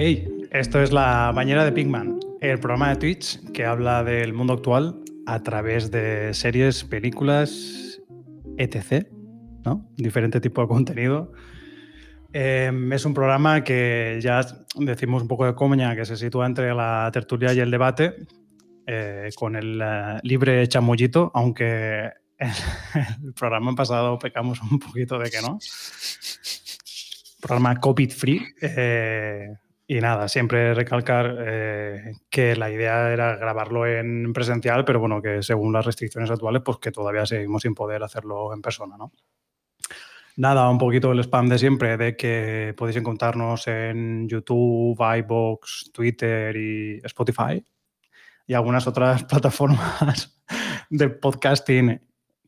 Hey, esto es la bañera de Pigman, el programa de Twitch que habla del mundo actual a través de series, películas, etc. ¿no? Diferente tipo de contenido. Eh, es un programa que ya decimos un poco de coña, que se sitúa entre la tertulia y el debate, eh, con el uh, libre chamullito, aunque el programa pasado pecamos un poquito de que no. Programa COVID free. Eh, y nada, siempre recalcar eh, que la idea era grabarlo en presencial, pero bueno, que según las restricciones actuales, pues que todavía seguimos sin poder hacerlo en persona, ¿no? Nada, un poquito el spam de siempre, de que podéis encontrarnos en YouTube, iBox, Twitter y Spotify y algunas otras plataformas de podcasting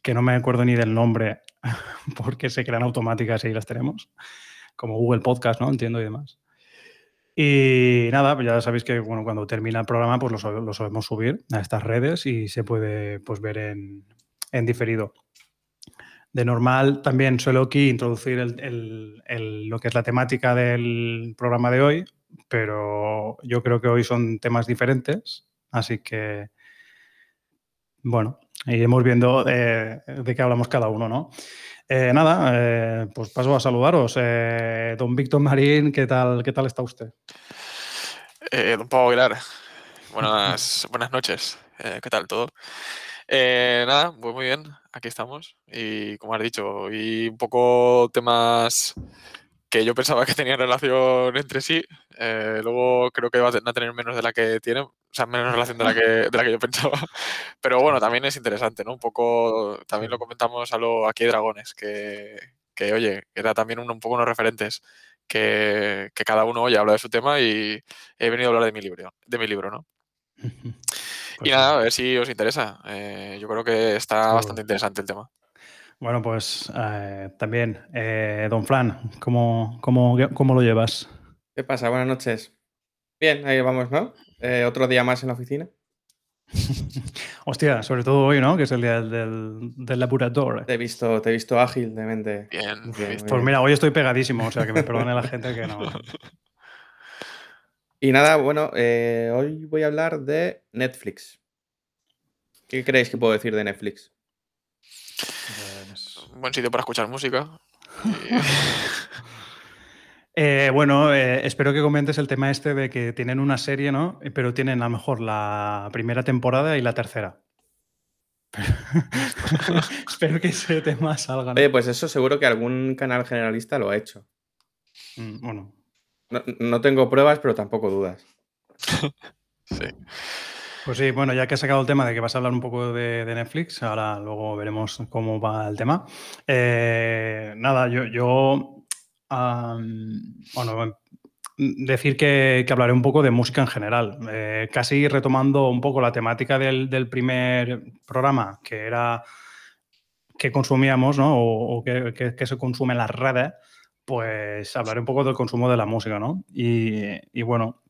que no me acuerdo ni del nombre porque se crean automáticas y ahí las tenemos, como Google Podcast, ¿no? Entiendo y demás. Y nada, pues ya sabéis que bueno, cuando termina el programa pues lo, lo solemos subir a estas redes y se puede pues, ver en, en diferido. De normal también suelo aquí introducir el, lo que es la temática del programa de hoy, pero yo creo que hoy son temas diferentes, así que bueno, iremos viendo de, de qué hablamos cada uno, ¿no? Eh, nada, eh, pues paso a saludaros. Eh, don Víctor Marín, ¿qué tal, qué tal está usted? Eh, don Pablo Aguilar, buenas, buenas noches. ¿Qué tal todo? nada, pues muy bien, aquí estamos. Y como has dicho, y un poco temas que yo pensaba que tenían relación entre sí. luego creo que van a tener menos de la que tienen, o sea, menos relación de la que, de la que yo pensaba. Pero bueno, también es interesante, ¿no? Un poco, también lo comentamos a lo aquí de Dragones, que, que oye, era también un, un poco unos referentes, que, que, cada uno, oye, habla de su tema y he venido a hablar de mi libro, de mi libro, ¿no? Pues y nada, a ver si os interesa. Eh, yo creo que está bastante interesante el tema. Bueno, pues eh, también, eh, don Fran, ¿cómo, cómo, ¿cómo lo llevas? ¿Qué pasa? Buenas noches. Bien, ahí vamos, ¿no? Eh, otro día más en la oficina. Hostia, sobre todo hoy, ¿no? Que es el día del, del laboratorio. Te he, visto, te he visto ágil de mente. Bien, bien Pues mira, hoy estoy pegadísimo, o sea que me perdone la gente que no. Y nada, bueno, eh, hoy voy a hablar de Netflix. ¿Qué creéis que puedo decir de Netflix? Pues... Buen sitio para escuchar música. Eh, bueno, eh, espero que comentes el tema este de que tienen una serie, ¿no? Pero tienen a lo mejor la primera temporada y la tercera. espero que ese tema salga. ¿no? Oye, pues eso seguro que algún canal generalista lo ha hecho. Mm, bueno. No, no, tengo pruebas, pero tampoco dudas. sí. Pues sí, bueno, ya que has sacado el tema de que vas a hablar un poco de, de Netflix, ahora luego veremos cómo va el tema. Eh, nada, yo, yo Bueno, decir que, que, hablaré un poco de música en general, eh, casi retomando un poco la temática del, del, primer programa, que era que consumíamos, ¿no? O, o que, se consume en las redes, pues hablaré un poco del consumo de la música, ¿no? Y, y bueno,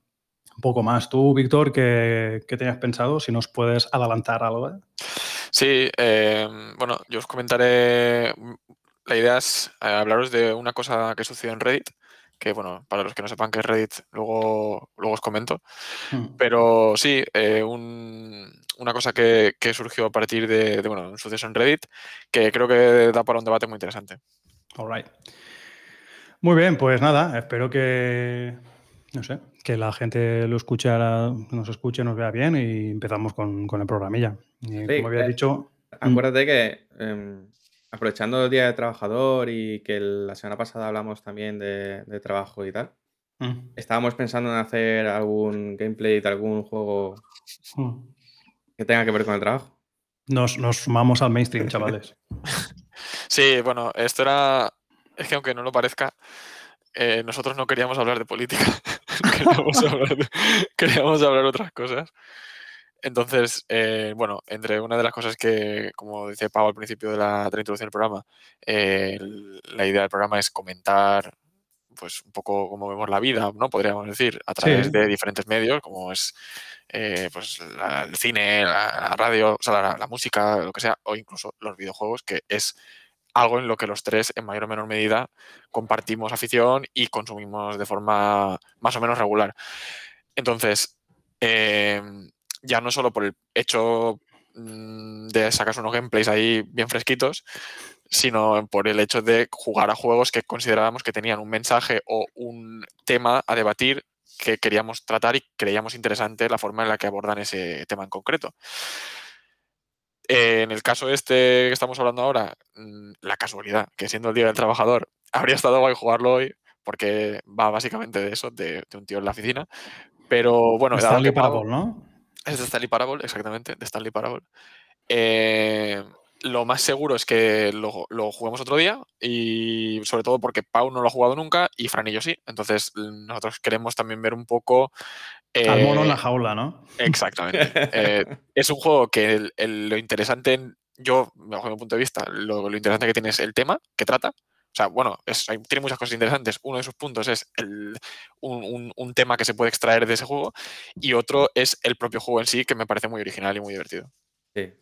un poco más. Tú, Víctor, ¿qué, ¿qué, tenías pensado? Si nos puedes adelantar algo. Sí, eh, bueno, yo os comentaré la idea es eh, hablaros de una cosa que sucedió en Reddit, que bueno, para los que no sepan qué es Reddit, luego, luego os comento. Hmm. Pero sí, eh, un, una cosa que, que, surgió a partir de, de, bueno, un suceso en Reddit, que creo que da para un debate muy interesante. All right. Muy bien, pues nada, espero que, no sé, que la gente lo escuche, nos escuche, nos vea bien y empezamos con, con el programilla. Y sí, como había eh, dicho... Acuérdate que... Eh, aprovechando el Día del Trabajador y que la semana pasada hablamos también de, de trabajo y tal, mm. estábamos pensando en hacer algún gameplay de algún juego mm. que tenga que ver con el trabajo. Nos, nos sumamos al mainstream, chavales. sí, bueno, esto era. Es que aunque no lo parezca, eh, nosotros no queríamos hablar de política. queríamos, hablar de, queríamos hablar otras cosas. Entonces, eh, bueno, entre una de las cosas que, como dice Pau al principio de la, de la introducción del programa, eh, la idea del programa es comentar pues un poco cómo vemos la vida, ¿no? Podríamos decir, a través sí. de diferentes medios, como es eh, pues la, el cine, la, la, radio, o sea, la, la, música, lo que sea, o incluso los videojuegos, que es algo en lo que los tres, en mayor o menor medida, compartimos afición y consumimos de forma más o menos regular. Entonces, em, ya no solo por el hecho mm, de sacar unos gameplays ahí bien fresquitos, sino por el hecho de jugar a juegos que considerábamos que tenían un mensaje o un tema a debatir que queríamos tratar y creíamos interesante la forma en la que abordan ese tema en concreto. en el caso este que estamos hablando ahora, mm, la casualidad, que siendo el Día del Trabajador, habría estado guay jugarlo hoy, porque va básicamente de eso, de, un tío en la oficina. Pero bueno, Parable, ¿no? Es de Stanley Parable, exactamente, de Stanley Parable. Eh, lo más seguro es que lo, lo, juguemos otro día y sobre todo porque Pau no lo ha jugado nunca y Fran y yo sí. Entonces nosotros queremos también ver un poco... Al mono en la eh, jaula, ¿no? Exactamente. Eh, es un juego que lo interesante, yo, bajo mi punto de vista, lo, interesante que tiene es el tema que trata. O sea, bueno, tiene muchas cosas interesantes. Uno de sus puntos es un, un tema que se puede extraer de ese juego y otro es el propio juego en sí, que me parece muy original y muy divertido. Sí,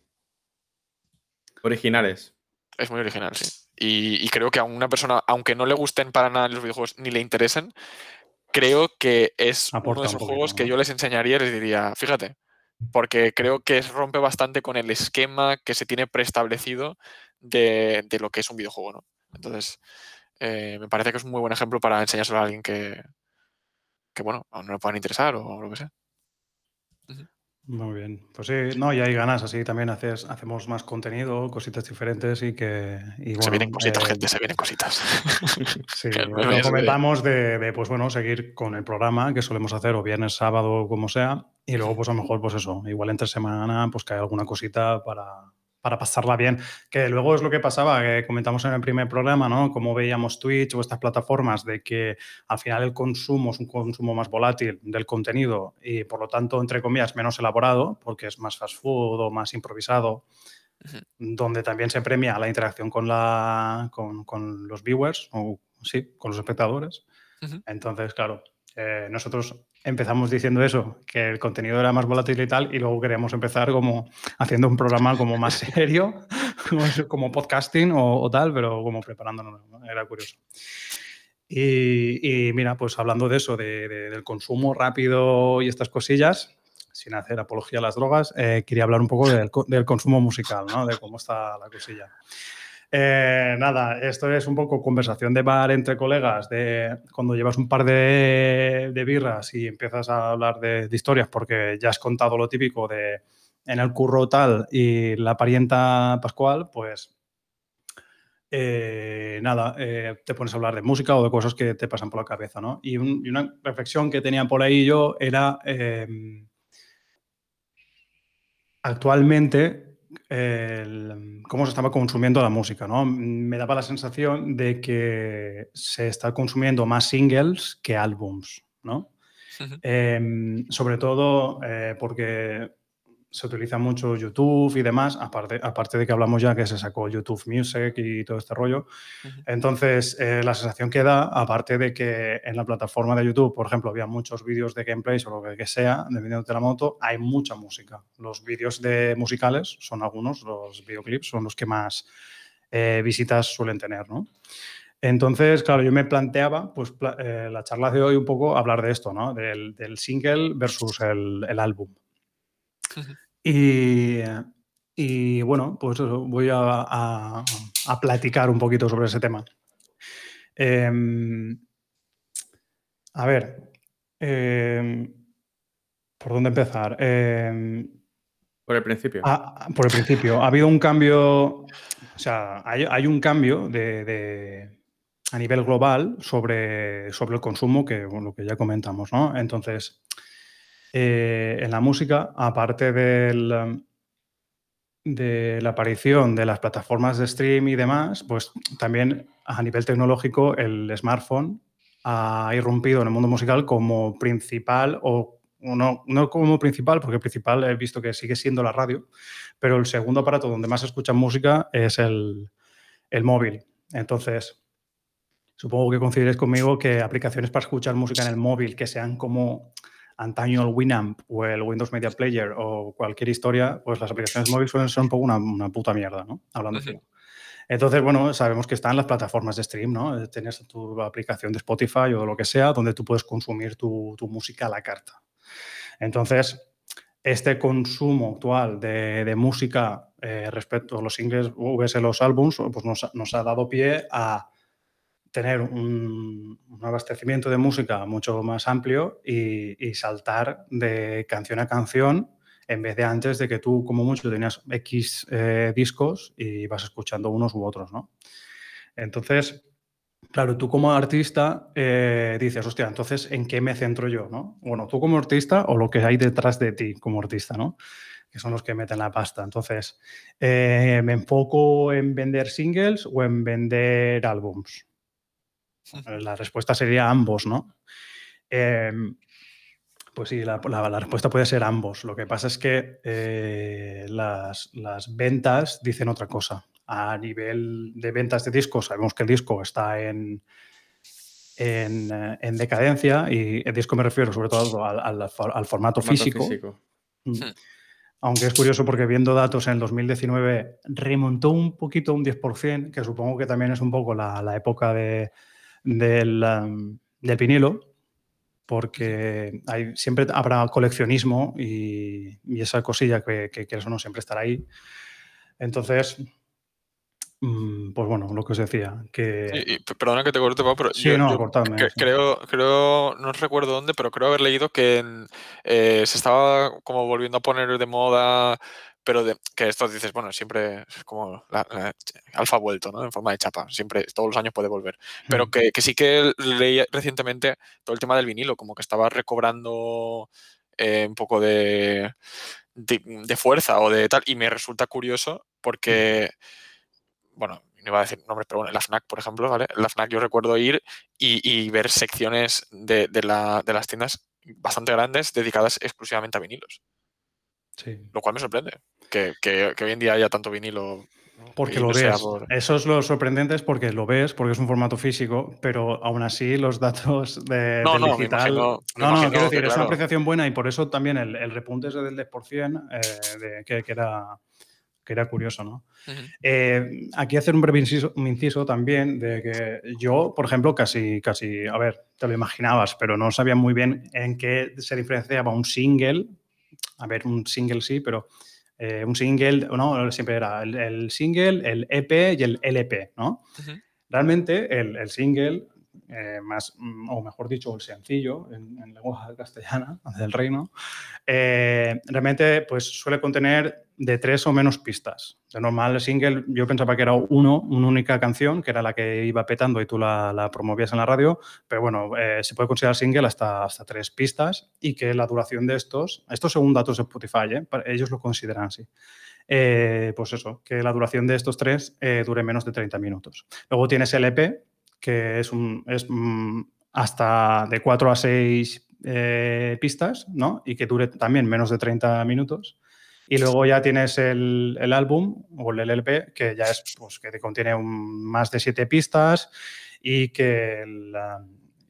Originales. Es muy original, sí. Y, creo que a una persona, aunque no le gusten para nada los videojuegos ni le interesen, creo que es uno de esos juegos que yo les enseñaría y les diría, fíjate, porque creo que rompe bastante con el esquema que se tiene preestablecido de, lo que es un videojuego, ¿no? Entonces, eh, me parece que es un muy buen ejemplo para enseñárselo a alguien que, que bueno, no le puedan interesar o lo que sea. Muy bien. Pues sí, no, y hay ganas, así también haces, hacemos más contenido, cositas diferentes y que. se vienen cositas, eh, gente, se vienen cositas. sí, lo comentamos de, de, pues bueno, seguir con el programa que solemos hacer, o viernes, sábado, como sea, y luego, pues a lo mejor, pues eso, igual entre semana, pues que hay alguna cosita para, para pasarla bien. Que luego es lo que pasaba, que comentamos en el primer programa, ¿no? Como veíamos Twitch o estas plataformas, de que al final el consumo es un consumo más volátil del contenido y por lo tanto, entre comillas, menos elaborado, porque es más fast food o más improvisado, donde también se premia la interacción con, la, con, los viewers o sí, con los espectadores. Entonces, claro, eh, nosotros empezamos diciendo eso, que el contenido era más volátil y tal, y luego queríamos empezar como haciendo un programa como más serio, como podcasting o, tal, pero como preparándonos, era curioso. Y, mira, pues hablando de eso, del consumo rápido y estas cosillas, sin hacer apología a las drogas, eh, quería hablar un poco del, del consumo musical, ¿no? de cómo está la cosilla. Eh, nada, esto es un poco conversación de bar entre colegas, de cuando llevas un par de, birras y empiezas a hablar de, historias porque ya has contado lo típico de en el curro tal y la parienta Pascual, pues eh, nada, eh, te pones a hablar de música o de cosas que te pasan por la cabeza, ¿no? Y, y una reflexión que tenía por ahí yo era, actualmente cómo se estaba consumiendo la música. ¿no? Me daba la sensación de que se está consumiendo más singles que álbums. ¿no? Em, sobre todo eh, porque se utiliza mucho YouTube y demás, aparte, aparte de que hablamos ya que se sacó YouTube Music y todo este rollo. Entonces, eh, la sensación que da, aparte de que en la plataforma de YouTube, por ejemplo, había muchos vídeos de gameplays o lo que sea, de vídeos de la moto, hay mucha música. Los vídeos de musicales son algunos, los videoclips son los que más eh, visitas suelen tener, ¿no? Entonces, claro, yo me planteaba, pues, eh, la charla de hoy un poco hablar de esto, ¿no? Del, single versus el, el álbum. Y, bueno, pues voy a, platicar un poquito sobre ese tema. Em, a ver, em, ¿por dónde empezar? Em, por el principio. Por el principio. Ha habido un cambio, o sea, hay, un cambio de, a nivel global sobre, sobre el consumo que, lo que ya comentamos, ¿no? Entonces, eh, en la música, aparte de la aparición de las plataformas de stream y demás, pues también a nivel tecnológico el smartphone ha irrumpido en el mundo musical como principal o no, no como principal, porque principal he visto que sigue siendo la radio, pero el segundo aparato donde más se escucha música es el, el móvil. Entonces, supongo que coincidiréis conmigo que aplicaciones para escuchar música en el móvil que sean como antaño el Winamp o el Windows Media Player o cualquier historia, pues las aplicaciones móviles suelen ser un poco una, puta mierda, ¿no? Hablando así. Entonces, bueno, sabemos que están las plataformas de stream, ¿no? Tienes tu aplicación de Spotify o lo que sea, donde tú puedes consumir tu, música a la carta. Entonces, este consumo actual de, música eh, respecto a los singles VS los álbums, pues nos, ha dado pie a tener un, abastecimiento de música mucho más amplio y, saltar de canción a canción en vez de antes de que tú como mucho tenías X eh, discos y vas escuchando unos u otros, ¿no? Entonces, claro, tú como artista eh, dices, hostia, entonces, ¿en qué me centro yo, no? Bueno, tú como artista o lo que hay detrás de ti como artista, ¿no? Que son los que meten la pasta. Entonces, eh, ¿me enfoco en vender singles o en vender álbums? La respuesta sería ambos, ¿no? Em, pues sí, la, respuesta puede ser ambos. Lo que pasa es que eh, las, ventas dicen otra cosa. A nivel de ventas de discos, sabemos que el disco está en, en, decadencia y el disco me refiero sobre todo al, formato, físico. Mm. Hmm. Aunque es curioso porque viendo datos en el 2019 remontó un poquito un 10%, que supongo que también es un poco la, época de, del, um, del vinilo porque hay, siempre habrá coleccionismo y, esa cosilla que, que, eso no siempre estará ahí. Entonces, mm, pues bueno, lo que os decía, que... perdona que te corte, pero sí, no, creo, creo, no recuerdo dónde, pero creo haber leído que eh, se estaba como volviendo a poner de moda pero de, que esto dices, bueno, siempre es como la, alfa vuelto, ¿no? En forma de chapa, siempre, todos los años puede volver. Pero que, sí que leí recientemente todo el tema del vinilo, como que estaba recobrando eh, un poco de, de, fuerza o de tal, y me resulta curioso porque, bueno, no iba a decir nombres, pero bueno, la FNAC, por ejemplo, ¿vale? La FNAC yo recuerdo ir y, ver secciones de, de, la, de las tiendas bastante grandes dedicadas exclusivamente a vinilos. Lo cual me sorprende, que, hoy en día haya tanto vinilo. Porque lo ves. Eso es lo sorprendente, es porque lo ves, porque es un formato físico, pero aún así los datos de, no, no, digital. no, no, quiero decir, es una apreciación buena y por eso también el, el repunte ese del 10%, eh, de, que, era, que era curioso, ¿no? Eh, aquí hacer un breve inciso, también de que yo, por ejemplo, casi, casi, a ver, te lo imaginabas, pero no sabía muy bien en qué se diferenciaba un single a ver, un single sí, pero eh, un single, no, siempre era el, single, el EP y el LP, ¿no? Realmente el, single, eh, más, mm, o mejor dicho, el sencillo, en, en lengua castellana, del reino, eh, realmente pues suele contener de tres o menos pistas. De normal, el single yo pensaba que era uno, una única canción, que era la que iba petando y tú la, promovías en la radio, pero bueno, eh, se puede considerar single hasta, hasta tres pistas y que la duración de estos, estos según datos de Spotify, ellos lo consideran así. Pues eso, que la duración de estos tres dure menos de 30 minutos. Luego tienes el EP, que es, un, es mm, hasta de 4 a 6 pistas, ¿no? Y que dure también menos de 30 minutos. Y luego ya tienes el, el álbum o el LP, que ya es, pues, que contiene más de siete pistas y que el,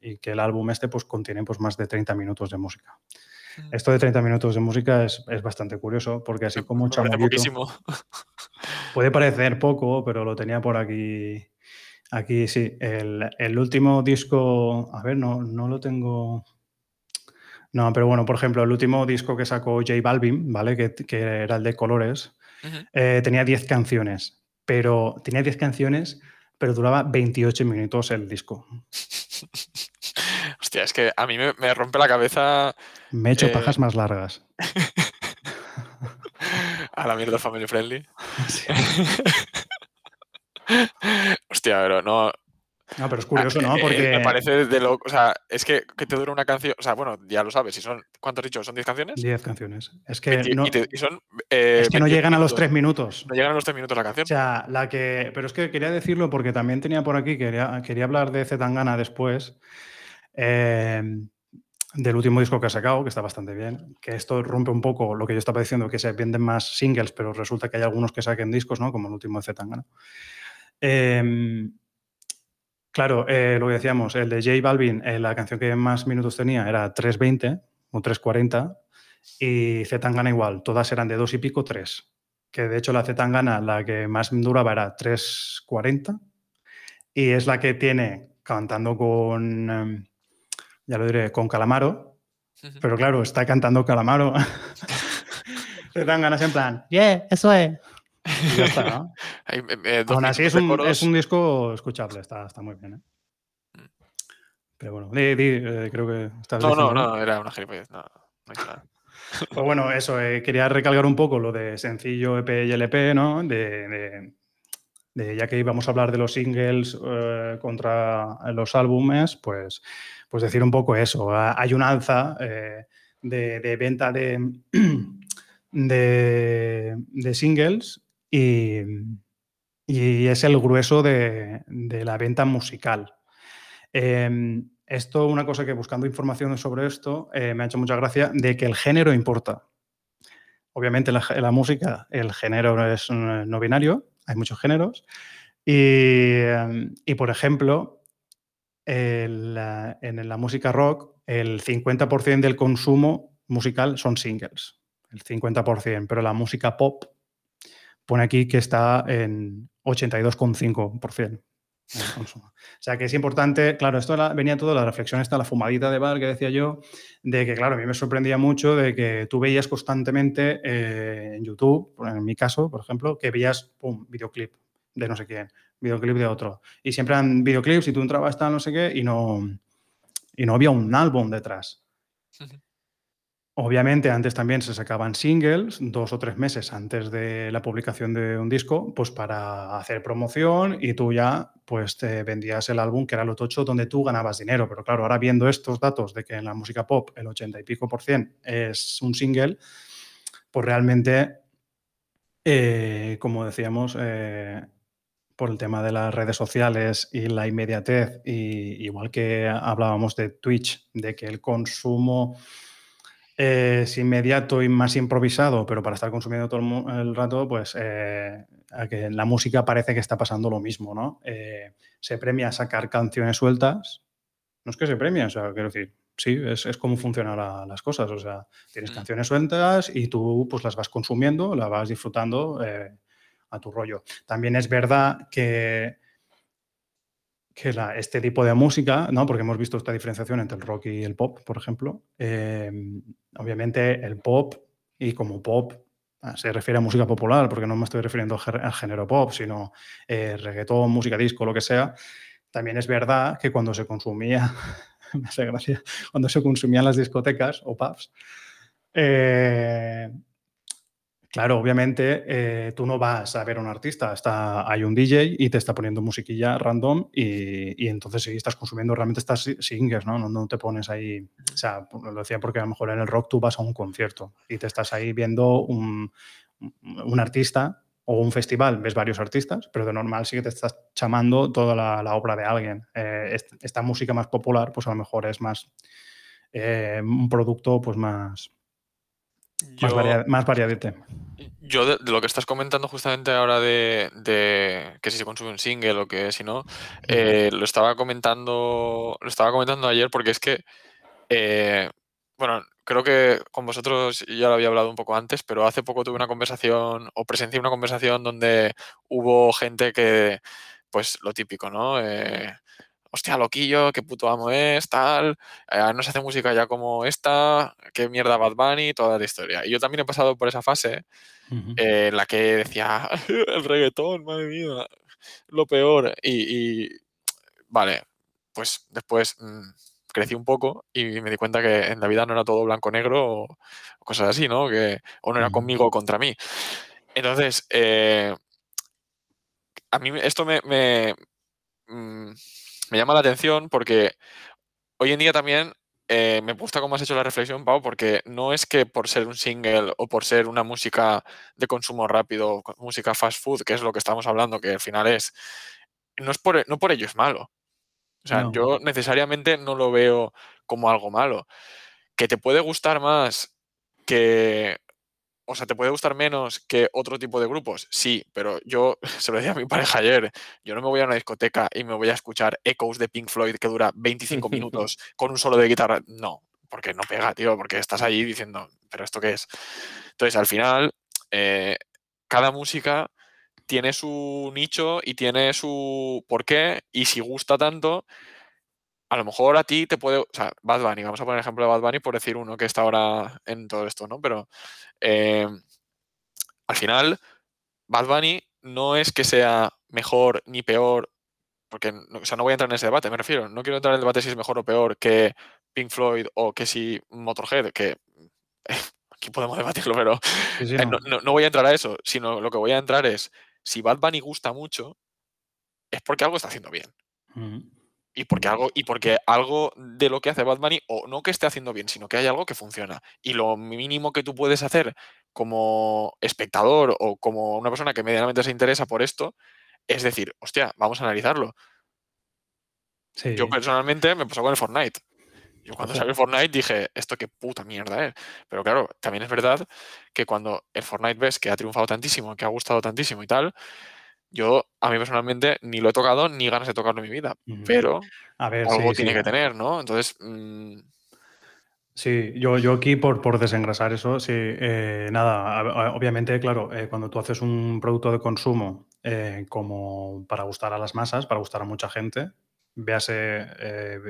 y que el álbum este pues, contiene pues, más de 30 minutos de música. Esto de 30 minutos de música es, es bastante curioso porque así como un Puede parecer poco, pero lo tenía por aquí. Aquí sí. El, el último disco, a ver, no, no lo tengo. No, pero bueno, por ejemplo, el último disco que sacó J Balvin, ¿vale? Que, era el de Colores, eh, tenía 10 canciones, pero tenía 10 canciones, pero duraba 28 minutos el disco. Hostia, es que a mí me, rompe la cabeza. Me he hecho eh, pajas más largas. a la mierda family friendly. Hostia, pero no, no, pero es curioso, ¿no? Ah, Porque... me parece de loco. O sea, es que, que te dura una canción. O sea, bueno, ya lo sabes. Si son, ¿Cuánto has dicho? ¿Son 10 canciones? 10 canciones. Es que, no, son, eh, es que no llegan a los 3 minutos. No llegan a los 3 minutos la canción. O sea, la que. Pero es que quería decirlo porque también tenía por aquí, quería, quería hablar de Zetangana después. Eh, del último disco que ha sacado, que está bastante bien, que esto rompe un poco lo que yo estaba diciendo, que se venden más singles, pero resulta que hay algunos que saquen discos, ¿no? Como el último de Zetangana. Eh, Claro, eh, lo que decíamos, el de J Balvin, eh, la canción que más minutos tenía era 3.20 o 3.40 y Zetangana igual, todas eran de dos y pico, tres. que de hecho la Zetangana, la que más duraba era 3.40 y es la que tiene cantando con, em, ya lo diré, con Calamaro, pero claro, está cantando Calamaro. Zetangana en plan, yeah, eso es. Y ya está, ¿no? Aún así es un, es un, disco escuchable, está, está muy bien. ¿eh? Mm. Pero bueno, di, di, eh, creo que estás No, no, no, era una gilipollez, no, no hay nada. Pues bueno, eso, eh, quería recalcar un poco lo de sencillo EP y LP, ¿no? De, de, ya que íbamos a hablar de los singles eh, contra los álbumes, pues, pues decir un poco eso. Hay un alza eh, de, venta de, de, singles y, es el grueso de, la venta musical. Em, esto, una cosa que buscando información sobre esto, eh, me ha hecho mucha gracia, de que el género importa. Obviamente la, la música, el género es no binario, hay muchos géneros. Y, y por ejemplo, en la música rock, el 50% del consumo musical son singles, el 50%, pero la música pop pone aquí que está en 82,5%. O sea que es importante, claro, esto venía todo la reflexión esta, la fumadita de bar que decía yo, de que, claro, a mí me sorprendía mucho de que tú veías constantemente eh, en YouTube, en mi caso, por ejemplo, que veías, pum, videoclip de no sé quién, videoclip de otro. Y siempre eran videoclips y tú entrabas tal, no sé qué, y no, y no había un álbum detrás. Obviamente antes también se sacaban singles, dos o tres meses antes de la publicación de un disco, pues para hacer promoción y tú ya pues te vendías el álbum que era lo tocho donde tú ganabas dinero. Pero claro, ahora viendo estos datos de que en la música pop el 80 y pico por cien es un single, pues realmente, eh, como decíamos, eh, por el tema de las redes sociales y la inmediatez, y igual que hablábamos de Twitch, de que el consumo es inmediato y más improvisado, pero para estar consumiendo todo el, rato, pues eh, que en la música parece que está pasando lo mismo, ¿no? Eh, se premia sacar canciones sueltas. No es que se premia, o sea, quiero decir, sí, es, es como funcionan las cosas. O sea, tienes mm. canciones sueltas y tú pues las vas consumiendo, las vas disfrutando eh, a tu rollo. También es verdad que que este tipo de música, ¿no? porque hemos visto esta diferenciación entre el rock y el pop, por ejemplo, eh, obviamente el pop, y como pop ah, se refiere a música popular, porque no me estoy refiriendo al género pop, sino eh, reggaetón, música disco, lo que sea, también es verdad que cuando se consumía, me hace gracia, cuando se consumían las discotecas o pubs, eh, Claro, obviamente eh, tú no vas a ver a un artista, está, hay un DJ y te está poniendo musiquilla random y, entonces si estás consumiendo realmente estás singers, ¿no? ¿no? te pones ahí, o sea, lo decía porque a lo mejor en el rock tú vas a un concierto y te estás ahí viendo un, artista o un festival, ves varios artistas, pero de normal sí que te estás chamando toda la, obra de alguien. Eh, esta música más popular, pues a lo mejor es más eh, un producto pues más más, variedad, más Yo de, lo que estás comentando justamente ahora de, que si se consume un single o que si no, eh, lo estaba comentando, lo estaba comentando ayer porque es que, eh, bueno, creo que con vosotros ya lo había hablado un poco antes, pero hace poco tuve una conversación o presencié una conversación donde hubo gente que, pues lo típico, ¿no? Eh, hostia, loquillo, qué puto amo es, tal, eh, no se hace música ya como esta, qué mierda Bad Bunny, toda la historia. Y yo también he pasado por esa fase en la que decía, el reggaetón, madre mía, lo peor. Y, vale, pues después mm, crecí un poco y me di cuenta que en la vida no era todo blanco-negro o, cosas así, ¿no? Que o no era conmigo o contra mí. Entonces, eh, a mí esto me, mm, me llama la atención porque hoy en día también eh, me gusta cómo has hecho la reflexión, Pau, porque no es que por ser un single o por ser una música de consumo rápido, música fast food, que es lo que estamos hablando, que al final es, no, es por, no por ello es malo. O sea, yo necesariamente no lo veo como algo malo. Que te puede gustar más que o sea, ¿te puede gustar menos que otro tipo de grupos? Sí, pero yo se lo decía a mi pareja ayer, yo no me voy a una discoteca y me voy a escuchar Echoes de Pink Floyd que dura 25 minutos con un solo de guitarra. No, porque no pega, tío, porque estás ahí diciendo, ¿pero esto qué es? Entonces, al final, eh, cada música tiene su nicho y tiene su porqué y si gusta tanto, a lo mejor a ti te puede, o sea, Bad Bunny, vamos a poner ejemplo de Bad Bunny por decir uno que está ahora en todo esto, ¿no? Pero eh, al final, Bad Bunny no es que sea mejor ni peor, porque o sea, no voy a entrar en ese debate, me refiero, no quiero entrar en el debate si es mejor o peor que Pink Floyd o que si Motorhead, que aquí podemos debatirlo, pero eh, no. voy a entrar a eso, sino lo que voy a entrar es, si Bad Bunny gusta mucho, es porque algo está haciendo bien. Y porque, algo, y porque algo de lo que hace Bad Bunny, o no que esté haciendo bien, sino que hay algo que funciona. Y lo mínimo que tú puedes hacer como espectador o como una persona que medianamente se interesa por esto, es decir, hostia, vamos a analizarlo. Yo personalmente me pasó con el Fortnite. Yo cuando salió el Fortnite dije, esto qué puta mierda es. Pero claro, también es verdad que cuando el Fortnite ves que ha triunfado tantísimo, que ha gustado tantísimo y tal, yo a mí personalmente ni lo he tocado ni ganas de tocarlo en mi vida. Pero a ver, algo tiene que tener, ¿no? Entonces... Mm, Sí, yo, yo aquí por, por desengrasar eso, sí, eh, nada, obviamente, claro, eh, cuando tú haces un producto de consumo eh, como para gustar a las masas, para gustar a mucha gente, véase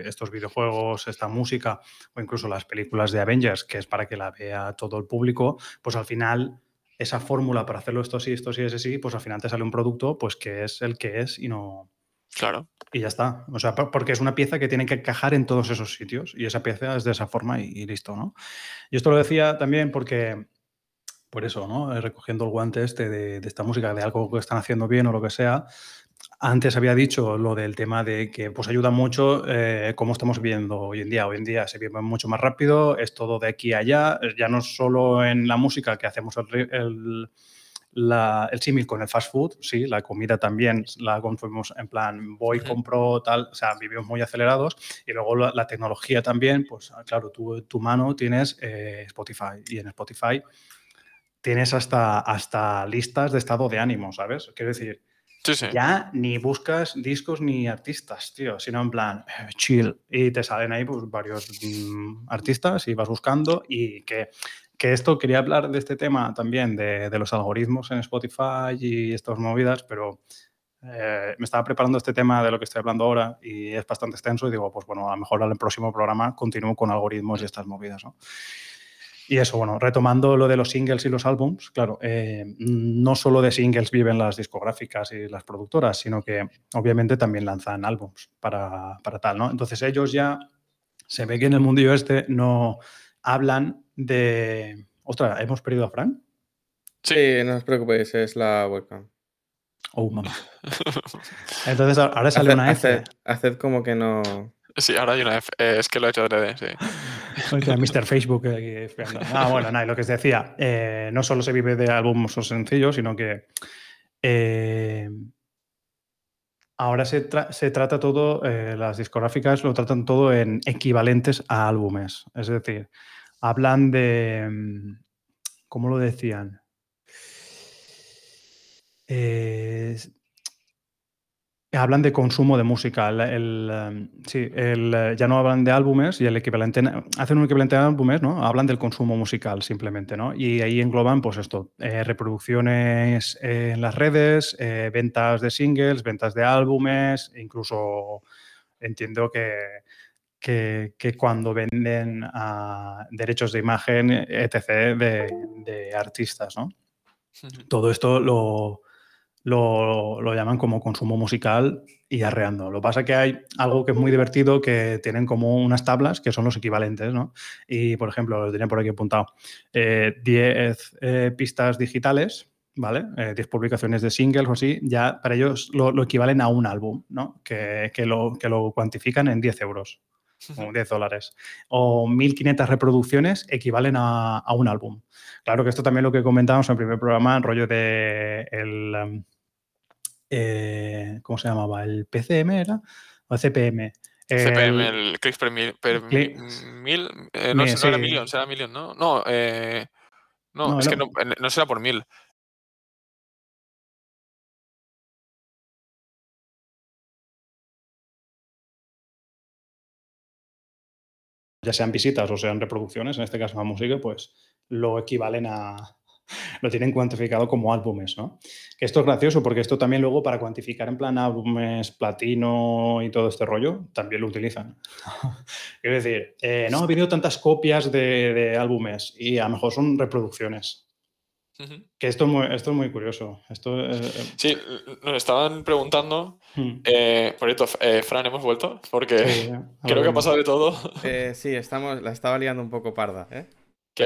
estos videojuegos, esta música o incluso las películas de Avengers, que es para que la vea todo el público, pues al final esa fórmula para hacerlo esto sí, esto sí, ese sí, pues al final te sale un producto pues que es el que es y no, Claro. Y ya está. O sea, porque es una pieza que tiene que encajar en todos esos sitios y esa pieza es de esa forma y, listo, ¿no? Y esto lo decía también porque, por eso, ¿no? Eh, recogiendo el guante este de, esta música, de algo que están haciendo bien o lo que sea, antes había dicho lo del tema de que pues ayuda mucho eh, cómo estamos viviendo hoy en día. Hoy en día se vive mucho más rápido, es todo de aquí a allá, ya no solo en la música que hacemos el el símil con el fast food, sí, la comida también la consumimos en plan voy, compro tal, o sea, vivimos muy acelerados y luego la, tecnología también, pues ah, claro, tú tu mano tienes eh, Spotify y en Spotify tienes hasta, hasta listas de estado de ánimo, ¿sabes? Quiero decir, ya ni buscas discos ni artistas, tío, sino en plan eh, chill. Y te salen ahí pues varios mm, artistas y vas buscando. Y que que esto quería hablar de este tema también, de, los algoritmos en Spotify y estas movidas, pero eh, me estaba preparando este tema de lo que estoy hablando ahora y es bastante extenso y digo, pues bueno, a lo mejor el próximo programa continúo con algoritmos y estas movidas, ¿no? Y eso, bueno, retomando lo de los singles y los álbums, claro, eh, no solo de singles viven las discográficas y las productoras, sino que obviamente también lanzan álbums para, para tal, ¿no? Entonces ellos ya se ve que en el mundillo este no hablan de... Ostras, ¿hemos perdido a Frank? Sí, no os preocupéis, es la webcam. Oh, mamá. Entonces ahora sale una F. Haced, como que no... Sí, ahora hay una F. Eh, es que lo he hecho de sí. Mr. Facebook. ah, bueno, nada, lo que os decía, eh, no solo se vive de álbumes o sencillos, sino que eh, ahora se, se, trata todo, las discográficas lo tratan todo en equivalentes a álbumes. Es decir, hablan de, mm, ¿cómo lo decían? Hablan de consumo de música. El, em, sí, el, ya no hablan de álbumes y el equivalente, hacen un equivalente a álbumes, ¿no? Hablan del consumo musical simplemente, ¿no? Y ahí engloban, pues esto, eh, reproducciones en las redes, eh, ventas de singles, ventas de álbumes, incluso entiendo que que, cuando venden ah, derechos de imagen, etc., de, artistas. ¿no? Todo esto lo, lo, llaman como consumo musical y arreando. Lo que pasa es que hay algo que es muy divertido, que tienen como unas tablas que son los equivalentes. ¿no? Y, por ejemplo, lo tenía por aquí apuntado, 10 eh, eh, pistas digitales, ¿vale? 10 eh, publicaciones de singles o así, ya para ellos lo, equivalen a un álbum, ¿no? Que, que, lo, que lo cuantifican en 10 euros como 10 dólares, o 1.500 reproducciones equivalen a, un álbum. Claro que esto también lo que comentábamos en el primer programa, el rollo de el, um, eh, ¿cómo se llamaba? ¿El PCM era? ¿O el CPM? CPM, el click per mil, eh, no, era millón, será millón, ¿no? No, eh, no, es que no, no será por mil. ya sean visitas o sean reproducciones, en este caso la música, pues lo equivalen a, lo tienen cuantificado como álbumes, ¿no? Que esto es gracioso porque esto también luego para cuantificar en plan álbumes platino y todo este rollo, también lo utilizan. Quiero decir, eh, no ha habido tantas copias de, álbumes y a lo mejor son reproducciones. Que esto es, muy, esto es muy curioso. Esto, eh, eh, sí, nos estaban preguntando. Hmm. por cierto, Fran, hemos vuelto porque creo que ha pasado de todo. sí, estamos, la estaba liando un poco parda. ¿eh?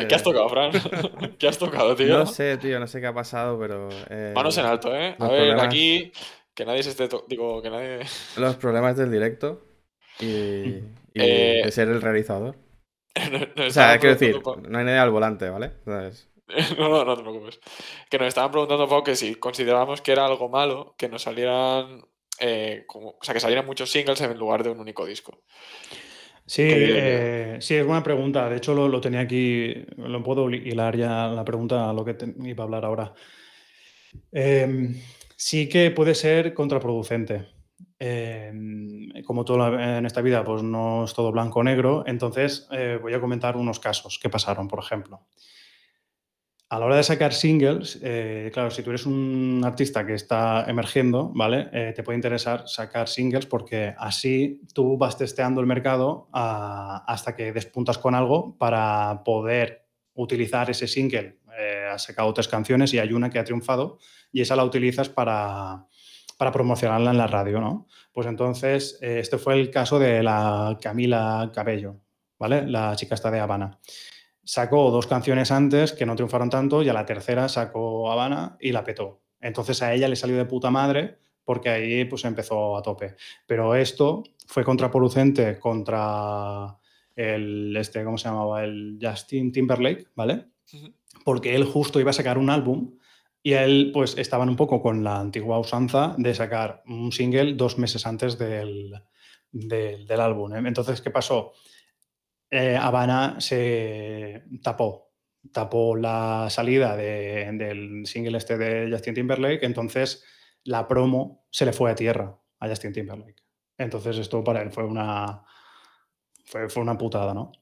¿Qué, has tocado, Fran? ¿Qué has tocado, tío? No sé, tío, no sé qué ha pasado, pero. Eh, Manos en alto, ¿eh? A ver, aquí. Que nadie se esté. Digo, que nadie. Los problemas del directo y, eh, de ser el realizador. o sea, quiero decir, no hay nadie al volante, ¿vale? no, no, no te preocupes. Que nos estaban preguntando un poco que si considerábamos que era algo malo que nos salieran. Eh, como, o sea, que salieran muchos singles en lugar de un único disco. Sí, eh, sí, es buena pregunta. De hecho, lo, tenía aquí, lo puedo hilar ya la pregunta a lo que iba a hablar ahora. Em, sí que puede ser contraproducente. Em, como todo en esta vida, pues no es todo blanco o negro. Entonces, eh, voy a comentar unos casos que pasaron, por ejemplo a la hora de sacar singles, eh, claro, si tú eres un artista que está emergiendo, ¿vale? Eh, te puede interesar sacar singles porque así tú vas testeando el mercado ah, hasta que despuntas con algo para poder utilizar ese single. Eh, has sacado tres canciones y hay una que ha triunfado y esa la utilizas para, para promocionarla en la radio, ¿no? Pues entonces, este fue el caso de la Camila Cabello, ¿vale? La chica está de Habana sacó dos canciones antes que no triunfaron tanto y a la tercera sacó Habana y la petó. Entonces a ella le salió de puta madre porque ahí pues empezó a tope. Pero esto fue contraproducente contra el, este, ¿cómo se llamaba? El Justin Timberlake, ¿vale? Porque él justo iba a sacar un álbum y él pues estaban un poco con la antigua usanza de sacar un single dos meses antes del, del, del álbum. ¿eh? Entonces, ¿qué pasó? Eh, Habana se tapó, tapó la salida del single este de Justin Timberlake, entonces la promo se le fue a tierra a Justin Timberlake. Entonces esto para él fue una, fue, una putada, ¿no?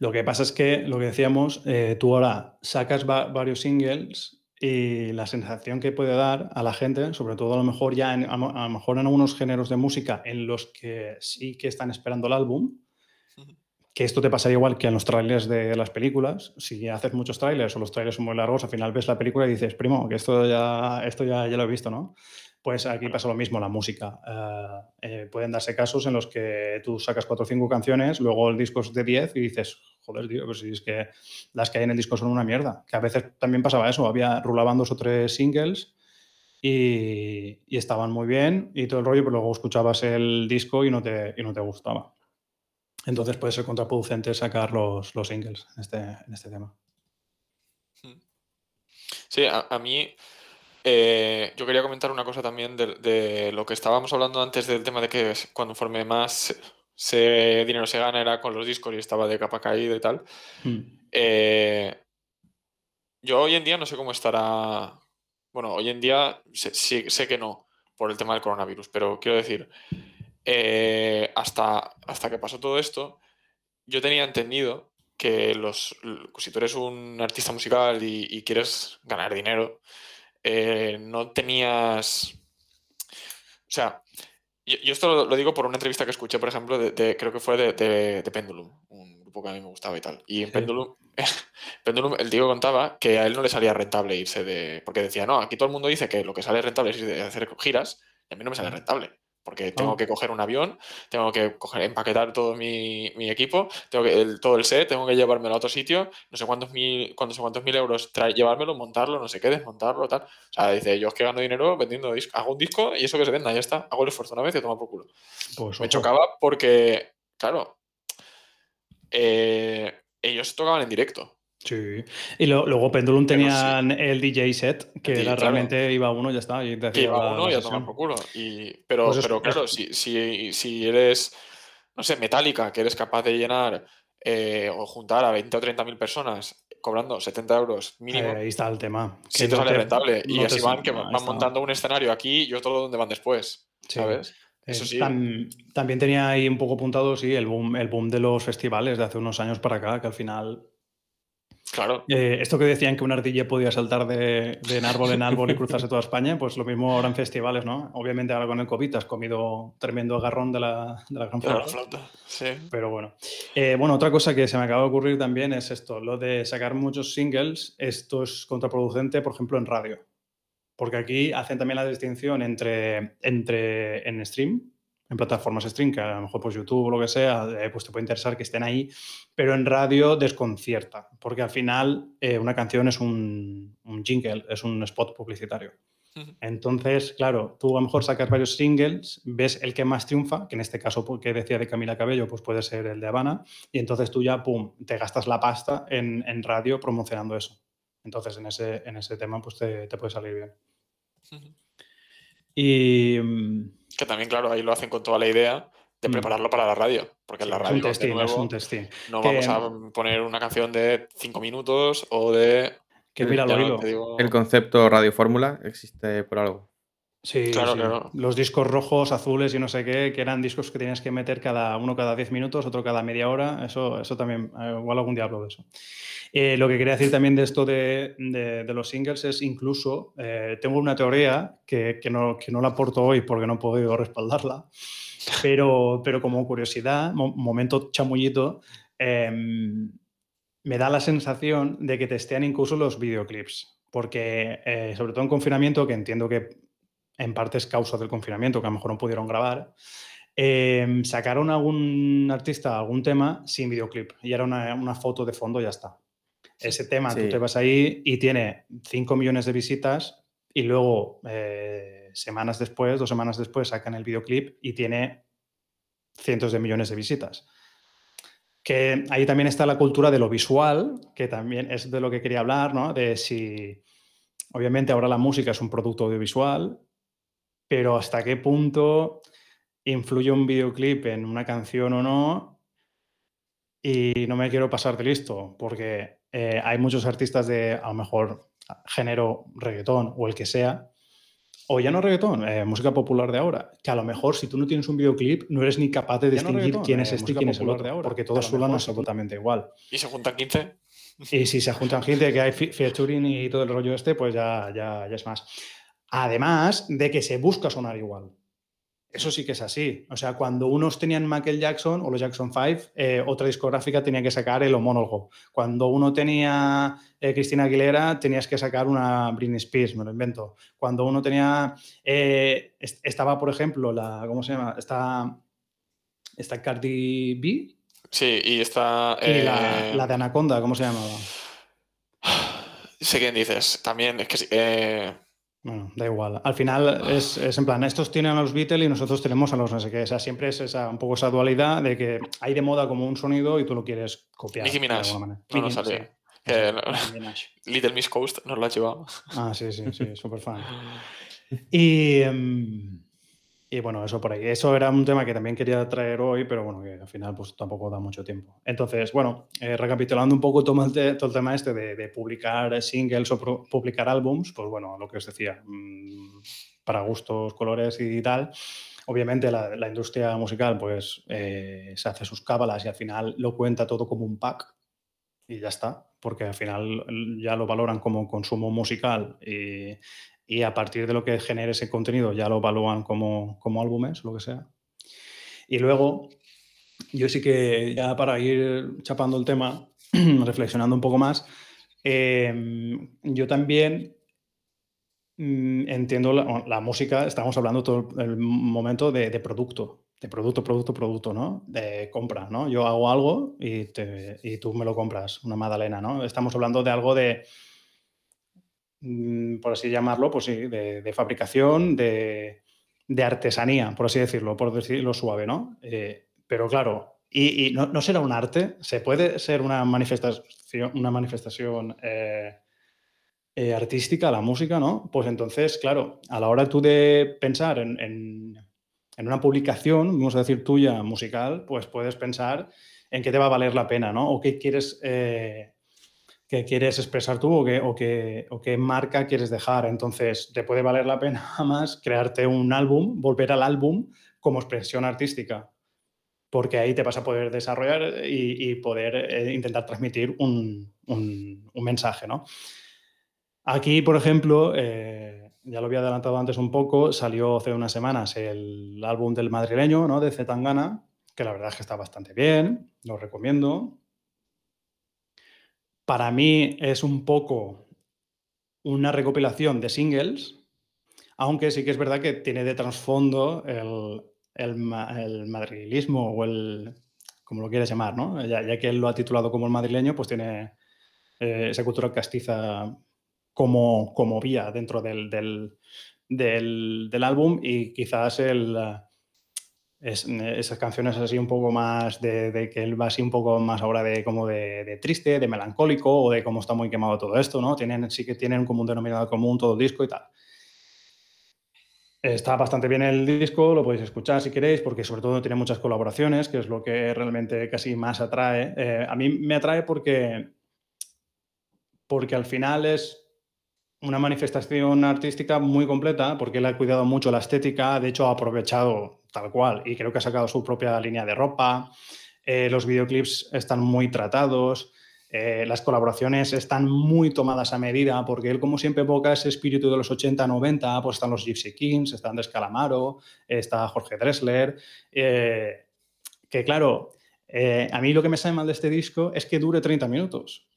Lo que pasa es que, lo que decíamos, eh, tú ahora sacas varios singles y la sensación que puede dar a la gente, sobre todo a lo mejor ya a, lo mejor en algunos géneros de música en los que sí que están esperando el álbum, que esto te pasaría igual que en los trailers de las películas. Si haces muchos trailers o los trailers son muy largos, al final ves la película y dices, primo, que esto ya, esto ya, ya lo he visto, ¿no? Pues aquí pasa lo mismo, la música. Eh, eh, pueden darse casos en los que tú sacas cuatro o cinco canciones, luego el disco es de 10 y dices, joder, tío, pues si es que las que hay en el disco son una mierda. Que a veces también pasaba eso, había, rulaban dos o tres singles y, y estaban muy bien y todo el rollo, pero luego escuchabas el disco y no te, y no te gustaba. Entonces puede ser contraproducente sacar los, los singles en este, en este tema. Hmm. Sí, a, mí eh, yo quería comentar una cosa también de, lo que estábamos hablando antes del tema de que cuando conforme más se, dinero se gana era con los discos y estaba de capa caída y tal. Hmm. Eh, yo hoy en día no sé cómo estará. Bueno, hoy en día sé, sé que no, por el tema del coronavirus, pero quiero decir, eh, hasta, hasta que pasó todo esto, yo tenía entendido que los, si tú eres un artista musical y, quieres ganar dinero, eh, no tenías... O sea, yo, esto lo, digo por una entrevista que escuché, por ejemplo, de, creo que fue de, Pendulum, un grupo que a mí me gustaba y tal. Y en Pendulum, Pendulum, el tío contaba que a él no le salía rentable irse de... Porque decía, no, aquí todo el mundo dice que lo que sale rentable es hacer giras, y a mí no me sale rentable porque tengo que coger un avión, tengo que coger, empaquetar todo mi, equipo, tengo que, todo el set, tengo que llevármelo a otro sitio, no sé cuántos mil, sé cuántos mil euros trae, llevármelo, montarlo, no sé qué, desmontarlo, tal. O sea, dice, yo es que gano dinero vendiendo discos, hago un disco y eso que se venda, ya está, hago el esfuerzo una vez y toma por culo. Pues Me chocaba porque, claro, eh, ellos tocaban en directo. Sí. Y luego Pendulum tenían el DJ set, que era realmente iba uno y ya está. Y que iba uno y ya tomar por culo. Y, pero, pues pero claro, si, si, si, eres, no sé, metálica, que eres capaz de llenar eh, o juntar a 20 o 30 mil personas cobrando 70 euros mínimo. ahí está el tema. Si te sale rentable. y así van, que van montando un escenario aquí y otro donde van después. ¿Sabes? Eso sí. también tenía ahí un poco apuntado, sí, el boom, el boom de los festivales de hace unos años para acá, que al final Claro. Eh, esto que decían que una ardilla podía saltar de, en árbol en árbol y cruzarse toda España, pues lo mismo ahora en festivales, ¿no? Obviamente ahora con el COVID has comido tremendo agarrón de la, de la gran flauta. Sí. Pero bueno. Eh, bueno, otra cosa que se me acaba de ocurrir también es esto, lo de sacar muchos singles, esto es contraproducente, por ejemplo, en radio. Porque aquí hacen también la distinción entre, entre en stream, en plataformas stream, que a lo mejor pues YouTube o lo que sea, eh, pues te puede interesar que estén ahí, pero en radio desconcierta, porque al final eh, una canción es un, jingle, es un spot publicitario. Entonces, claro, tú a lo mejor sacas varios singles, ves el que más triunfa, que en este caso que decía de Camila Cabello, pues puede ser el de Habana, y entonces tú ya, pum, te gastas la pasta en, radio promocionando eso. Entonces, en ese, en ese tema, pues te, puede salir bien. Y mm, que también, claro, ahí lo hacen con toda la idea de mm. prepararlo para la radio. Porque en la radio no vamos a poner una canción de cinco minutos o de. Que mira, lo El concepto radio fórmula existe por algo. Sí, claro, Los discos rojos, azules y no sé qué, que eran discos que tenías que meter cada uno cada 10 minutos, otro cada media hora. Eso, eso también, eh, igual algún día hablo de eso. Eh, lo que quería decir también de esto de, los singles es incluso, eh, tengo una teoría que, no, que no la aporto hoy porque no he podido respaldarla, pero, pero como curiosidad, momento chamullito, em, me da la sensación de que testean incluso los videoclips. Porque, sobre todo en confinamiento, que entiendo que en parte es causa del confinamiento, que a lo mejor no pudieron grabar, em, sacaron a algún artista algún tema sin videoclip y era una, foto de fondo y ya está. Ese tema, tú te vas ahí y tiene 5 millones de visitas y luego eh, semanas después, dos semanas después, sacan el videoclip y tiene cientos de millones de visitas. Que ahí también está la cultura de lo visual, que también es de lo que quería hablar, ¿no? De si, obviamente ahora la música es un producto audiovisual pero hasta qué punto influye un videoclip en una canción o no. Y no me quiero pasar de listo, porque eh, hay muchos artistas de, a lo mejor, género reggaetón o el que sea, o ya no reggaetón, eh, música popular de ahora, que a lo mejor si tú no tienes un videoclip no eres ni capaz de distinguir quién es eh, este y quién es el otro, de ahora, porque todos suenan absolutamente igual. ¿Y se juntan 15? Y si se juntan gente que hay featuring y todo el rollo este, pues ya, ya, ya es más. Además de que se busca sonar igual. Eso sí que es así. O sea, cuando unos tenían Michael Jackson o los Jackson 5, eh, otra discográfica tenía que sacar el homólogo. Cuando uno tenía eh, Cristina Aguilera, tenías que sacar una Britney Spears, me lo invento. Cuando uno tenía. Eh, estaba, por ejemplo, la. ¿Cómo se llama? Está. Está Cardi B. Sí, y está. Y la, la, de Anaconda, ¿cómo se llamaba? Sé quién dices. También es que. Bueno, da igual. Al final es, en plan, estos tienen a los Beatles y nosotros tenemos a los no sé qué. O sea, siempre es esa, un poco esa dualidad de que hay de moda como un sonido y tú lo quieres copiar. Nicki Minaj. De alguna manera. No, sabía. Little Miss Coast nos lo ha llevado. Ah, sí, sí, sí, súper fan. Y, em, y bueno, eso por ahí. Eso era un tema que también quería traer hoy, pero bueno, que al final pues tampoco da mucho tiempo. Entonces, bueno, eh, recapitulando un poco todo el, todo el tema este de, publicar singles o publicar álbums, pues bueno, lo que os decía, mm, para gustos, colores y tal. Obviamente la, la industria musical pues eh, se hace sus cábalas y al final lo cuenta todo como un pack y ya está, porque al final ya lo valoran como consumo musical y, y a partir de lo que genere ese contenido ya lo evalúan como, como álbumes, lo que sea. Y luego, yo sí que ya para ir chapando el tema, reflexionando un poco más, em, yo también mm, entiendo la, música, estamos hablando todo el momento de, producto, de producto, producto, producto, ¿no? De compra, ¿no? Yo hago algo y, y tú me lo compras, una magdalena, ¿no? Estamos hablando de algo de por así llamarlo, pues sí, de, fabricación, de, artesanía, por así decirlo, por decirlo suave, ¿no? Eh, pero claro, y, no, será un arte, se puede ser una manifestación, una manifestación eh, eh, artística, la música, ¿no? Pues entonces, claro, a la hora tú de pensar en, en, una publicación, vamos a decir tuya, musical, pues puedes pensar en qué te va a valer la pena, ¿no? O qué quieres que quieres expresar tú o qué, marca quieres dejar. Entonces, te puede valer la pena más crearte un álbum, volver al álbum como expresión artística. porque ahí te vas a poder desarrollar y, poder eh, intentar transmitir un, mensaje, ¿no? Aquí, por ejemplo, eh, ya lo había adelantado antes un poco, salió hace unas semanas el álbum del madrileño, ¿no? De Zetangana, que la verdad es que está bastante bien, lo recomiendo. Para mí es un poco una recopilación de singles, aunque sí que es verdad que tiene de trasfondo el, el, madrilismo o el, como lo quieras llamar, ¿no? Ya, que él lo ha titulado como el madrileño, pues tiene eh, esa cultura castiza como, como vía dentro del, del, álbum y quizás el, esas canciones así un poco más de, que él va así un poco más ahora de como de, triste, de melancólico o de cómo está muy quemado todo esto, ¿no? Tienen, sí que tienen como un denominador común todo el disco y tal. Está bastante bien el disco, lo podéis escuchar si queréis, porque sobre todo tiene muchas colaboraciones, que es lo que realmente casi más atrae. Eh, a mí me atrae porque, porque al final es una manifestación artística muy completa, porque él ha cuidado mucho la estética, de hecho ha aprovechado tal cual y creo que ha sacado su propia línea de ropa, eh, los videoclips están muy tratados, eh, las colaboraciones están muy tomadas a medida, porque él como siempre evoca ese espíritu de los 80-90, pues están los Gypsy Kings, están Descalamaro, está Jorge Dressler, eh, que claro, a mí lo que me sale mal de este disco es que dure 30 minutos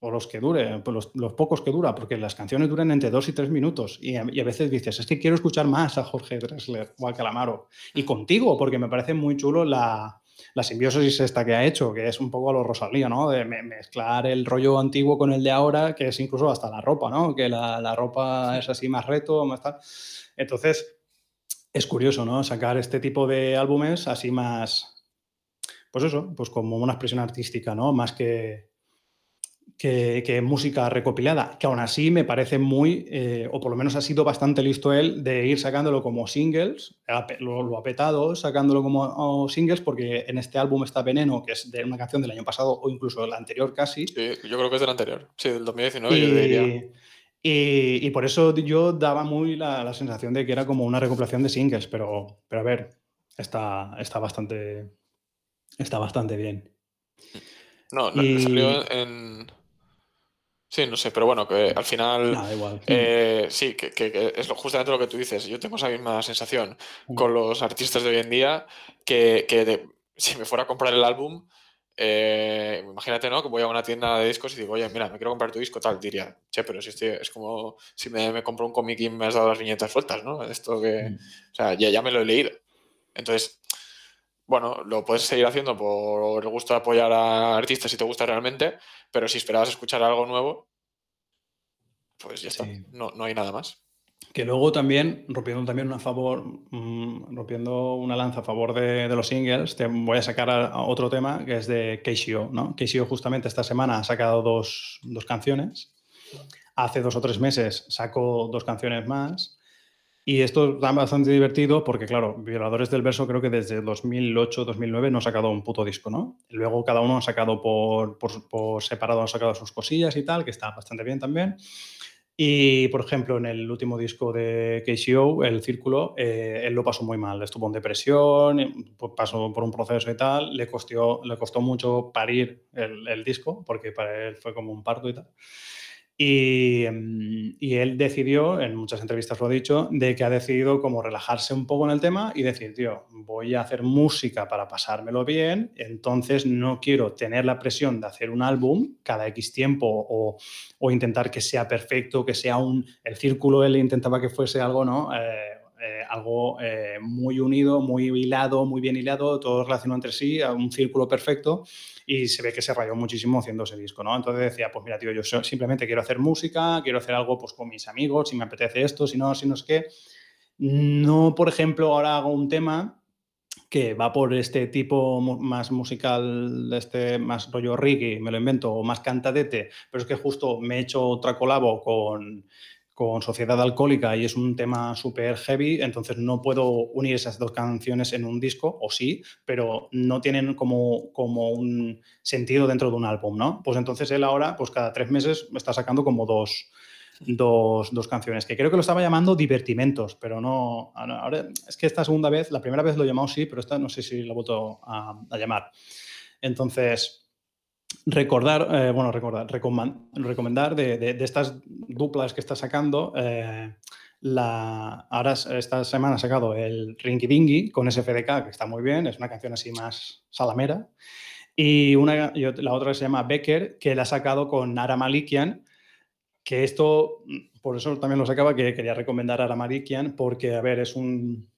o los que dure, pues los, pocos que dura, porque las canciones duran entre dos y tres minutos. Y a, veces dices, es que quiero escuchar más a Jorge Dressler o a Calamaro. Y contigo, porque me parece muy chulo la, la simbiosis esta que ha hecho, que es un poco a lo Rosalía, ¿no? De mezclar el rollo antiguo con el de ahora, que es incluso hasta la ropa, ¿no? Que la, la ropa es así más reto, más tal. Entonces, es curioso, ¿no? Sacar este tipo de álbumes así más, pues eso, pues como una expresión artística, ¿no? Más que que, música recopilada, que aún así me parece muy, eh, o por lo menos ha sido bastante listo él, de ir sacándolo como singles, lo, ha petado sacándolo como singles, porque en este álbum está Veneno, que es de una canción del año pasado o incluso del anterior casi. Sí, yo creo que es del anterior, sí, del 2019 y, yo diría. Y, por eso yo daba muy la, sensación de que era como una recopilación de singles, pero, pero a ver, está, está, bastante, está bastante bien. No, salió en, Sí, no sé, pero bueno, que al final. Eh, sí, que, es justamente lo que tú dices. Yo tengo esa misma sensación mm. con los artistas de hoy en día que, si me fuera a comprar el álbum, eh, imagínate, ¿no? Que voy a una tienda de discos y digo, oye, mira, me quiero comprar tu disco, tal, diría, che, pero si estoy, es como si me, me compro un cómic y me has dado las viñetas sueltas, ¿no? Esto que. Mm. O sea, ya, ya me lo he leído. Entonces, bueno, lo puedes seguir haciendo por el gusto de apoyar a artistas si te gusta realmente, pero si esperabas escuchar algo nuevo, pues ya está, no, hay nada más. Que luego también, rompiendo también una favor, mm, rompiendo una lanza a favor de, los singles, te voy a sacar a, otro tema que es de Keishio, ¿no? Keishio justamente esta semana ha sacado dos, dos canciones. Hace dos o tres meses sacó dos canciones más y esto está bastante divertido porque, claro, Violadores del Verso creo que desde 2008-2009 no ha sacado un puto disco, ¿no? Luego cada uno ha sacado por, por, separado, ha sacado sus cosillas y tal, que está bastante bien también. Y, por ejemplo, en el último disco de KCO, El Círculo, eh, él lo pasó muy mal. Estuvo en depresión, pues pasó por un proceso y tal. Le costó, le costó mucho parir el, el disco, porque para él fue como un parto y tal. Mm, y, él decidió, en muchas entrevistas lo ha dicho, de que ha decidido como relajarse un poco en el tema y decir, tío, voy a hacer música para pasármelo bien, entonces no quiero tener la presión de hacer un álbum cada X tiempo o, intentar que sea perfecto, que sea un... El círculo él intentaba que fuese algo, ¿no? Eh, eh, algo eh, muy unido, muy hilado, muy bien hilado, todo relacionado entre sí, un círculo perfecto y se ve que se rayó muchísimo haciendo ese disco, ¿no? Entonces decía, pues mira, tío, yo simplemente quiero hacer música, quiero hacer algo pues con mis amigos, si me apetece esto, si no, si no es que... No, por ejemplo, ahora hago un tema que va por este tipo más musical, este más rollo reggae, me lo invento, o más cantadete, pero es que justo me he hecho otra colabo con con Sociedad Alcohólica y es un tema súper heavy, entonces no puedo unir esas dos canciones en un disco, o sí, pero no tienen como, como un sentido dentro de un álbum, ¿no? Pues entonces él ahora, pues cada tres meses está sacando como dos, dos, dos, canciones, que creo que lo estaba llamando Divertimentos, pero no, ahora es que esta segunda vez, la primera vez lo llamado sí, pero esta no sé si lo he vuelto a, a llamar. Entonces, recordar, eh, bueno, recordar, recomendar de, de, estas duplas que está sacando. Eh, la, ahora esta semana ha sacado el Rinky Dingy con SFDK, que está muy bien, es una canción así más salamera. Y, una, la otra se llama Becker, que la ha sacado con Nara Malikian, que esto, por eso también lo sacaba, que quería recomendar a Nara Malikian, porque, a ver, es un,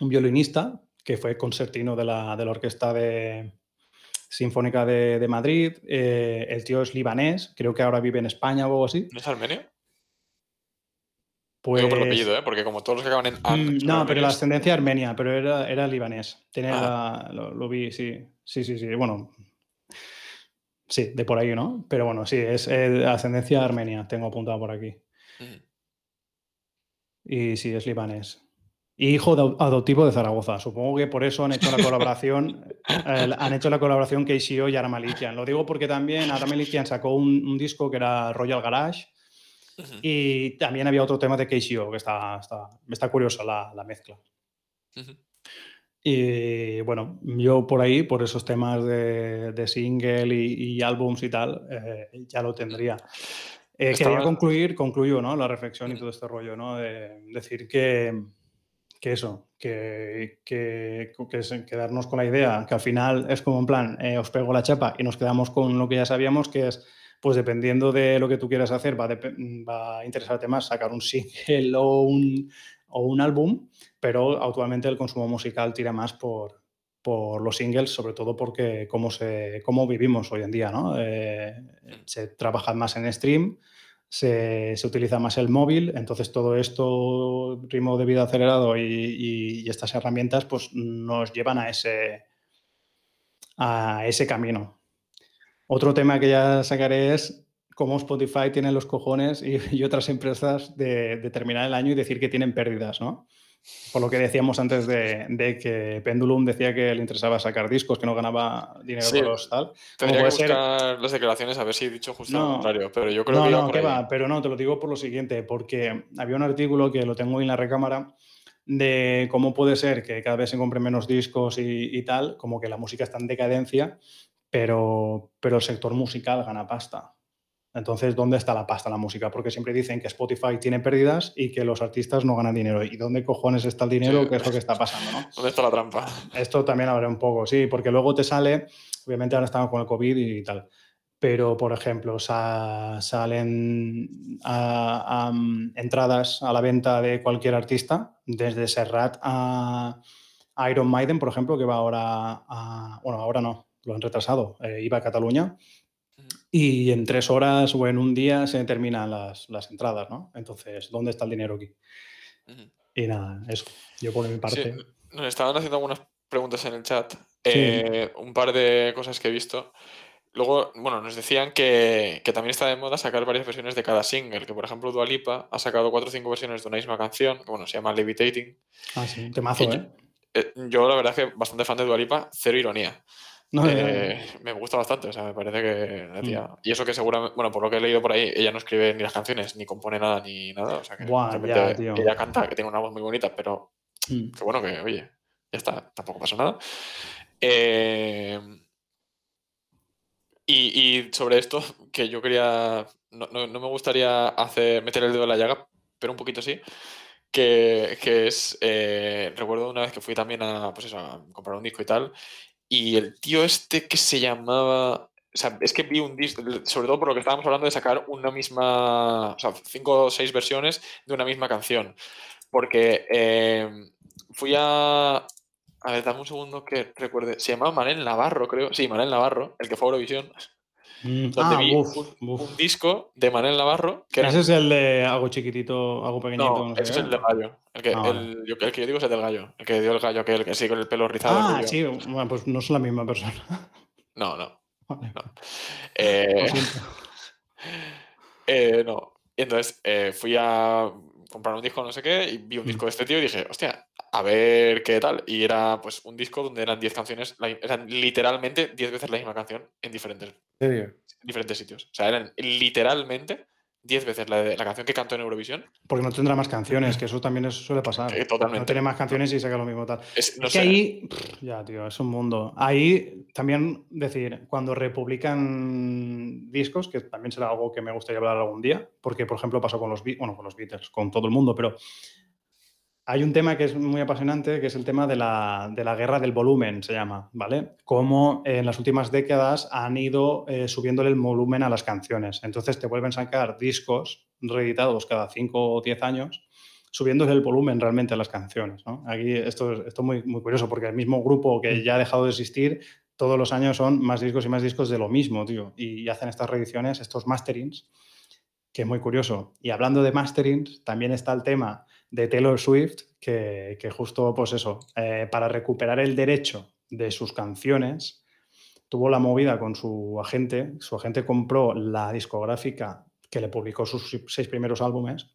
un violinista que fue concertino de la, de la orquesta de, Sinfónica de, Madrid. Eh, el tío es libanés, creo que ahora vive en España o algo así. ¿No es armenio? Pues... por el apellido, ¿eh? porque como todos los que acaban en An, mm, No, pero la ascendencia armenia, pero era, era libanés. Tenía ah. lo, vi, sí. Sí, sí, sí. Bueno, sí, de por ahí, ¿no? Pero bueno, sí, es, ascendencia armenia, tengo apuntado por aquí. Y sí, es libanés hijo adoptivo de Zaragoza. Supongo que por eso han hecho la colaboración, han hecho la colaboración Keishio y Aramalikian. Lo digo porque también Aramalikian sacó un, disco que era Royal Garage y también había otro tema de Keishio, que está, está, está curiosa la, mezcla. Y bueno, yo por ahí, por esos temas de, single y, álbums y tal, eh, ya lo tendría. Eh, quería concluir, concluyo ¿no? la reflexión y todo este rollo, ¿no? de decir que, que eso, que, que, quedarnos con la idea, que al final es como en plan, eh, os pego la chapa y nos quedamos con lo que ya sabíamos, que es, pues dependiendo de lo que tú quieras hacer, va, va a interesarte más sacar un single o un, o un álbum, pero actualmente el consumo musical tira más por, por los singles, sobre todo porque cómo, se, cómo vivimos hoy en día, ¿no? Eh, se trabaja más en stream, se, utiliza más el móvil, entonces todo esto, ritmo de vida acelerado y, estas herramientas, pues nos llevan a ese, a ese camino. Otro tema que ya sacaré es cómo Spotify tiene los cojones y, otras empresas de, terminar el año y decir que tienen pérdidas, ¿no? Por lo que decíamos antes de, que Pendulum decía que le interesaba sacar discos, que no ganaba dinero por los tal. Tendría que buscar las declaraciones a ver si he dicho justo lo contrario, pero yo creo que. No, que va, pero no, te lo digo por lo siguiente, porque había un artículo que lo tengo en la recámara de cómo puede ser que cada vez se compren menos discos y, tal, como que la música está en decadencia, pero, pero el sector musical gana pasta. Entonces, ¿dónde está la pasta en la música? Porque siempre dicen que Spotify tiene pérdidas y que los artistas no ganan dinero. ¿Y dónde cojones está el dinero? ¿Qué es lo que está pasando? ¿no? ¿Dónde está la trampa? Esto también habrá un poco, sí, porque luego te sale, obviamente ahora estamos con el COVID y tal, pero por ejemplo salen entradas a la venta de cualquier artista, desde Serrat a, Iron Maiden, por ejemplo, que va ahora a, bueno, ahora no, lo han retrasado, eh, iba a Cataluña y en tres horas o en un día se terminan las, las entradas, ¿no? Entonces, ¿dónde está el dinero aquí? Y nada, eso. Yo por mi parte. nos estaban haciendo algunas preguntas en el chat. Eh, un par de cosas que he visto. Luego, bueno, nos decían que, que, también está de moda sacar varias versiones de cada single, que por ejemplo Dualipa ha sacado cuatro o cinco versiones de una misma canción, que bueno, se llama Levitating. Ah, sí, temazo, ¿eh? ¿eh? Yo, la verdad es que bastante fan de Dualipa, cero ironía. Eh, me gusta bastante, o sea, me parece que la tía. Mm. Y eso que seguramente, bueno, por lo que he leído por ahí, ella no escribe ni las canciones, ni compone nada, ni nada. O sea, que ella canta, que tiene una voz muy bonita, pero mm. que bueno, que oye, ya está, tampoco pasa nada. Eh, y, sobre esto, que yo quería. No, no, me gustaría hacer, meter el dedo en la llaga, pero un poquito sí. Que, que es. Eh, recuerdo una vez que fui también a, pues eso, a comprar un disco y tal, y el tío este que se llamaba. O sea, es que vi un disco, sobre todo por lo que estábamos hablando de sacar una misma. O sea, cinco o seis versiones de una misma canción. Porque em, fui a. A ver, dame un segundo que recuerde. Se llamaba Manel Navarro, creo. Sí, Manel Navarro, el que fue a Eurovisión. Mm, donde ah, vi un, disco de Manel Navarro. Que Ese es el de algo chiquitito, algo pequeñito. No, ese es el del gallo. El que, ah, el, yo, el que, yo, digo es el del gallo. El que dio el gallo, aquel que sí, con el pelo rizado. Ah, sí, bueno, pues no es la misma persona. No, no. No. Eh, eh, no. Y entonces eh, fui a comprar un disco, no sé qué, y vi un disco de este tío y dije, hostia, a ver qué tal. Y era pues un disco donde eran 10 canciones, eran literalmente 10 veces la misma canción en diferentes, diferentes sitios. O sea, eran literalmente 10 veces la, la, canción que cantó en Eurovisión. Porque no tendrá más canciones, que eso también suele pasar. totalmente. No tiene más canciones y saca lo mismo tal. Es, que ahí, ya, tío, es un mundo. Ahí también decir, cuando republican discos, que también será algo que me gustaría hablar algún día, porque por ejemplo pasó con los, bueno, con los Beatles, con todo el mundo, pero hay un tema que es muy apasionante, que es el tema de la, guerra del volumen, se llama, ¿vale? Cómo en las últimas décadas han ido eh, subiéndole el volumen a las canciones. Entonces te vuelven a sacar discos reeditados cada 5 o 10 años, subiéndole el volumen realmente a las canciones, ¿no? Aquí esto, esto es muy, muy curioso, porque el mismo grupo que ya ha dejado de existir, todos los años son más discos y más discos de lo mismo, tío. Y, y hacen estas reediciones, estos masterings, que es muy curioso. Y hablando de masterings, también está el tema de Taylor Swift, que, justo, pues eso, eh, para recuperar el derecho de sus canciones, tuvo la movida con su agente. Su agente compró la discográfica que le publicó sus seis primeros álbumes.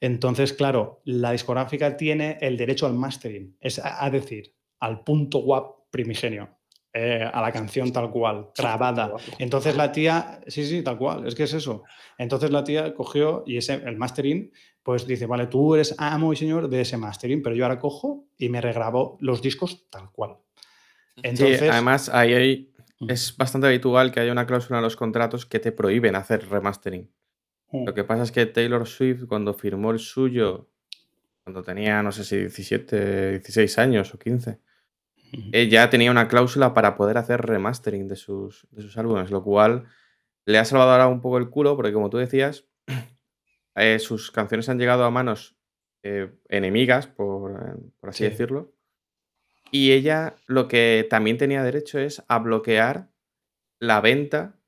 Entonces, claro, la discográfica tiene el derecho al mastering, es a, decir, al punto WAP primigenio. Eh, a la canción tal cual, grabada. Entonces la tía, sí, sí, tal cual, es que es eso. Entonces la tía cogió y ese, el mastering pues dice, vale, tú eres amo y señor de ese mastering, pero yo ahora cojo y me regrabo los discos tal cual. Entonces, además, ahí es bastante habitual que haya una cláusula en los contratos que te prohíben hacer remastering. Lo que pasa es que Taylor Swift, cuando firmó el suyo, cuando tenía, no sé si 17, 16 años o 15, ella tenía una cláusula para poder hacer remastering de sus, de sus álbumes, lo cual le ha salvado ahora un poco el culo, porque como tú decías, eh, sus canciones han llegado a manos eh, enemigas, por, eh, así decirlo. Y ella lo que también tenía derecho es a bloquear la venta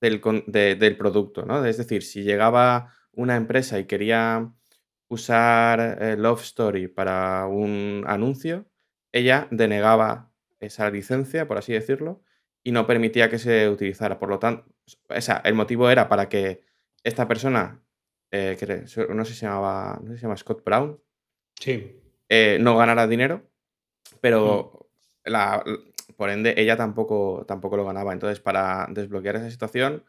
del, del producto, ¿no? Es decir, si llegaba una empresa y quería usar Love Story para un anuncio, ella denegaba esa licencia, por así decirlo, y no permitía que se utilizara. Por lo tanto, el motivo era para que esta persona eh, no sé si se llamaba, no sé si se llama Scott Brown. Sí. Eh, no ganara dinero, pero mm. la, por ende ella tampoco, tampoco lo ganaba. Entonces, para desbloquear esa situación,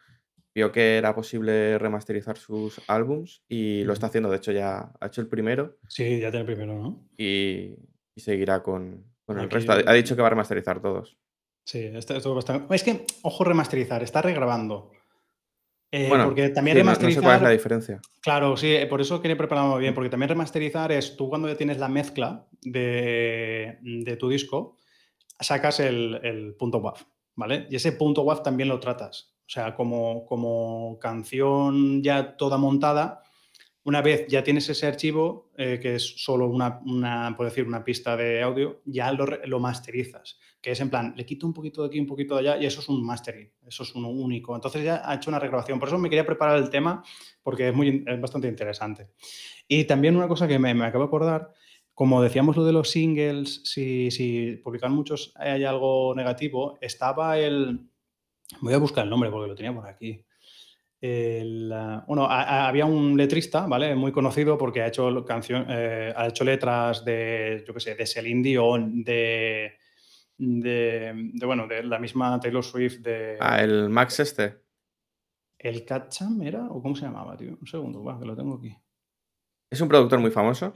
vio que era posible remasterizar sus álbums y lo está haciendo. De hecho, ya ha hecho el primero. Sí, ya tiene el primero, ¿no? Y, seguirá con, el resto. Ha, dicho que va a remasterizar todos. Sí, esto, esto bastante... Es que, ojo, remasterizar, está regrabando. Eh, porque también remasterizar. cuál es la diferencia. Claro, sí, eh, por eso quería prepararlo bien, porque también remasterizar es tú cuando ya tienes la mezcla de, tu disco, sacas el, punto WAV, ¿vale? Y ese punto WAV también lo tratas. O sea, como, como canción ya toda montada, una vez ya tienes ese archivo, eh, que es solo una, una, decir, una pista de audio, ya lo, lo, masterizas, que es en plan, le quito un poquito de aquí, un poquito de allá, y eso es un mastering, eso es uno único. Entonces ya ha hecho una regrabación. Por eso me quería preparar el tema, porque es, muy, es bastante interesante. Y también una cosa que me, me acabo de acordar, como decíamos lo de los singles, si, si publican muchos hay algo negativo, estaba el... Voy a buscar el nombre porque lo tenía por aquí. Bueno, había un letrista, ¿vale? Muy conocido porque ha hecho, canción, eh, ha hecho letras de, yo qué sé, de Celine Dion, de, de, bueno, de la misma Taylor Swift de... Ah, el Max este. ¿El Catcham era? ¿O cómo se llamaba, tío? Un segundo, va, que lo tengo aquí. ¿Es un productor muy famoso?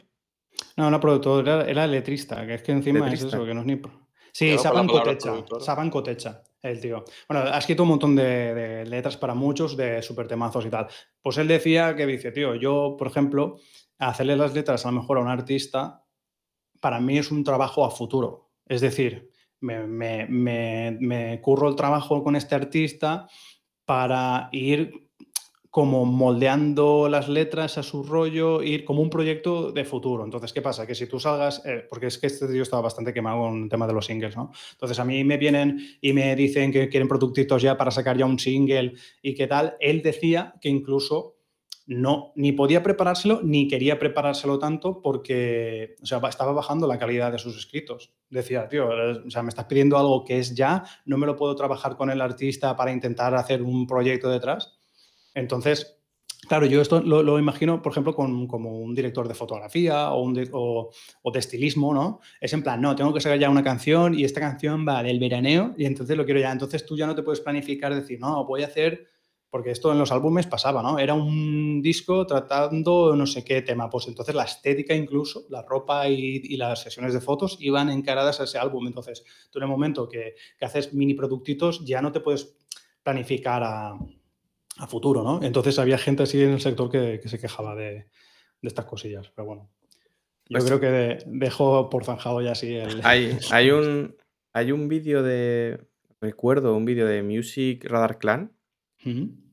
No, no productor, era, era letrista, que es que encima es eso, que no es ni... Sí, Saban Cotecha, Saban Cotecha el tío. Bueno, ha escrito un montón de, letras para muchos, de super temazos y tal. Pues él decía que dice, tío, yo, por ejemplo, hacerle las letras a lo mejor a un artista, para mí es un trabajo a futuro. Es decir, me, me curro el trabajo con este artista para ir como moldeando las letras a su rollo, ir como un proyecto de futuro. Entonces, ¿qué pasa? Que si tú salgas, eh, porque es que este tío estaba bastante quemado con el tema de los singles, ¿no? Entonces, a mí me vienen y me dicen que quieren productitos ya para sacar ya un single y qué tal. Él decía que incluso no, ni podía preparárselo, ni quería preparárselo tanto porque, o sea, estaba bajando la calidad de sus escritos. Decía, tío, o sea, me estás pidiendo algo que es ya, no me lo puedo trabajar con el artista para intentar hacer un proyecto detrás. Entonces, Claro, yo esto lo, imagino, por ejemplo, con, como un director de fotografía o, un de, o, de, estilismo, ¿no? Es en plan, no, tengo que sacar ya una canción y esta canción va del veraneo y entonces lo quiero ya. Entonces tú ya no te puedes planificar, decir, no, voy a hacer porque esto en los álbumes pasaba, ¿no? Era un disco tratando no sé qué tema, pues entonces la estética incluso, la ropa y, las sesiones de fotos iban encaradas a ese álbum. Entonces, tú en el momento que, haces mini productitos ya no te puedes planificar a, futuro, ¿no? Entonces había gente así en el sector que, se quejaba de, estas cosillas, pero bueno. Yo pues creo que dejo por zanjado ya así el... Hay, hay un, hay un vídeo de... Recuerdo un vídeo de Music Radar Clan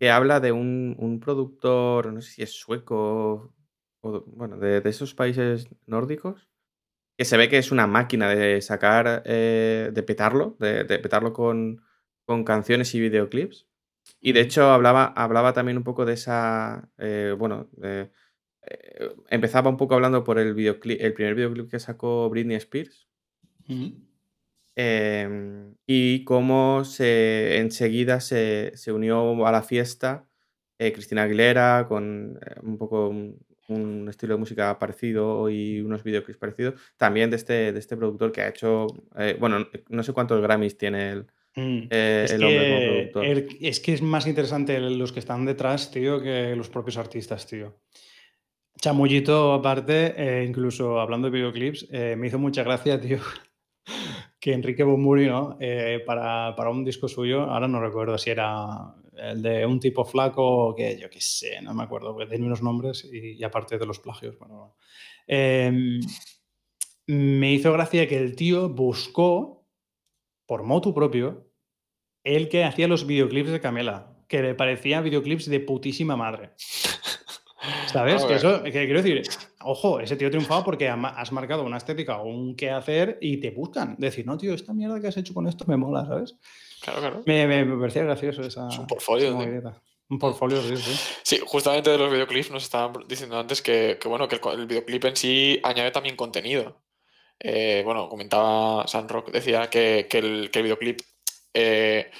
que habla de un, productor, no sé si es sueco o, bueno, de, esos países nórdicos, que se ve que es una máquina de sacar, eh, de petarlo, de, petarlo con, canciones y videoclips. Y de hecho hablaba, hablaba también un poco de esa, eh, bueno, eh, empezaba un poco hablando por el videoclip, el primer videoclip que sacó Britney Spears. Em, y cómo se, enseguida se, unió a la fiesta eh, Cristina Aguilera con eh, un poco un, estilo de música parecido y unos videoclips parecidos, también de este, de este productor que ha hecho, bueno, no sé cuántos Grammys tiene el, mm, es productor. es que es más interesante los que están detrás, tío, que los propios artistas, tío. Chamullito, aparte, incluso hablando de videoclips, me hizo mucha gracia, tío, que Enrique Bumburi, ¿no? Eh, para, un disco suyo, ahora no recuerdo si era el de un tipo flaco o que yo qué sé, no me acuerdo, porque tenía unos nombres y, aparte de los plagios. Bueno, em, me hizo gracia que el tío buscó, por motu propio, el que hacía los videoclips de Camela, que le parecía videoclips de putísima madre. ¿Sabes? Que eso, que quiero decir, ojo, ese tío ha triunfado porque has marcado una estética o un qué hacer y te buscan. Decir, no, tío, esta mierda que has hecho con esto me mola, ¿sabes? Claro, claro. Me, me, parecía gracioso esa. Es un portfolio. un portfolio, sí, sí. Sí, justamente de los videoclips nos estaban diciendo antes que, bueno, que el, videoclip en sí añade también contenido. Eh, bueno, comentaba Sandrock, decía que, el, que el videoclip eh,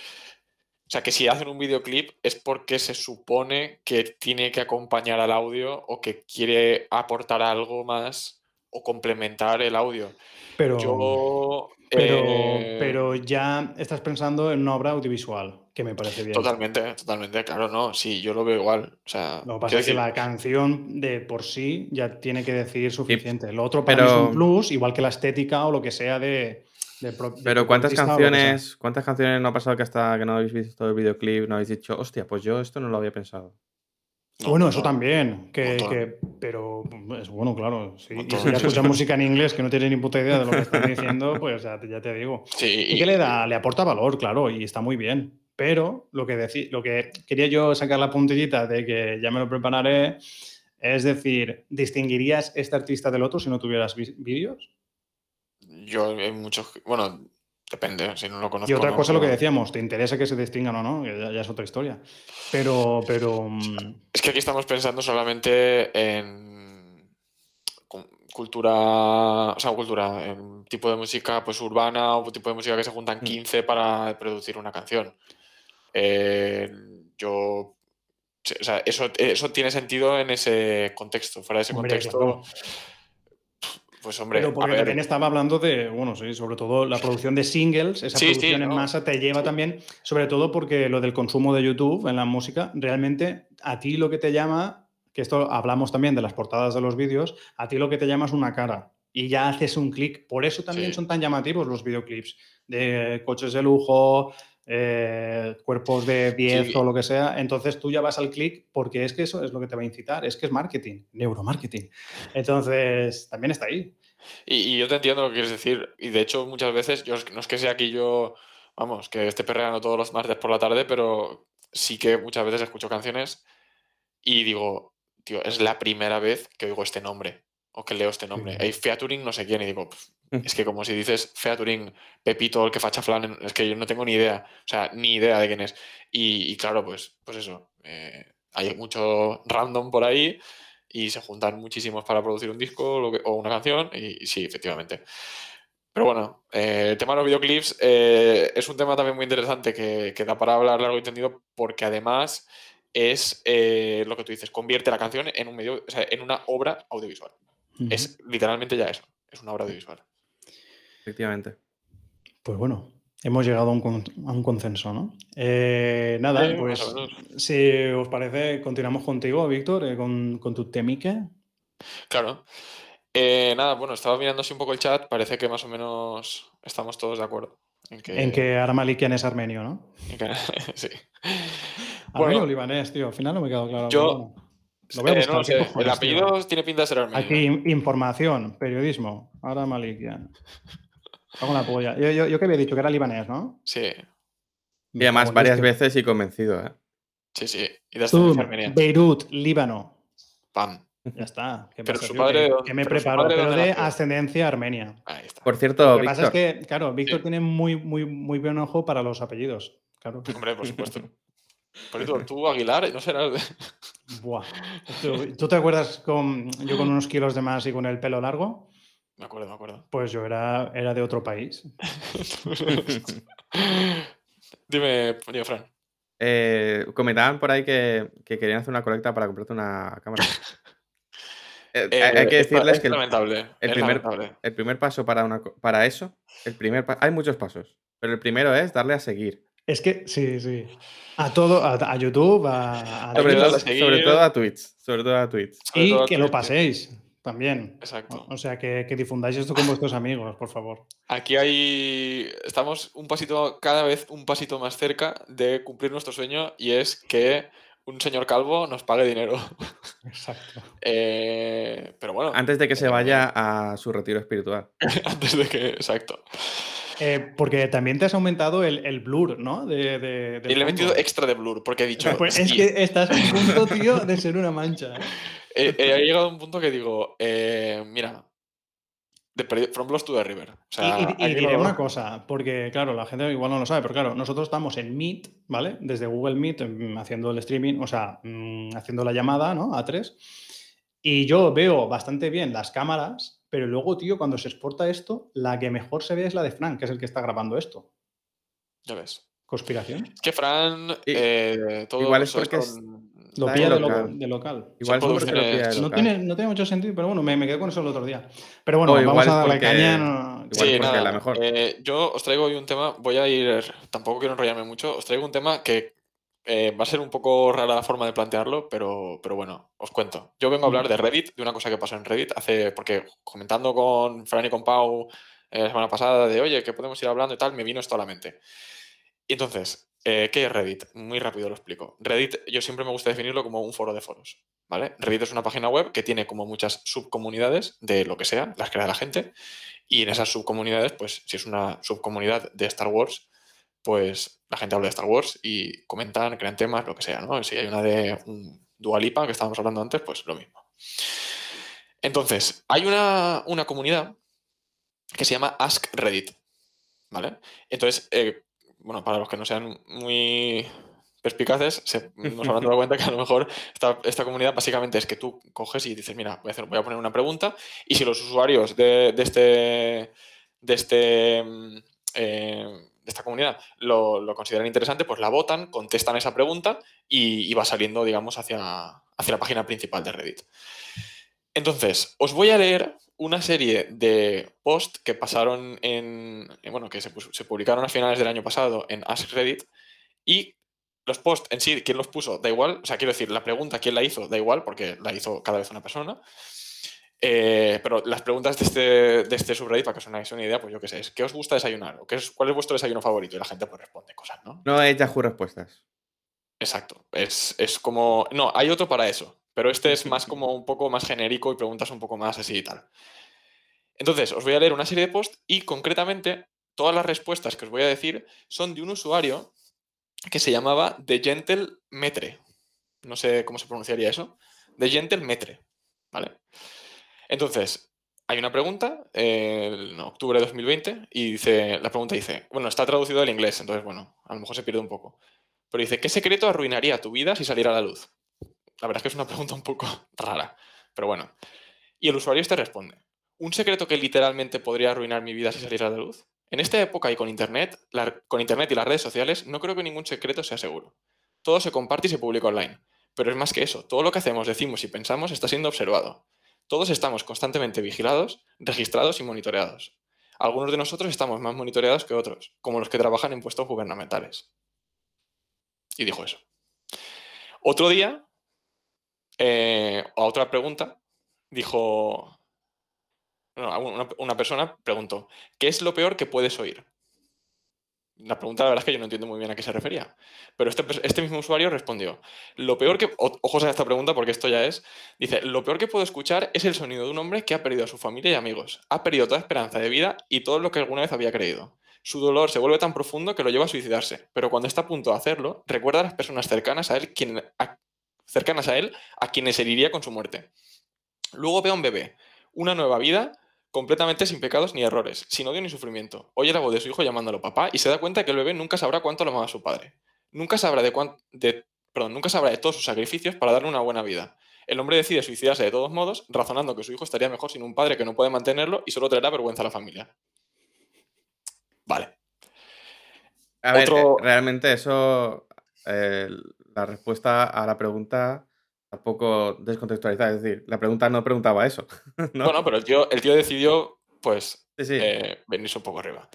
o sea, que si hacen un videoclip es porque se supone que tiene que acompañar al audio o que quiere aportar algo más o complementar el audio. Pero, Yo, pero, eh, pero ya estás pensando en una obra audiovisual, que me parece bien. Totalmente, totalmente, claro, no, sí, yo lo veo igual. O sea, lo que pasa es que la canción de por sí ya tiene que decir suficiente. Lo otro para es un plus, igual que la estética o lo que sea de, pero ¿cuántas canciones, ¿cuántas canciones no ha pasado que hasta que no habéis visto el videoclip no habéis dicho, hostia, pues yo esto no lo había pensado? bueno, eso también, que, pero es bueno, claro. Sí. Y si ya escuchas música en inglés que no tienes ni puta idea de lo que están diciendo, pues ya, te digo. Y que le da, le aporta valor, claro, y está muy bien. Pero lo que, lo que quería yo sacar la puntillita de que ya me lo prepararé, es decir, ¿distinguirías este artista del otro si no tuvieras vídeos? Yo hay muchos, bueno, depende, si no lo conozco. Y otra cosa lo que decíamos, ¿te interesa que se distingan o no? Ya, ya, es otra historia. Pero, pero... Mm, es que aquí estamos pensando solamente en cultura, o sea, cultura, en tipo de música pues urbana o tipo de música que se juntan 15 mm. para producir una canción. Eh, yo o sea, eso, eso tiene sentido en ese contexto. Fuera de ese contexto, pues hombre. Pero porque también estaba hablando de, bueno, sí, sobre todo la producción de singles, esa producción en masa te lleva también, sobre todo porque lo del consumo de YouTube en la música, realmente a ti lo que te llama, que esto hablamos también de las portadas de los vídeos, a ti lo que te llama es una cara y ya haces un clic. Por eso también son tan llamativos los videoclips de coches de lujo, eh, cuerpos de 10 o lo que sea, entonces tú ya vas al clic porque es que eso es lo que te va a incitar, es que es marketing, neuromarketing. Entonces, también está ahí. Y, yo te entiendo lo que quieres decir, y de hecho muchas veces, yo no es que sea aquí yo, vamos, que esté perreando todos los martes por la tarde, pero sí que muchas veces escucho canciones y digo, tío, es la primera vez que oigo este nombre o que leo este nombre. Hay featuring no sé quién y digo, es que como si dices featuring Pepito, el que facha flan, es que yo no tengo ni idea, o sea, ni idea de quién es. Y, claro, pues, pues eso, eh, hay mucho random por ahí y se juntan muchísimos para producir un disco o una canción y, sí, efectivamente. Pero bueno, eh, el tema de los videoclips eh, es un tema también muy interesante que, que, da para hablar largo y entendido porque además es lo que tú dices, convierte la canción en un medio, o sea, en una obra audiovisual. Es literalmente ya eso, es una obra audiovisual. Efectivamente. Pues bueno, Hemos llegado a un, consenso, ¿no? Eh, nada, pues si os parece, continuamos contigo, Víctor, eh, con, tu temique. Claro. Eh, nada, bueno, estaba mirando así un poco el chat, parece que más o menos estamos todos de acuerdo. En que, en que Aramalikian es armenio, ¿no? sí. Armenio bueno, libanés, tío, al final no me quedado claro. Yo, lo voy a buscar, el apellido tiene pinta de ser armenio. Aquí, información, periodismo, Aramalikian. Hago la polla. Yo, yo, yo, que había dicho que era libanés, ¿no? Sí. Y además varias veces y convencido, ¿eh? Sí, sí. Y desde Beirut, Líbano. Pam. Ya está. pero su padre. Que, me preparo, pero de ascendencia armenia. Ahí está. Por cierto, Lo que pasa es que, claro, Víctor tiene muy, muy, muy buen ojo para los apellidos. Claro. Hombre, por supuesto. Por eso, tú, Aguilar, no serás. Buah. ¿Tú, te acuerdas con yo con unos kilos de más y con el pelo largo? Me acuerdo, me acuerdo. Pues yo era, era de otro país. dime, dime, Fran. Eh, comentaban por ahí que, que, querían hacer una colecta para comprarte una cámara. Eh, eh, hay que decirles que el, el, primer, el, primer, paso para, una, para eso, el primer hay muchos pasos, pero el primero es darle a seguir. Es que, sí, sí. A todo, a, YouTube, a, sobre, todo, sobre, todo, a Twitch. Sobre todo a Twitch. Y que lo paséis también. Exacto. O sea, que, difundáis esto con vuestros amigos, por favor. Aquí hay. Estamos un pasito, cada vez un pasito más cerca de cumplir nuestro sueño y es que un señor calvo nos pague dinero. Exacto. Eh, pero bueno. Antes de que se vaya a su retiro espiritual. Antes de que. Exacto. Eh, porque también te has aumentado el, blur, ¿no? De, y le he metido extra de blur, porque he dicho. Pues es que estás en punto, tío, de ser una mancha. ¿eh? he llegado a un punto que digo, eh, mira, de From Lost to the River. y, diré una cosa, porque claro, la gente igual no lo sabe, pero claro, nosotros estamos en Meet, ¿vale? Desde Google Meet, em, haciendo el streaming, o sea, mm, haciendo la llamada, ¿no? A tres. Y yo veo bastante bien las cámaras, pero luego, tío, cuando se exporta esto, la que mejor se ve es la de Frank, que es el que está grabando esto. Ya ves. ¿Conspiración? Es que Fran, eh, todo igual es porque lo pilla de local. Igual no, tiene, no tiene mucho sentido, pero bueno, me, me quedé con eso el otro día. Pero bueno, vamos a darle caña. Sí, nada, la mejor. Eh, yo os traigo hoy un tema, voy a ir, tampoco quiero enrollarme mucho, os traigo un tema que eh, va a ser un poco rara la forma de plantearlo, pero, pero bueno, os cuento. Yo vengo a hablar de Reddit, de una cosa que pasó en Reddit hace, porque comentando con Fran y con Pau eh, la semana pasada de, oye, que podemos ir hablando y tal, me vino esto a la mente. Y entonces, eh, ¿Qué es Reddit? Muy rápido lo explico. Reddit, yo siempre me gusta definirlo como un foro de foros. ¿vale? Reddit es una página web que tiene como muchas subcomunidades de lo que sea, las crea la gente. Y en esas subcomunidades, pues si es una subcomunidad de Star Wars, pues la gente habla de Star Wars y comentan, crean temas, lo que sea, ¿no? Si hay una de un Dualipa que estábamos hablando antes, pues lo mismo. Entonces, hay una, comunidad que se llama Ask Reddit. ¿Vale? Entonces, eh, bueno, para los que no sean muy perspicaces, nos habrán dado cuenta que a lo mejor esta, comunidad básicamente es que tú coges y dices, mira, voy a, poner una pregunta y si los usuarios de, este, de, este, mm, eh, de esta comunidad lo, consideran interesante, pues la votan, contestan esa pregunta y, va saliendo, digamos, hacia, hacia la página principal de Reddit. Entonces, os voy a leer una serie de posts que pasaron en, bueno, que se, publicaron a finales del año pasado en Ask Reddit y los posts en sí, quién los puso, da igual, o sea, quiero decir, la pregunta, quién la hizo, da igual, porque la hizo cada vez una persona. Eh, pero las preguntas de este, de este subreddit, para que os hagáis una idea, pues yo qué sé, es ¿qué os gusta desayunar? ¿O qué es, ¿Cuál es vuestro desayuno favorito? Y la gente pues responde cosas, ¿no? No es Yahoo Respuestas. Exacto. Es, es como. No, hay otro para eso. Pero este es más como un poco más genérico y preguntas un poco más así y tal. Entonces, os voy a leer una serie de posts y concretamente todas las respuestas que os voy a decir son de un usuario que se llamaba The Gentle Metre. No sé cómo se pronunciaría eso. The Gentle Metre. ¿Vale? Entonces, hay una pregunta en octubre de 2020 y dice, la pregunta dice, bueno, está traducido al inglés, entonces bueno, a lo mejor se pierde un poco. Pero dice, ¿qué secreto arruinaría tu vida si saliera a la luz? La verdad es que es una pregunta un poco rara, pero bueno. Y el usuario este responde, ¿un secreto que literalmente podría arruinar mi vida si saliera la luz? En esta época y con internet, con internet y las redes sociales, no creo que ningún secreto sea seguro. Todo se comparte y se publica online. Pero es más que eso, todo lo que hacemos, decimos y pensamos está siendo observado. Todos estamos constantemente vigilados, registrados y monitoreados. Algunos de nosotros estamos más monitoreados que otros, como los que trabajan en puestos gubernamentales. Y dijo eso. Otro día, eh, a otra pregunta, dijo, una, persona preguntó, ¿qué es lo peor que puedes oír? La pregunta, la verdad es que yo no entiendo muy bien a qué se refería. Pero este, este mismo usuario respondió: Lo peor que. Ojos a esta pregunta porque esto ya es. Dice: Lo peor que puedo escuchar es el sonido de un hombre que ha perdido a su familia y amigos. Ha perdido toda esperanza de vida y todo lo que alguna vez había creído. Su dolor se vuelve tan profundo que lo lleva a suicidarse. Pero cuando está a punto de hacerlo, recuerda a las personas cercanas a él, quien, cercanas a él, a quienes heriría con su muerte. Luego ve a un bebé, una nueva vida completamente sin pecados ni errores, sin odio ni sufrimiento. Oye la voz de su hijo llamándolo papá y se da cuenta que el bebé nunca sabrá cuánto lo amaba a su padre. Nunca sabrá de, de, perdón, nunca sabrá de todos sus sacrificios para darle una buena vida. El hombre decide suicidarse de todos modos, razonando que su hijo estaría mejor sin un padre que no puede mantenerlo y solo traerá vergüenza a la familia. Vale. A ver, eh, realmente eso, eh, la respuesta a la pregunta poco descontextualizada. Es decir, la pregunta no preguntaba eso. Bueno, pero el tío, el tío decidió, pues, eh, venirse un poco arriba.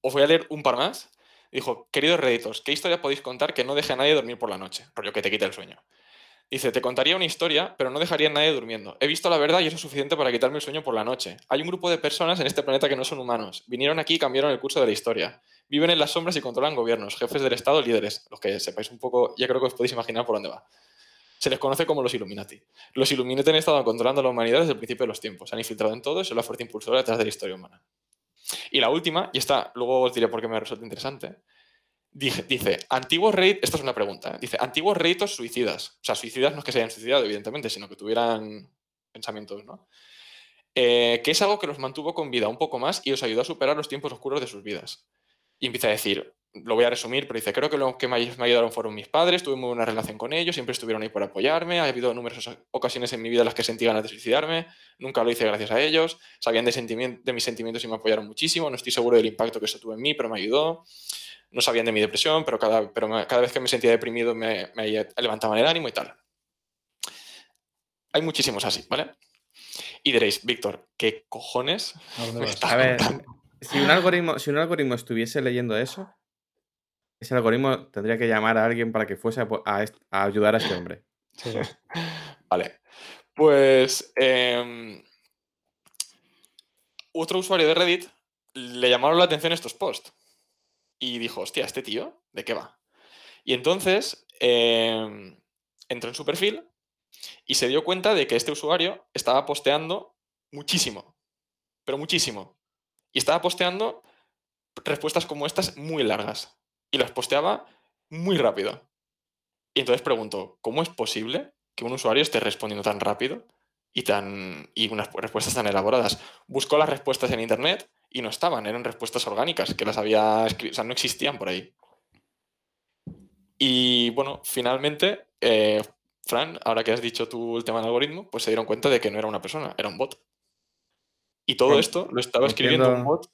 Os voy a leer un par más. Dijo, queridos redditos, ¿qué historia podéis contar que no deje a nadie dormir por la noche? Rollo que te quite el sueño. Dice, te contaría una historia, pero no dejaría a nadie durmiendo. He visto la verdad y eso es suficiente para quitarme el sueño por la noche. Hay un grupo de personas en este planeta que no son humanos. Vinieron aquí y cambiaron el curso de la historia. Viven en las sombras y controlan gobiernos, jefes del Estado, líderes. Los que sepáis un poco, ya creo que os podéis imaginar por dónde va se les conoce como los Illuminati. Los Illuminati han estado controlando a la humanidad desde el principio de los tiempos, han infiltrado en todo y son la fuerte impulsora detrás de la historia humana. Y la última, y esta luego os diré por qué me resulta interesante, dice, antiguos reyes, esta es una pregunta, ¿eh? dice, antiguos reitos suicidas, o sea, suicidas no es que se hayan suicidado, evidentemente, sino que tuvieran pensamientos, ¿no? Eh, que es algo que los mantuvo con vida un poco más y os ayudó a superar los tiempos oscuros de sus vidas. Y empieza a decir, lo voy a resumir, pero dice, creo que lo que me, ayudaron fueron mis padres, tuve muy buena relación con ellos, siempre estuvieron ahí por apoyarme, ha habido numerosas ocasiones en mi vida en las que sentí ganas de suicidarme, nunca lo hice gracias a ellos, sabían de, de mis sentimientos y me apoyaron muchísimo, no estoy seguro del impacto que eso tuvo en mí, pero me ayudó, no sabían de mi depresión, pero cada, pero cada vez que me sentía deprimido me, me levantaban el ánimo y tal. Hay muchísimos así, ¿vale? Y diréis, Víctor, ¿qué cojones? A ver, si un, algoritmo, si un algoritmo estuviese leyendo eso, ese algoritmo tendría que llamar a alguien para que fuese a, ayudar a este hombre. vale. Pues em, otro usuario de Reddit le llamaron la atención estos posts y dijo, hostia, ¿este tío? ¿De qué va? Y entonces em, entró en su perfil y se dio cuenta de que este usuario estaba posteando muchísimo, pero muchísimo. Y estaba posteando respuestas como estas muy largas y las posteaba muy rápido. Y entonces pregunto, ¿cómo es posible que un usuario esté respondiendo tan rápido y, tan, y unas respuestas tan elaboradas? Buscó las respuestas en internet y no estaban, eran respuestas orgánicas, que las había escrito, o sea, no existían por ahí. Y bueno, finalmente, eh, Fran, ahora que has dicho tú el tema del algoritmo, pues se dieron cuenta de que no era una persona, era un bot. Y todo esto lo estaba escribiendo un bot.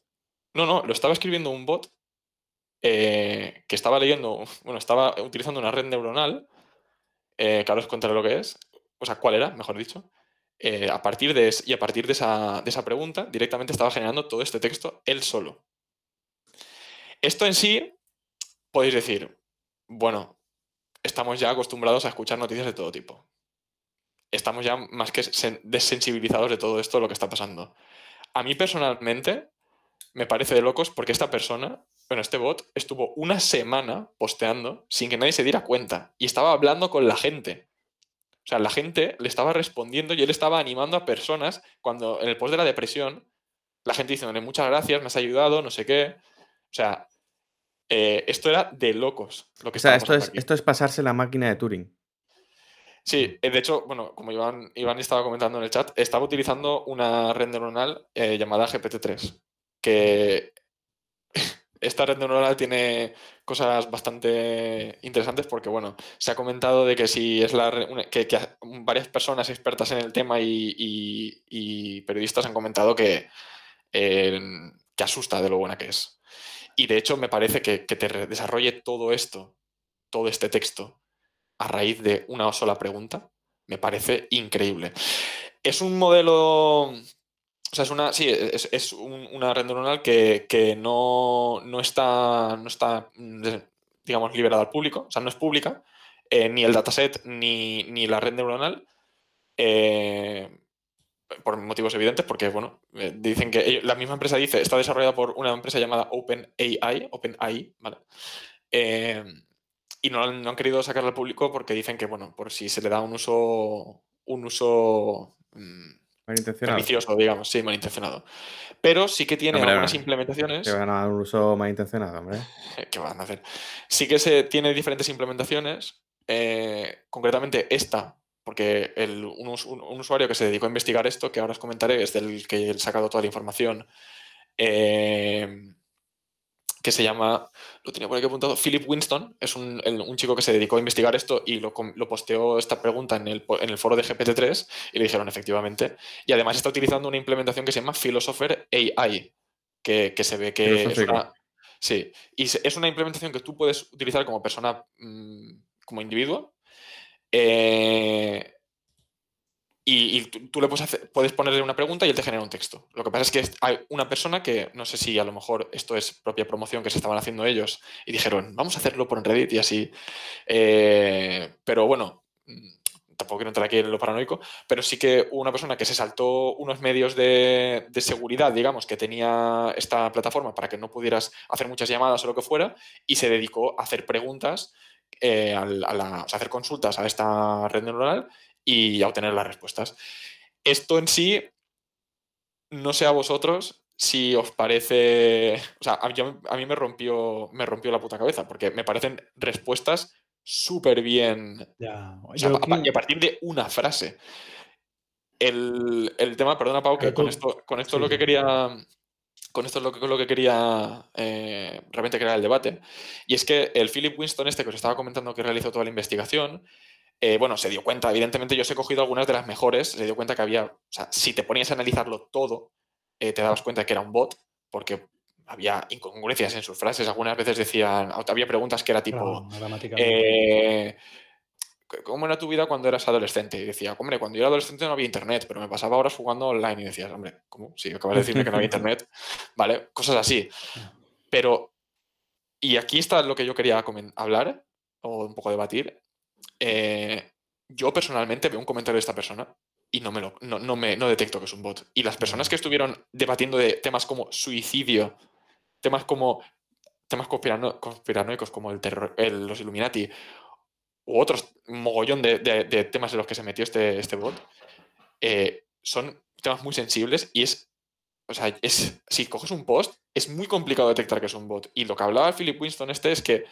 No, no, lo estaba escribiendo un bot eh, que estaba leyendo, bueno, estaba utilizando una red neuronal, eh, que ahora os contaré lo que es, o sea, cuál era, mejor dicho. Eh, a partir de, y a partir de esa, de esa pregunta, directamente estaba generando todo este texto él solo. Esto en sí, podéis decir, bueno, estamos ya acostumbrados a escuchar noticias de todo tipo. Estamos ya más que desensibilizados de todo esto, lo que está pasando. A mí personalmente me parece de locos porque esta persona bueno, este bot estuvo una semana posteando sin que nadie se diera cuenta y estaba hablando con la gente. O sea, la gente le estaba respondiendo y él estaba animando a personas cuando en el post de la depresión la gente diciéndole muchas gracias, me has ayudado, no sé qué. O sea, eh, esto era de locos. Lo que o sea, esto es, esto es pasarse la máquina de Turing. Sí, eh, de hecho, bueno, como Iván, Iván estaba comentando en el chat, estaba utilizando una red neuronal eh, llamada GPT-3, que esta red neuronal tiene cosas bastante interesantes porque, bueno, se ha comentado de que si es la que, varias personas expertas en el tema y, periodistas han comentado que, que asusta de lo buena que es. Y de hecho me parece que, que te desarrolle todo esto, todo este texto, a raíz de una sola pregunta, me parece increíble. Es un modelo O sea, es una, sí, es, una red neuronal que, no, está, no está, digamos, liberada al público, o sea, no es pública, eh, ni el dataset ni, ni la red neuronal. Eh, por motivos evidentes, porque bueno, eh, dicen que la misma empresa dice, está desarrollada por una empresa llamada OpenAI, OpenAI, ¿vale? Eh, y no, han querido sacarla al público porque dicen que, bueno, por si se le da un uso, un uso mm, malintencionado. digamos, sí, malintencionado. Pero sí que tiene algunas implementaciones. Que van a dar un uso malintencionado, hombre. ¿Qué van a hacer? Sí que se tiene diferentes implementaciones. Eh, concretamente esta porque un, usuario que se dedicó a investigar esto, que ahora os comentaré, es del que he sacado toda la información, em, que se llama, lo tenía por aquí apuntado, Philip Winston, es un, chico que se dedicó a investigar esto y lo, posteó esta pregunta en el, foro de GPT-3 y le dijeron efectivamente. Y además está utilizando una implementación que se llama Philosopher AI, que, se ve que es una... Sí, y es una implementación que tú puedes utilizar como persona, mm, como individuo, eh, y, tú, le puedes, puedes ponerle una pregunta y él te genera un texto. Lo que pasa es que hay una persona que, no sé si a lo mejor esto es propia promoción que se estaban haciendo ellos y dijeron, vamos a hacerlo por Reddit y así. Eh, pero bueno, mm, tampoco quiero entrar aquí en lo paranoico, pero sí que una persona que se saltó unos medios de, seguridad, digamos, que tenía esta plataforma para que no pudieras hacer muchas llamadas o lo que fuera, y se dedicó a hacer preguntas eh, a, hacer consultas a esta red neuronal y a obtener las respuestas. Esto en sí, no sé a vosotros si os parece. O sea, a, mí me rompió, me rompió la puta cabeza, porque me parecen respuestas súper bien. y a, partir de una frase. El, tema, perdona, Pau, que con esto, con esto es lo que quería con esto es lo que, lo que quería eh, realmente crear el debate. Y es que el Philip Winston, este que os estaba comentando que realizó toda la investigación, eh, bueno, se dio cuenta, evidentemente yo os he cogido algunas de las mejores, se dio cuenta que había, o sea, si te ponías a analizarlo todo, eh, te dabas cuenta que era un bot, porque había incongruencias en sus frases, algunas veces decían, había preguntas que era tipo, ¿cómo era tu vida cuando eras adolescente? Y decía, hombre, cuando yo era adolescente no había internet, pero me pasaba horas jugando online. Y decías, hombre, ¿cómo? Sí, acabas de decirme que no había internet. Vale, cosas así. Pero, y aquí está lo que yo quería hablar, o un poco debatir. Eh, yo personalmente veo un comentario de esta persona y no me lo no, me no detecto que es un bot. Y las personas que estuvieron debatiendo de temas como suicidio, temas como temas conspiranoicos como el terror, los Illuminati u otros mogollón de, temas en los que se metió este, este bot, eh, son temas muy sensibles y es, o sea, es, si coges un post, es muy complicado detectar que es un bot. Y lo que hablaba Philip Winston este es que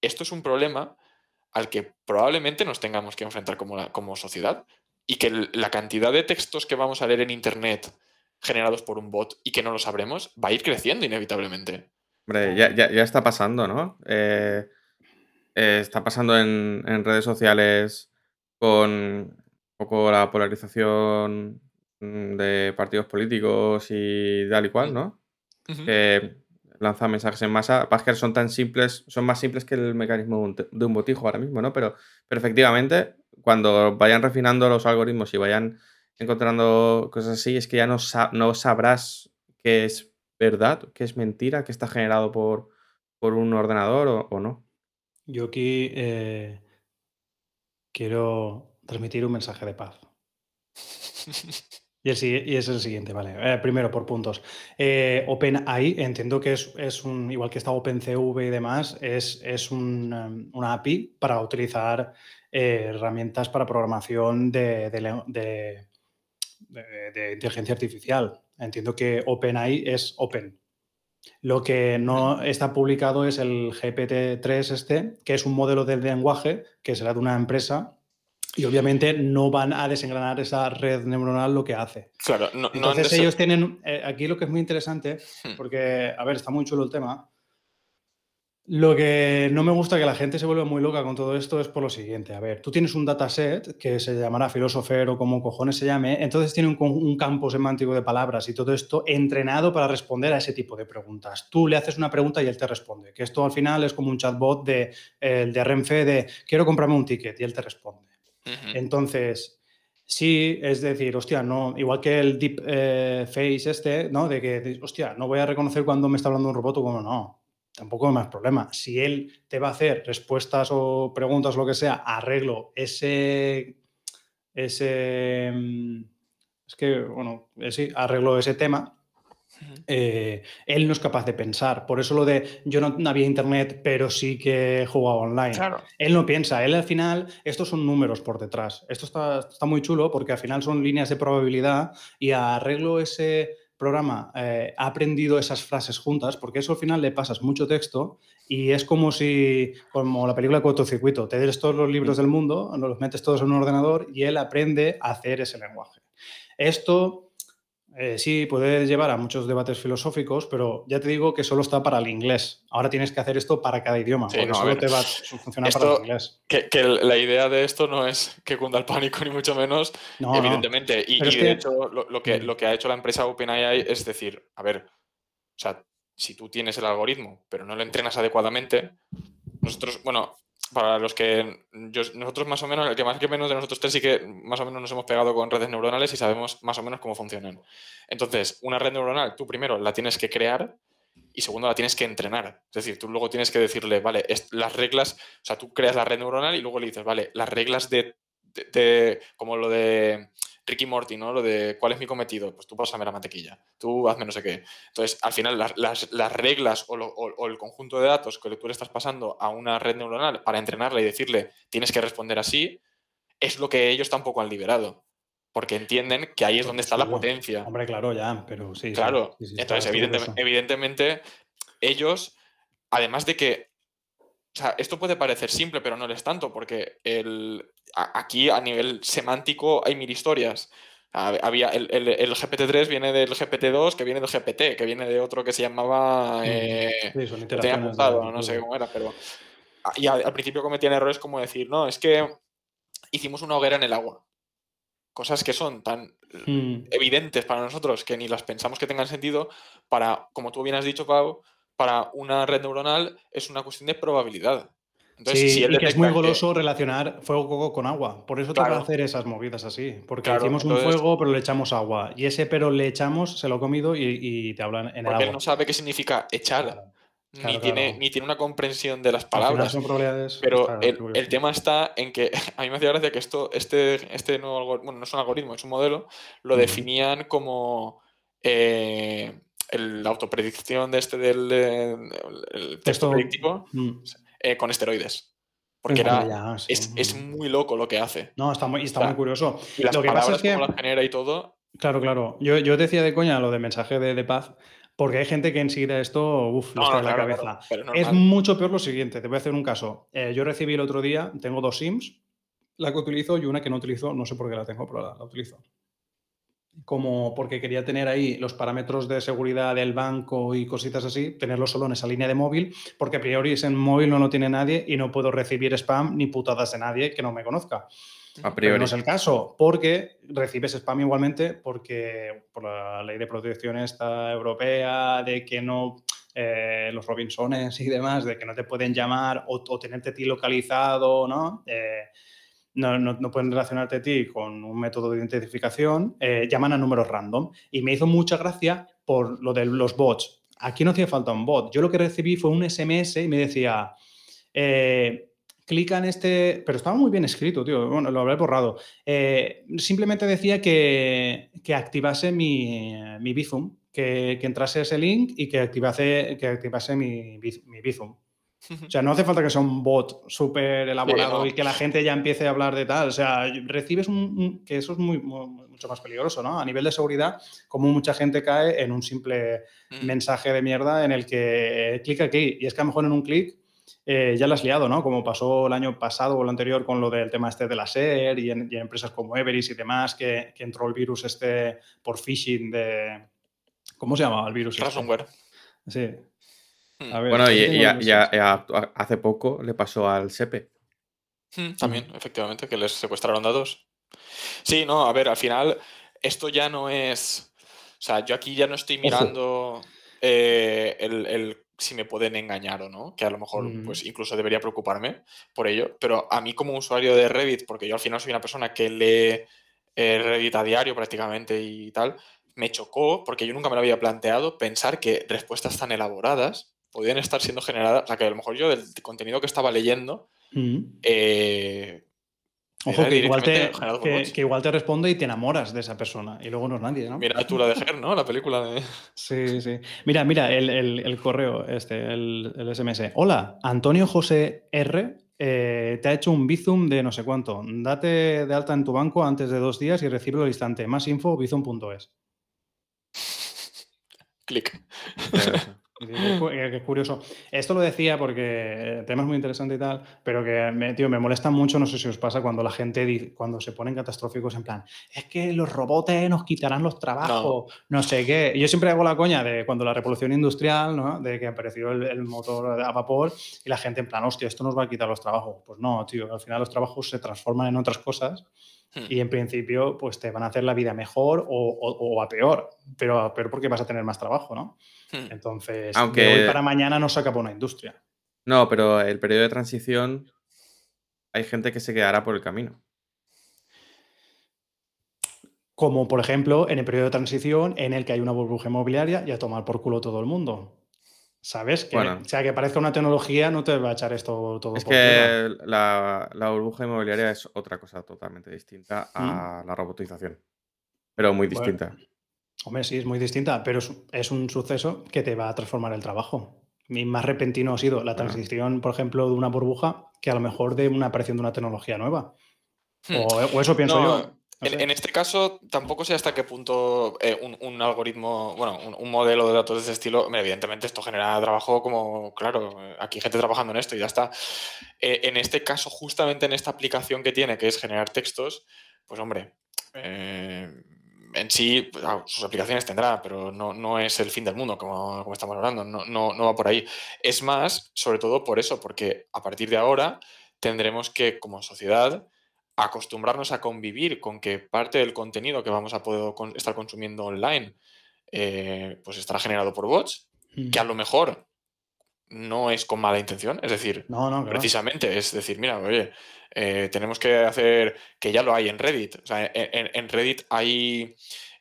esto es un problema al que probablemente nos tengamos que enfrentar como, como sociedad y que la cantidad de textos que vamos a leer en Internet generados por un bot y que no lo sabremos va a ir creciendo inevitablemente. Hombre, ya, ya, ya está pasando, ¿no? Eh, eh, está pasando en, redes sociales con un poco la polarización mm, de partidos políticos y tal y cual. ¿no? Lanzan mensajes en masa. que son tan simples, son más simples que el mecanismo de un botijo ahora mismo, ¿no? Pero, pero efectivamente, cuando vayan refinando los algoritmos y vayan encontrando cosas así, es que ya no, no sabrás qué es verdad, qué es mentira, qué está generado por, por un ordenador o no. Yo aquí eh, quiero transmitir un mensaje de paz. Y, es el siguiente, vale. Eh, primero, por puntos. Eh, OpenAI, entiendo que es, un, igual que está OpenCV y demás, es, es un, um, una API para utilizar herramientas para programación de, de, de inteligencia artificial. Entiendo que OpenAI es open, lo que no está publicado es el GPT-3 este, que es un modelo de lenguaje que será de una empresa y obviamente no van a desengranar esa red neuronal lo que hace. Claro, no, Entonces ellos tienen, eh, aquí lo que es muy interesante, hmm. porque, a ver, está muy chulo el tema, lo que no me gusta que la gente se vuelva muy loca con todo esto es por lo siguiente. A ver, tú tienes un dataset que se llamará Philosopher o como cojones se llame, entonces tiene un, campo semántico de palabras y todo esto entrenado para responder a ese tipo de preguntas. Tú le haces una pregunta y él te responde, que esto al final es como un chatbot de, de Renfe de quiero comprarme un ticket y él te responde. Entonces, Sí, es decir, hostia, no, igual que el deep eh, face este, ¿no? De que, hostia, no voy a reconocer cuando me está hablando un robot o como no. Tampoco hay más problema. Si él te va a hacer respuestas o preguntas, lo que sea, arreglo ese. ese. Mm, es que, bueno, eh, sí, arreglo ese tema eh, él no es capaz de pensar. Por eso lo de yo no, había internet, pero sí que jugaba online. Él no piensa. Él al final, estos son números por detrás. Esto está, muy chulo porque al final son líneas de probabilidad y arreglo ese programa eh, ha aprendido esas frases juntas, porque eso al final le pasas mucho texto y es como si, como la película cortocircuito, te des todos los libros del mundo, los metes todos en un ordenador y él aprende a hacer ese lenguaje. Esto eh, sí, puede llevar a muchos debates filosóficos, pero ya te digo que solo está para el inglés. Ahora tienes que hacer esto para cada idioma, porque solo te va a funcionar para el inglés. Que, la idea de esto no es que cunda el pánico, ni mucho menos, evidentemente. Y, de hecho, lo, que, mm. lo que ha hecho la empresa OpenAI es decir, a ver, o sea, si tú tienes el algoritmo, pero no lo entrenas adecuadamente, nosotros, bueno, para los que nosotros más o menos, el que más que menos de nosotros tres sí que más o menos nos hemos pegado con redes neuronales y sabemos más o menos cómo funcionan. Entonces, una red neuronal, tú primero la tienes que crear y segundo la tienes que entrenar. Es decir, tú luego tienes que decirle, vale, las reglas, o sea, tú creas la red neuronal y luego le dices, vale, las reglas de como lo de Ricky Morty, ¿no? Lo de cuál es mi cometido, pues tú pásame la mantequilla, tú hazme no sé qué. Entonces, al final, las, reglas o, el conjunto de datos que tú le estás pasando a una red neuronal para entrenarla y decirle tienes que responder así, es lo que ellos tampoco han liberado. Porque entienden que ahí es donde está la potencia. Hombre, claro, ya, pero sí. Claro, entonces, evidentemente, ellos, además de que o sea, esto puede parecer simple, pero no lo es tanto, porque el, aquí a nivel semántico hay mil historias. Había el, GPT-3 viene del GPT-2, que viene del GPT, que viene de otro que se llamaba. Mm. Eh, no sé cómo era, pero. Y al, principio cometían errores como decir, no, es que hicimos una hoguera en el agua. Cosas que son tan mm. evidentes para nosotros que ni las pensamos que tengan sentido, para, como tú bien has dicho, Pau, para una red neuronal es una cuestión de probabilidad. Entonces, sí, y que es muy goloso relacionar fuego con agua. Por eso claro. que hacer esas movidas así. Porque hicimos un fuego, pero le echamos agua. Y ese pero le echamos, se lo ha comido y, te hablan en el Porque él no sabe qué significa echar. ni, tiene, ni tiene una comprensión de las palabras. Son probabilidades, pero el, tema está en que a mí me hacía gracia que esto, este, este nuevo bueno, no es un algoritmo, es un modelo, lo definían como eh, la autopredicción de este del el texto predictivo mm. eh, con esteroides. Porque era, es, muy loco lo que hace. No, está muy, está muy curioso. Y las lo que pasa es que, las genera y todo. Claro, claro. Yo, yo decía de coña lo de mensaje de, paz, porque hay gente que enseguida esto, uff, no, en la cabeza. es mucho peor lo siguiente. Te voy a hacer un caso. Eh, yo recibí el otro día, tengo dos SIMs, la que utilizo y una que no utilizo, no sé por qué la tengo, pero la utilizo como porque quería tener ahí los parámetros de seguridad del banco y cositas así, tenerlo solo en esa línea de móvil, porque a priori ese móvil no lo tiene nadie y no puedo recibir spam ni putadas de nadie que no me conozca. A priori. no es el caso, porque recibes spam igualmente, porque por la ley de protección esta europea, de que no, eh, los Robinsones y demás, de que no te pueden llamar o, tenerte ti localizado, ¿no? Eh, no, no, pueden relacionarte a ti con un método de identificación, eh, llaman a números random. Y me hizo mucha gracia por lo de los bots. Aquí no hacía falta un bot. Yo lo que recibí fue un SMS y me decía, eh, clica en este, pero estaba muy bien escrito, tío, bueno, lo habré borrado. Eh, simplemente decía que, que activase mi, mi Bizum, que, que, entrase ese link y que activase, que activase mi, mi Bizum. O sea, no hace falta que sea un bot súper elaborado y que la gente ya empiece a hablar de tal. O sea, recibes un, que eso es muy, mucho más peligroso, ¿no? A nivel de seguridad, como mucha gente cae en un simple mm. mensaje de mierda en el que eh, clica aquí. Y es que a lo mejor en un clic eh, ya lo has liado, ¿no? Como pasó el año pasado o el anterior con lo del tema este de la SER y en, empresas como Everis y demás, que, entró el virus este por phishing de... ¿Cómo se llamaba el virus? Este? Ransomware. Hmm. bueno, y, ya, hace poco le pasó al SEPE. Hmm, también, efectivamente, que les secuestraron datos. Sí, no, a ver, al final esto ya no es... O sea, yo aquí ya no estoy mirando eh, el, si me pueden engañar o no, que a lo mejor mm. pues incluso debería preocuparme por ello, pero a mí como usuario de Revit, porque yo al final soy una persona que lee eh, Reddit a diario prácticamente y tal, me chocó porque yo nunca me lo había planteado pensar que respuestas tan elaboradas podían estar siendo generadas, o sea, que a lo mejor yo del contenido que estaba leyendo, Mm. eh, Ojo, que igual, te, que, que igual te responde y te enamoras de esa persona y luego no es nadie, ¿no? Mira tú la de Her, ¿no? La película de... Sí, sí. Mira, mira, el, el- el correo, este, el, el SMS. Hola, Antonio José R. eh, te ha hecho un Bizum de no sé cuánto. Date de alta en tu banco antes de dos días y recíbelo al instante. Más info, bizum.es. Click. Qué, cu- eh, qué curioso. Esto lo decía porque el tema es muy interesante y tal, pero que me, tío, me molesta mucho, no sé si os pasa, cuando la gente, di- cuando se ponen catastróficos en plan, es que los robots nos quitarán los trabajos, no, sé qué. Yo siempre hago la coña de cuando la revolución industrial, ¿no? De que apareció el, el motor a vapor y la gente en plan, hostia, esto nos va a quitar los trabajos. Pues no, tío, al final los trabajos se transforman en otras cosas Hmm. y en principio pues te van a hacer la vida mejor o, o- o a peor, pero a peor porque vas a tener más trabajo, ¿no? Hmm. Entonces, Aunque- de hoy para mañana no se acaba una industria. No, pero el periodo de transición hay gente que se quedará por el camino. Como por ejemplo en el periodo de transición en el que hay una burbuja inmobiliaria y a tomar por culo todo el mundo. ¿Sabes? Que, Bueno. O sea, que parezca una tecnología no te va a echar esto todo Es por que la, la burbuja inmobiliaria es otra cosa totalmente distinta Mm. a la robotización. Pero muy Bueno. distinta. Hombre, sí, es muy distinta, pero es, es un suceso que te va a transformar el trabajo. Y más repentino ha sido la Bueno. transición, por ejemplo, de una burbuja que a lo mejor de una aparición de una tecnología nueva. Hmm. O, o eso pienso No, yo. En, en este caso, tampoco sé hasta qué punto eh, un, un algoritmo, bueno, un, un modelo de datos de ese estilo, evidentemente esto genera trabajo como, claro, aquí hay gente trabajando en esto y ya está. Eh, en este caso, justamente en esta aplicación que tiene, que es generar textos, pues hombre, eh, en sí, pues, ah, sus aplicaciones tendrá, pero no, no es el fin del mundo, como, como estamos hablando, no, no, no va por ahí. Es más, sobre todo por eso, porque a partir de ahora tendremos que, como sociedad, acostumbrarnos a convivir con que parte del contenido que vamos a poder con- estar consumiendo online eh, pues estará generado por bots, Mm. que a lo mejor no es con mala intención, es decir, No, no, precisamente es decir, mira, oye, eh, tenemos que hacer, que ya lo hay en Reddit, o sea, en, en- en Reddit hay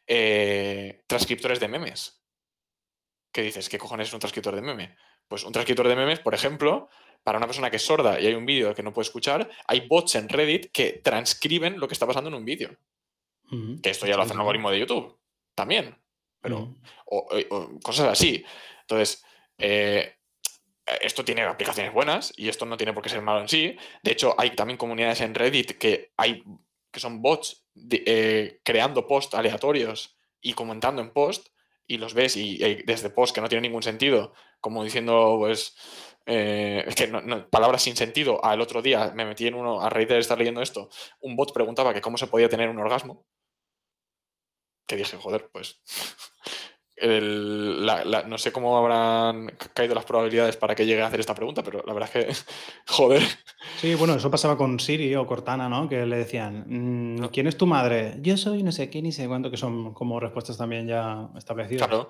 eh, transcriptores de memes. ¿Qué dices? ¿Qué cojones es un transcriptor de meme? Pues un transcriptor de memes, por ejemplo, para una persona que es sorda y hay un vídeo que no puede escuchar, hay bots en Reddit que transcriben lo que está pasando en un vídeo. Que esto ya lo hace un algoritmo de YouTube también. Pero, o, o- o cosas así. Entonces, eh, esto tiene aplicaciones buenas y esto no tiene por qué ser malo en sí. De hecho, hay también comunidades en Reddit que hay que son bots de- eh, creando posts aleatorios y comentando en post y los ves y, y desde post que no tiene ningún sentido, como diciendo, pues, eh, que palabras sin sentido. Al otro día me metí en uno, a raíz de estar leyendo esto, un bot preguntaba que cómo se podía tener un orgasmo. Que dije, joder, pues el- la- la- no sé cómo habrán caído las probabilidades para que llegue a hacer esta pregunta, pero la verdad es que, joder, Sí, bueno, eso pasaba con Siri o Cortana, ¿no? Que le decían, mm. ¿quién es tu madre? Yo soy no sé qué ni sé cuánto, que son como respuestas también ya establecidas. claro.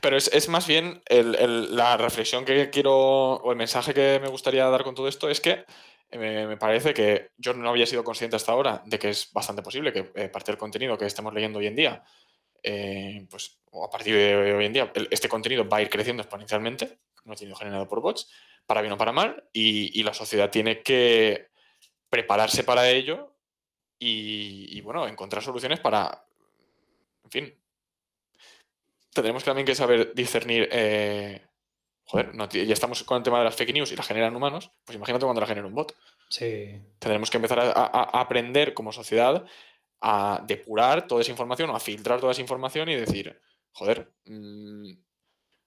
Pero es, es más bien el- el- la reflexión que quiero, o el mensaje que me gustaría dar con todo esto es que eh, me, me parece que yo no había sido consciente hasta ahora de que es bastante posible que eh, parte del contenido que estemos leyendo hoy en día, eh, pues a partir de hoy en día, este contenido va a ir creciendo exponencialmente, contenido generado por bots, para bien o para mal, y, y la sociedad tiene que prepararse para ello y, y, bueno, encontrar soluciones para, en fin, tendremos también que saber discernir, eh, joder, no, ya estamos con el tema de las fake news y las generan humanos, pues imagínate cuando la genera un bot. Sí. Tendremos que empezar a, a- a aprender como sociedad a depurar toda esa información o a filtrar toda esa información y decir, joder, mm,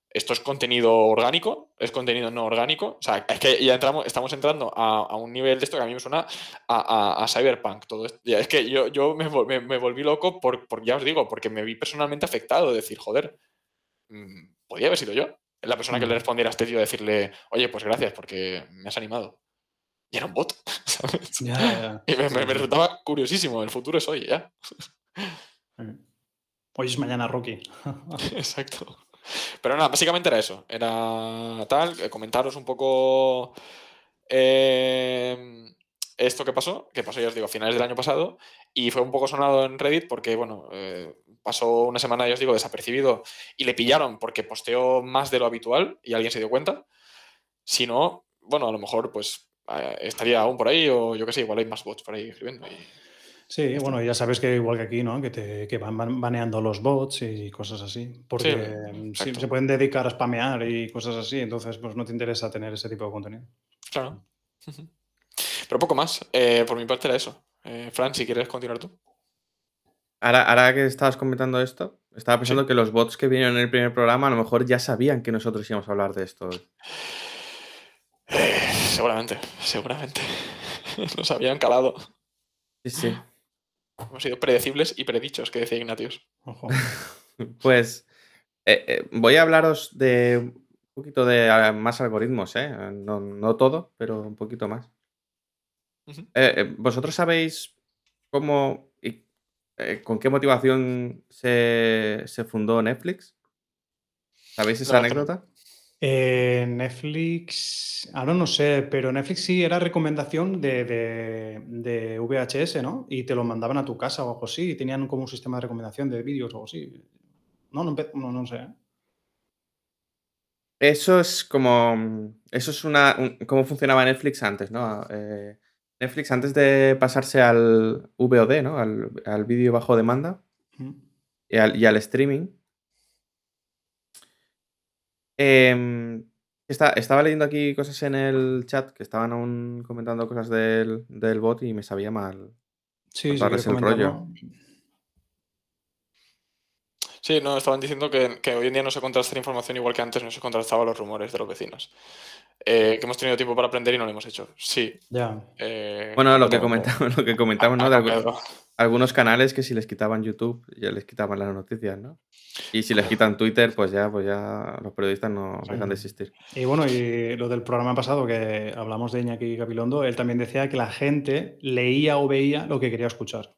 esto es contenido orgánico, es contenido no orgánico. O sea, es que ya entramos, estamos entrando a, a un nivel de esto que a mí me suena a, a- a cyberpunk. Todo esto. Ya, es que yo, yo me, vol- me- me volví loco por, por, ya os digo, porque me vi personalmente afectado. De decir, joder, mm, podía haber sido yo. La persona que le Mm. respondiera a este tío, decirle, oye, pues gracias, porque me has animado. Y era un bot, ¿sabes? Ya, ya. Y me, resultaba curiosísimo. El futuro es hoy, ya. Mm. Hoy es mañana, Rocky. Exacto. Pero nada, básicamente era eso. Era tal, eh, comentaros un poco eh, esto que pasó, que pasó ya os digo a finales del año pasado, y fue un poco sonado en Reddit porque, bueno, eh, pasó una semana, ya os digo, desapercibido y le pillaron porque posteó más de lo habitual y alguien se dio cuenta. Si no, bueno, a lo mejor pues estaría aún por ahí o yo qué sé, igual hay más bots por ahí escribiendo. Sí, bueno, ya sabes que igual que aquí, ¿no? Que, te, que van baneando los bots y cosas así. Porque se pueden dedicar a spamear y cosas así, entonces pues no te interesa tener ese tipo de contenido. Claro. Pero poco más. Eh, por mi parte era eso. Eh, Fran, si quieres continuar tú. Ahora, que estabas comentando esto, estaba pensando que los bots que vinieron en el primer programa a lo mejor ya sabían que nosotros íbamos a hablar de esto. Eh, seguramente, seguramente. Nos habían calado. Sí, sí. Hemos sido predecibles y predichos, que decía Ignatius. pues voy a hablaros de un poquito de ah, más algoritmos, ¿eh? No, no todo, pero un poquito más. Eh, eh, ¿Vosotros sabéis cómo y eh, con qué motivación se, fundó Netflix? ¿Sabéis esa anécdota? Netflix, ahora no sé, pero Netflix sí era recomendación de, VHS, ¿no? Y te lo mandaban a tu casa o algo así, y tenían como un sistema de recomendación de vídeos o algo así. No, no, no, sé. Eso es como. Eso es una. cómo funcionaba Netflix antes, ¿no? Netflix, antes de pasarse al VOD, ¿no? Al, vídeo bajo demanda y, al, streaming. Em, estaba leyendo aquí cosas en el chat que estaban aún comentando cosas del, bot y me sabía mal. Sí, sí, el rollo. Sí, no, estaban diciendo que, hoy en día no se contrasta información igual que antes no se contrastaba los rumores de los vecinos. Eh, que hemos tenido tiempo para aprender y no lo hemos hecho. Sí. Ya. Eh, bueno, lo que, comentamos, lo que comentamos, ¿no? De algunos canales que si les quitaban YouTube, ya les quitaban las noticias, ¿no? Y si les quitan Twitter, pues ya, pues ya los periodistas no dejan de existir. Y bueno, y lo del programa pasado que hablamos de Iñaki Capilondo, él también decía que la gente leía o veía lo que quería escuchar.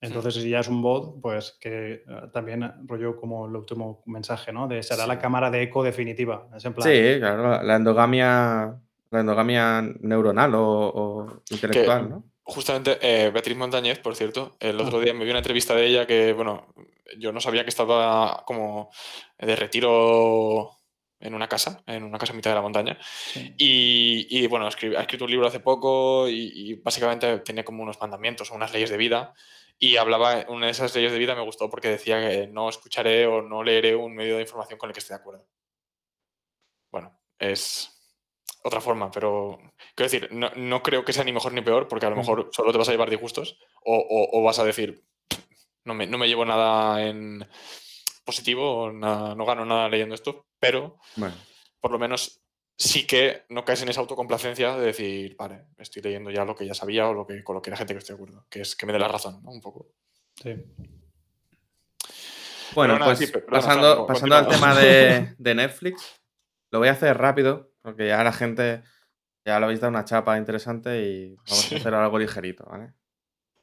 Entonces, si ya es un bot, pues que eh, también rollo como el último mensaje, ¿no? De será la cámara de eco definitiva. Sí, claro, la endogamia, la endogamia neuronal o, intelectual, ¿no? Justamente, eh, Beatriz Montañez, por cierto, el otro día me vi una entrevista de ella que, bueno, yo no sabía que estaba como de retiro en una casa, en una casa a mitad de la montaña. Y, bueno, ha escrito un libro hace poco y, y, básicamente tiene como unos mandamientos o unas leyes de vida y hablaba, una de esas leyes de vida me gustó porque decía que no escucharé o no leeré un medio de información con el que esté de acuerdo. Bueno, es otra forma, pero quiero decir, no, creo que sea ni mejor ni peor, porque a lo mm. mejor solo te vas a llevar disgustos o, o, vas a decir, no me, no me, llevo nada en positivo, no gano nada leyendo esto, pero por lo menos sí que no caes en esa autocomplacencia de decir, vale, estoy leyendo ya lo que ya sabía o lo que, con lo que la gente que estoy de acuerdo, que es que me dé la razón, ¿no? Un poco. Sí. Bueno, pues pasando, pasando al tema de, Netflix, lo voy a hacer rápido, porque ya la gente ya lo habéis dado una chapa interesante y vamos a hacer algo ligerito, ¿vale?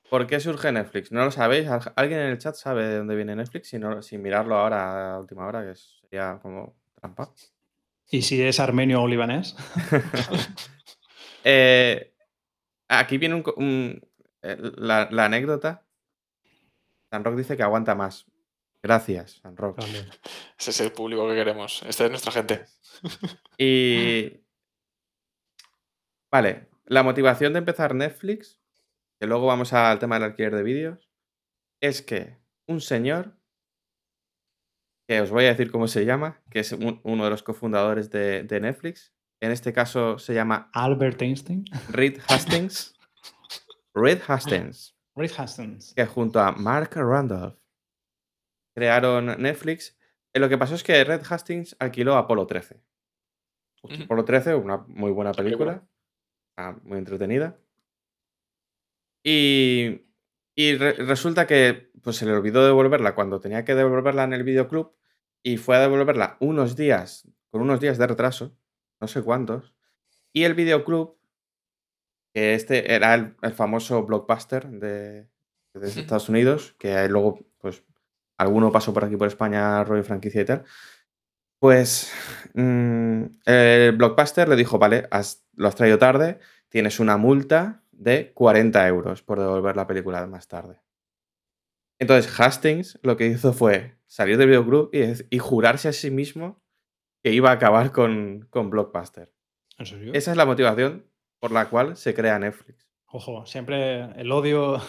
¿Por qué surge Netflix? ¿No lo sabéis? ¿Alguien en el chat sabe de dónde viene Netflix? Sin, sin mirarlo ahora a última hora, que sería como trampa. ¿Y si es armenio o libanés? Eh, aquí viene un, eh, la, anécdota. San Rock dice que aguanta más. Gracias, San Rock. Ese es el público que queremos. Esta es nuestra gente. Y. Vale, la motivación de empezar Netflix, que luego vamos al tema del alquiler de vídeos, es que un señor que os voy a decir cómo se llama, que es uno de los cofundadores de, Netflix. En este caso se llama Albert Einstein. Reed Hastings. Reed Hastings. Reed Hastings. Que junto a Mark Randolph crearon Netflix. Y lo que pasó es que Reed Hastings alquiló Apolo 13. Apolo 13, una muy buena película. Muy entretenida. Y y resulta que pues, se le olvidó devolverla cuando tenía que devolverla en el videoclub y fue a devolverla unos días, con unos días de retraso, no sé cuántos. Y el videoclub, que este era el, famoso blockbuster de, Estados Unidos, que luego, pues, alguno pasó por aquí por España, rollo franquicia y tal. Pues mm, el blockbuster le dijo, vale, lo has traído tarde, tienes una multa de 40 euros por devolver la película más tarde. Entonces Hastings lo que hizo fue salir del videoclub y, y jurarse a sí mismo que iba a acabar con, con Blockbuster. Esa es la motivación por la cual se crea Netflix. Ojo, siempre el odio.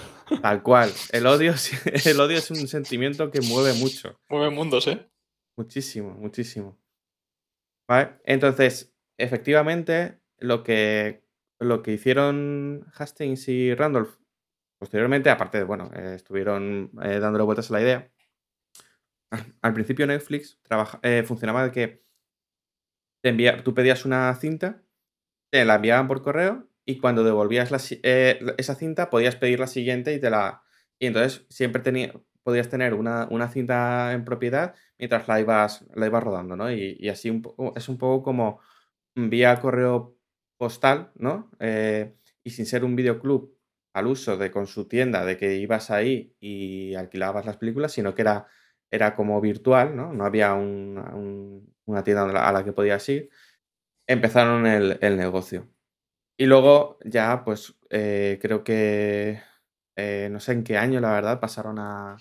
Tal cual. El odio, el odio es un sentimiento que mueve mucho. Mueve mundos, ¿eh? Muchísimo, muchísimo. ¿Vale? Entonces, efectivamente, lo que, lo que hicieron Hastings y Randolph posteriormente, aparte de, bueno, eh, estuvieron eh, dándole vueltas a la idea. Al principio Netflix eh, funcionaba de que te tú pedías una cinta, te la enviaban por correo y cuando devolvías esa cinta podías pedir la siguiente y te la... Y entonces siempre tenía, podías tener una, una, cinta en propiedad mientras la ibas, la ibas rodando, ¿no? Y, así es un poco como vía correo postal, ¿no? y sin ser un videoclub al uso de con su tienda, de que ibas ahí y alquilabas las películas, sino que era, era como virtual, ¿no? No había una tienda a la que podías ir. Empezaron el, negocio. Y luego ya, pues eh, creo que, eh, no sé en qué año, la verdad, pasaron a,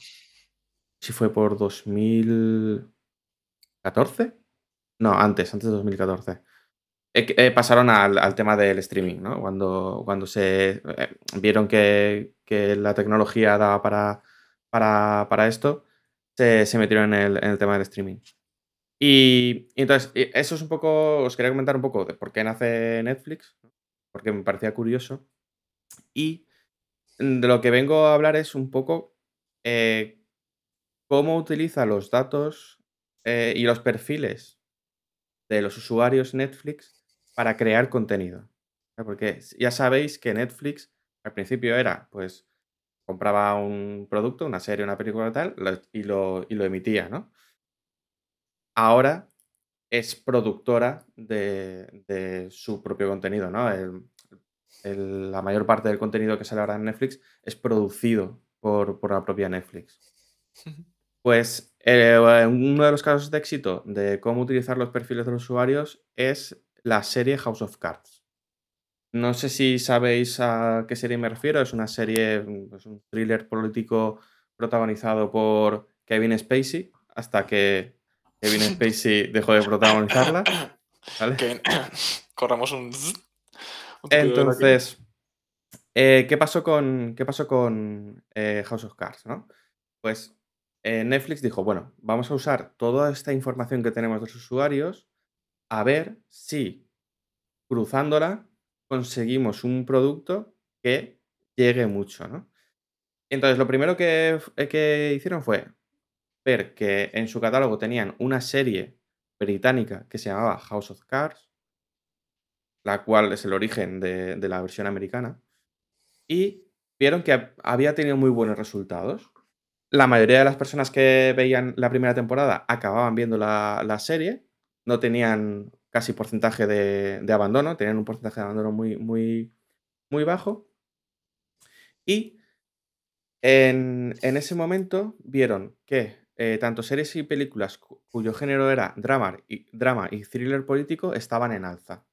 si fue por 2014. No, antes, antes de 2014. Eh, eh, pasaron al, tema del streaming, ¿no? Cuando, cuando se eh, vieron que, la tecnología daba para, para, esto, se, metieron en el, tema del streaming. Y, entonces, eso es un poco, os quería comentar un poco de por qué nace Netflix, porque me parecía curioso. Y de lo que vengo a hablar es un poco cómo utiliza los datos y los perfiles de los usuarios Netflix para crear contenido. Porque ya sabéis que Netflix al principio era, pues, compraba un producto, una serie, una película tal, y lo, y lo emitía, ¿no? Ahora es productora de, su propio contenido, ¿no? La mayor parte del contenido que sale ahora en Netflix es producido por, por la propia Netflix. Pues eh, uno de los casos de éxito de cómo utilizar los perfiles de los usuarios es la serie House of Cards. No sé si sabéis a qué serie me refiero. Es una serie, es un thriller político protagonizado por Kevin Spacey, hasta que Kevin Spacey dejó de protagonizarla. corramos un... Entonces, eh, ¿qué pasó con, qué pasó con eh, House of Cards? ¿no? Pues eh, Netflix dijo, bueno, vamos a usar toda esta información que tenemos de los usuarios a ver si cruzándola conseguimos un producto que llegue mucho, ¿no? Entonces, lo primero que, que hicieron fue ver que en su catálogo tenían una serie británica que se llamaba House of Cards, la cual es el origen de, la versión americana, y vieron que había tenido muy buenos resultados. La mayoría de las personas que veían la primera temporada acababan viendo la, la serie no tenían casi porcentaje de, abandono, tenían un porcentaje de abandono muy, muy, muy bajo. Y en, ese momento vieron que eh, tanto series y películas cuyo género era drama y, drama y thriller político estaban en alza.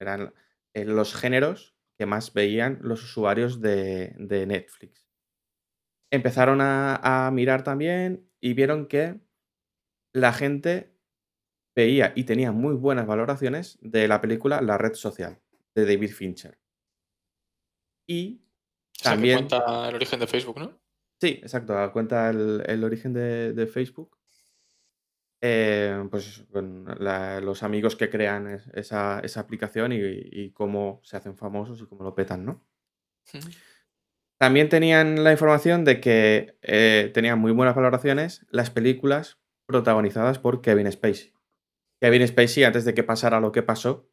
Eran eh, los géneros que más veían los usuarios de, Netflix. Empezaron a mirar también y vieron que la gente veía y tenía muy buenas valoraciones de la película La Red Social, de David Fincher. Y también... cuenta el origen de Facebook, ¿no? Sí, exacto, cuenta el, origen de, Facebook. Eh, pues con los amigos que crean esa, aplicación y, cómo se hacen famosos y cómo lo petan, ¿no? También tenían la información de que eh, tenían muy buenas valoraciones las películas protagonizadas por Kevin Spacey. Kevin Spacey, antes de que pasara lo que pasó,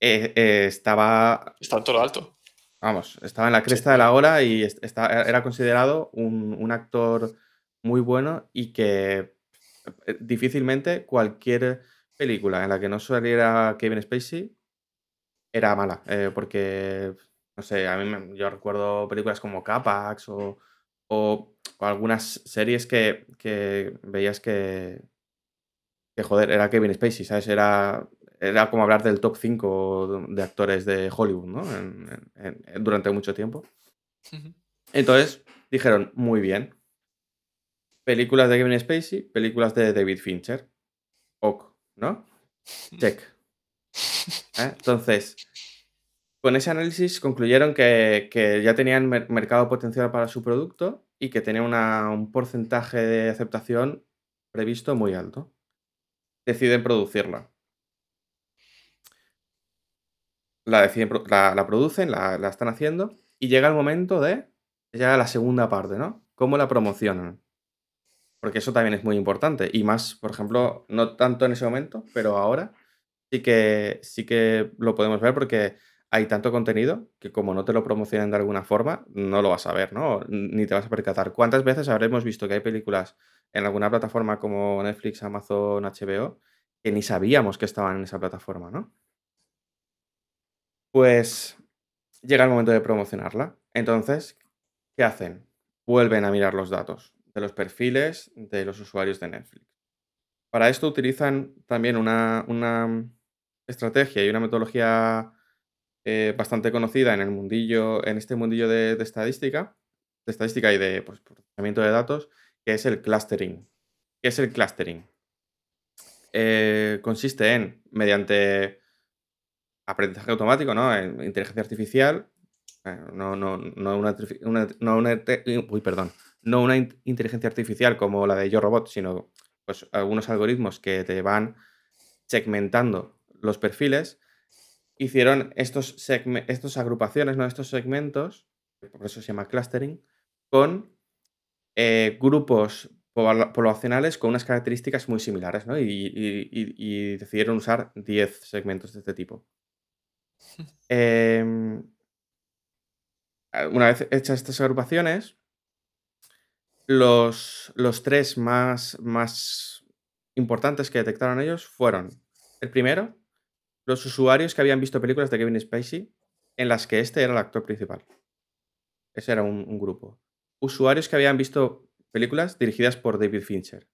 eh, eh, estaba. Está en todo lo alto. Vamos, estaba en la cresta de la hora y era considerado un, actor muy bueno y que difícilmente cualquier película en la que no saliera Kevin Spacey era mala. porque, no sé, a mí yo recuerdo películas como Capax o, o, algunas series que veías que, que joder, era Kevin Spacey, ¿sabes? Era, era como hablar del top 5 de actores de Hollywood, ¿no? durante mucho tiempo. Entonces dijeron, muy bien. Películas de Kevin Spacey, películas de David Fincher. Ok, ¿no? Check. ¿Eh? Entonces, con ese análisis concluyeron que, ya tenían mercado potencial para su producto y que tenía un porcentaje de aceptación previsto muy alto. Deciden producirla. La, deciden, la, producen, la, están haciendo y llega el momento de, ya la segunda parte, ¿no? ¿Cómo la promocionan? Porque eso también es muy importante. Y más, por ejemplo, no tanto en ese momento, pero ahora sí que, sí que lo podemos ver porque hay tanto contenido que como no te lo promocionan de alguna forma, no lo vas a ver, ¿no? Ni te vas a percatar. ¿Cuántas veces habremos visto que hay películas en alguna plataforma como Netflix, Amazon, HBO, que ni sabíamos que estaban en esa plataforma, ¿no? Pues llega el momento de promocionarla. Entonces, ¿qué hacen? Vuelven a mirar los datos de los perfiles de los usuarios de Netflix. Para esto utilizan también una, una estrategia y una metodología eh, bastante conocida en el mundillo, en este mundillo de, estadística, de estadística y de pues, procesamiento de datos, que es el clustering. ¿Qué es el clustering? Eh, consiste en, mediante aprendizaje automático, ¿no? En inteligencia artificial, eh, no, no, no, una, no, una, uy, perdón, no una inteligencia artificial como la de Yo Robot, sino pues, algunos algoritmos que te van segmentando los perfiles hicieron estos, estos agrupaciones, ¿no? estos segmentos, por eso se llama clustering, con eh, grupos poblacionales con unas características muy similares, ¿no? Y, decidieron usar 10 segmentos de este tipo. Em, una vez hechas estas agrupaciones, los, los tres más, más importantes que detectaron ellos fueron, el primero, los usuarios que habían visto películas de Kevin Spacey en las que este era el actor principal. Ese era un, grupo. Usuarios que habían visto películas dirigidas por David Fincher.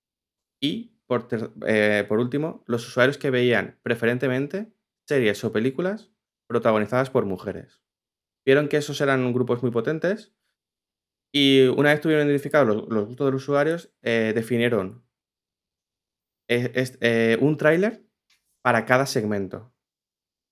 Y, por, eh, por último, los usuarios que veían preferentemente series o películas protagonizadas por mujeres. Vieron que esos eran grupos muy potentes y una vez tuvieron identificados los, gustos de los usuarios, eh, definieron eh, un tráiler para cada segmento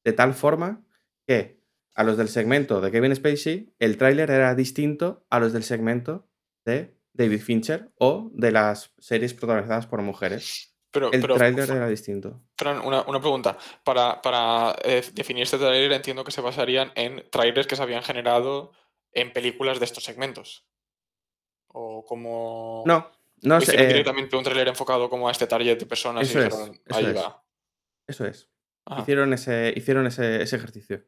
de tal forma que a los del segmento de Kevin Spacey, el tráiler era distinto a los del segmento de David Fincher o de las series protagonizadas por mujeres. Pero, el tráiler era distinto. Pero una, pregunta. Para, para eh, definir este tráiler entiendo que se basarían en trailers que se habían generado en películas de estos segmentos. O como... No, no es... Eh, directamente un tráiler enfocado como a este target de personas eso y dijeron, es, ahí va. Eso es. Hicieron ese, hicieron ese, ejercicio.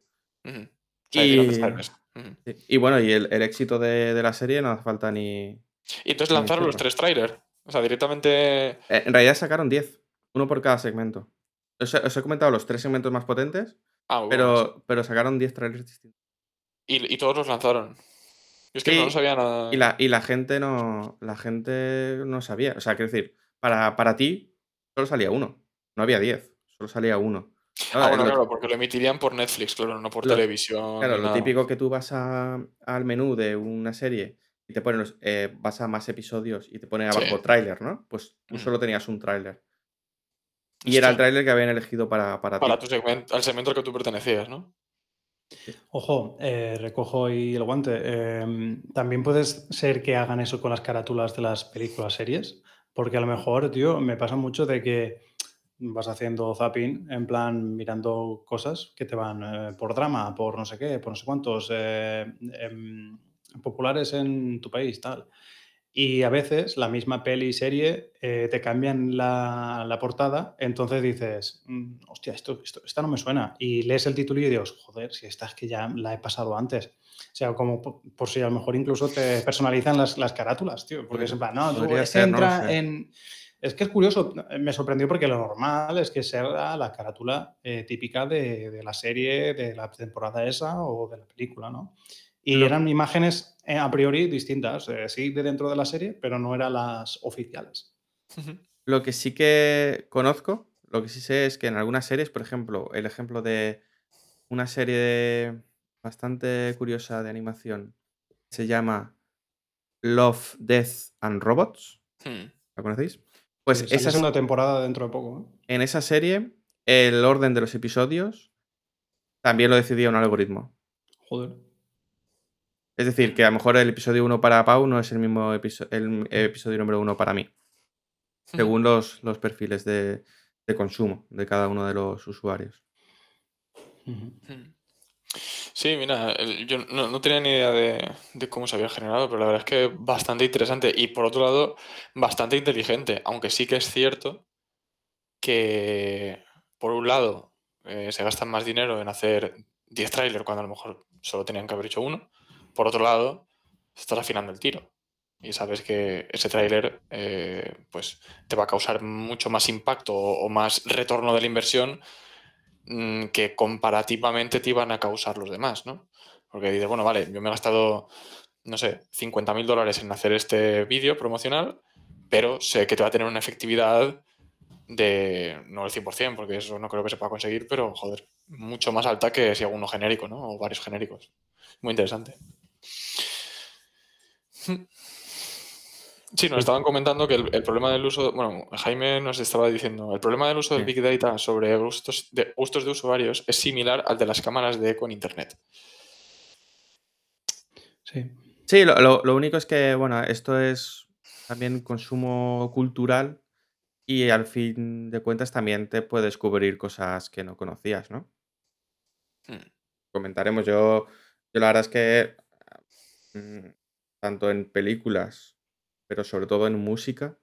y, bueno, y el, éxito de, la serie no hace falta ni. Y entonces lanzaron los tres trailers. O sea, directamente. Eh, en realidad sacaron 10, uno por cada segmento. Os, he comentado los tres segmentos más potentes, ah, pero, pero sacaron 10 trailers distintos. Y, todos los lanzaron. Es que no sabía nada. Y la, y la gente no. La gente no sabía. O sea, quiero decir, para, para ti solo salía uno. No había 10, solo salía uno. Ah, bueno, claro, porque lo emitirían por Netflix, claro, no por televisión. Claro, lo típico que tú vas al menú de una serie y te ponen eh, vas a más episodios y te pone abajo tráiler, ¿no? Pues tú solo tenías un tráiler. Y era el tráiler que habían elegido para, para, para tu segmento, al segmento al que tú pertenecías, ¿no? Ojo, eh, recojo ahí el guante. Em, también puede ser que hagan eso con las carátulas de las películas series, porque a lo mejor, tío, me pasa mucho de que vas haciendo zapping, en plan mirando cosas que te van eh, por drama, por no sé qué, por no sé cuántos, eh, em, populares en tu país, tal. Y a veces la misma peli y serie eh, te cambian la, portada, entonces dices, mm, hostia, esto, esto, esta no me suena. Y lees el título y dices, joder, si esta es que ya la he pasado antes. O sea, como por, si a lo mejor incluso te personalizan las, las carátulas, tío. Porque es en plan, no, tú entra en es que es curioso, me sorprendió porque lo normal es que sea la carátula eh, típica de, la serie, de la temporada esa o de la película, ¿no? Y eran imágenes a priori distintas, eh, sí, de dentro de la serie, pero no eran las oficiales. Lo que sí que conozco, lo que sí sé es que en algunas series, por ejemplo, el ejemplo de una serie bastante curiosa de animación se llama Love, Death and Robots. Hmm. ¿La conocéis? Pues esa es una temporada dentro de poco. En esa serie, el orden de los episodios también lo decidía un algoritmo. Joder. Es decir, que a lo mejor el episodio 1 para Pau no es el mismo el episodio número 1 para mí. Según los, los perfiles de, consumo de cada uno de los usuarios. Sí, mira, yo no, tenía ni idea de, cómo se había generado, pero la verdad es que bastante interesante y por otro lado, bastante inteligente, aunque sí que es cierto que, por un lado, eh, se gastan más dinero en hacer 10 trailers cuando a lo mejor solo tenían que haber hecho uno. Por otro lado, estás afinando el tiro y sabes que ese tráiler eh, pues te va a causar mucho más impacto o, más retorno de la inversión mm, que comparativamente te iban a causar los demás, ¿no? Porque dices, bueno, vale, yo me he gastado, no sé, 50 mil dólares en hacer este vídeo promocional, pero sé que te va a tener una efectividad de, no el 100%, porque eso no creo que se pueda conseguir, pero joder, mucho más alta que si hago uno genérico, ¿no? O varios genéricos. Muy interesante. Sí, nos estaban comentando que el, problema del uso, bueno, Jaime nos estaba diciendo, el problema del uso del Big Data sobre gustos de, gustos de usuarios es similar al de las cámaras de eco en Internet. Sí. Sí, lo, único es que, bueno, esto es también consumo cultural y al fin de cuentas también te puedes descubrir cosas que no conocías, ¿no? Hmm. Comentaremos, yo, yo la verdad es que mm, tanto en películas pero sobre todo en música,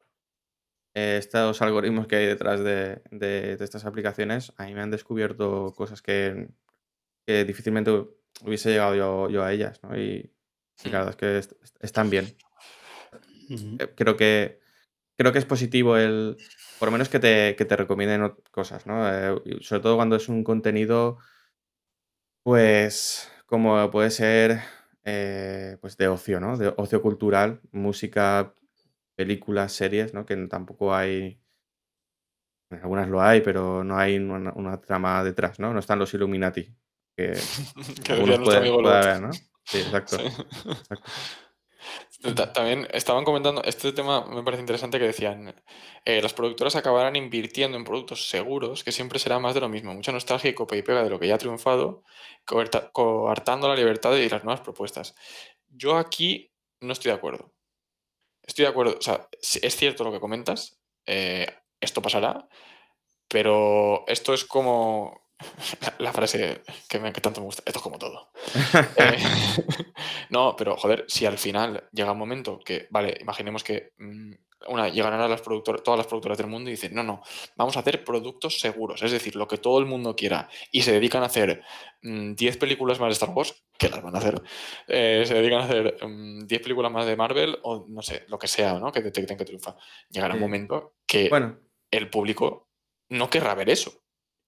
eh, estos algoritmos que hay detrás de, estas aplicaciones, a mí me han descubierto cosas que, difícilmente hubiese llegado yo, a ellas, ¿no? Y, la hmm. verdad es que están bien. Eh, creo que creo que es positivo el, por lo menos que te, que te recomienden cosas, ¿no? Eh, sobre todo cuando es un contenido, pues, como puede ser eh, pues de ocio, ¿no? De ocio cultural, música, películas, series, ¿no? Que tampoco hay. Algunas lo hay, pero no hay una, trama detrás, ¿no? No están los Illuminati. Que, que puede, ¿no? Sí, exacto. También estaban comentando, este tema me parece interesante que decían, eh, las productoras acabarán invirtiendo en productos seguros, que siempre será más de lo mismo, mucha nostalgia y copia y pega de lo que ya ha triunfado, coartando la libertad y las nuevas propuestas. Yo aquí no estoy de acuerdo. Estoy de acuerdo, o sea, es cierto lo que comentas, eh, esto pasará, pero esto es como la frase que, me, que tanto me gusta, esto es como todo. Eh, no, pero joder, si al final llega un momento que, vale, imaginemos que mm, una, llegarán a las todas las productoras del mundo y dicen, no, no, vamos a hacer productos seguros, es decir, lo que todo el mundo quiera, y se dedican a hacer 10 mm, películas más de Star Wars, que las van a hacer, eh, se dedican a hacer 10 mm, películas más de Marvel, o no sé, lo que sea, ¿no? Que detecten que triunfa. Llegará un momento que bueno. el público no querrá ver eso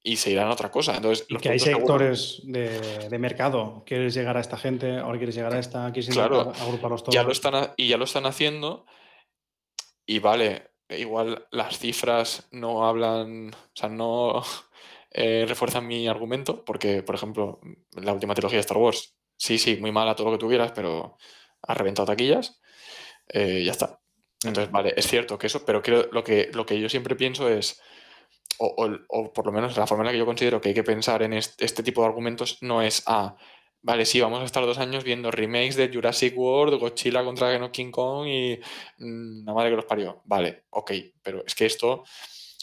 y se irán a otra cosa. Entonces, que hay sectores de, mercado. Quieres llegar a esta gente, ahora quieres llegar a esta, quieres claro, agruparlos todos. Ya lo están, y ya lo están haciendo. Y vale, igual las cifras no hablan, o sea, no eh, refuerzan mi argumento, porque, por ejemplo, la última trilogía de Star Wars, sí, sí, muy mala todo lo que tuvieras, pero ha reventado taquillas. Eh, ya está. Entonces, vale, es cierto que eso, pero creo, lo, que, lo que yo siempre pienso es o, por lo menos la forma en la que yo considero que hay que pensar en este, tipo de argumentos no es a, vale, sí, vamos a estar dos años viendo remakes de Jurassic World, Godzilla contra King Kong y mm, la madre que los parió. Vale, ok, pero es que esto,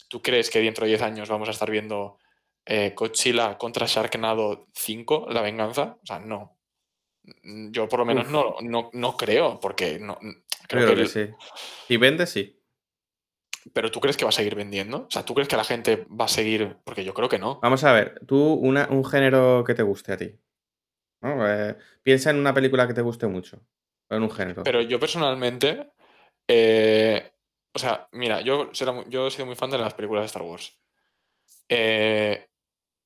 ¿tú crees que dentro de 10 años vamos a estar viendo eh, Godzilla contra Sharknado 5, la venganza? O sea, no. Yo por lo menos no, no, creo, porque no, creo, que, sí. Y vende, sí. Pero tú crees que va a seguir vendiendo? O sea, ¿tú crees que la gente va a seguir? Porque yo creo que no. Vamos a ver, tú un género que te guste a ti. Eh, piensa en una película que te guste mucho. O en un género. Pero yo personalmente. Eh, o sea, mira, yo, yo he sido muy fan de las películas de Star Wars. Eh,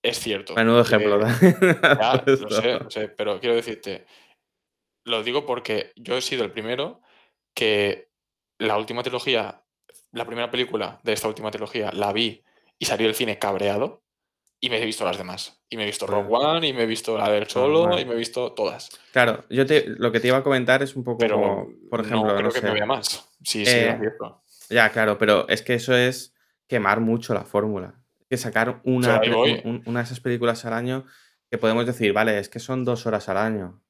es cierto. Menudo ejemplo. ya, lo sé, lo sé, pero quiero decirte. Lo digo porque yo he sido el primero que la última trilogía la primera película de esta última trilogía la vi y salí del cine cabreado y me he visto las demás. Y me he visto Rogue One, y me he visto la del Solo, y me he visto todas. Claro, yo te, lo que te iba a comentar es un poco pero por ejemplo, no creo que me vea más. Sí, sí, eh, Ya, claro, pero es que eso es quemar mucho la fórmula. Que sacar una, una de esas películas al año que podemos decir, vale, es que son dos horas al año.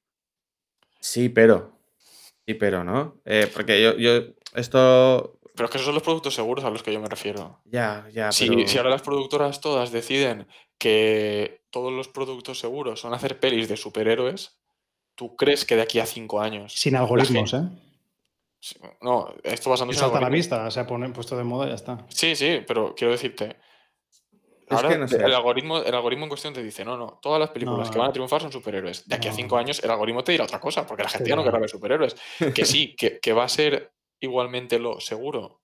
Sí, pero. Sí, pero, ¿no? Eh, porque yo, yo, esto pero es que esos son los productos seguros a los que yo me refiero. Ya, ya. Si, si ahora las productoras todas deciden que todos los productos seguros son hacer pelis de superhéroes, ¿tú crees que de aquí a cinco años. Sin algoritmos, ¿eh? No, esto basándose en. Salta la vista, se ha puesto de moda y ya está. Sí, sí, pero quiero decirte. Ahora, el, algoritmo, el algoritmo en cuestión te dice, no, no, todas las películas que van a triunfar son superhéroes. De aquí a cinco años el algoritmo te dirá otra cosa, porque la gente ya no querrá ver superhéroes. Que sí, que, que va a ser igualmente lo seguro?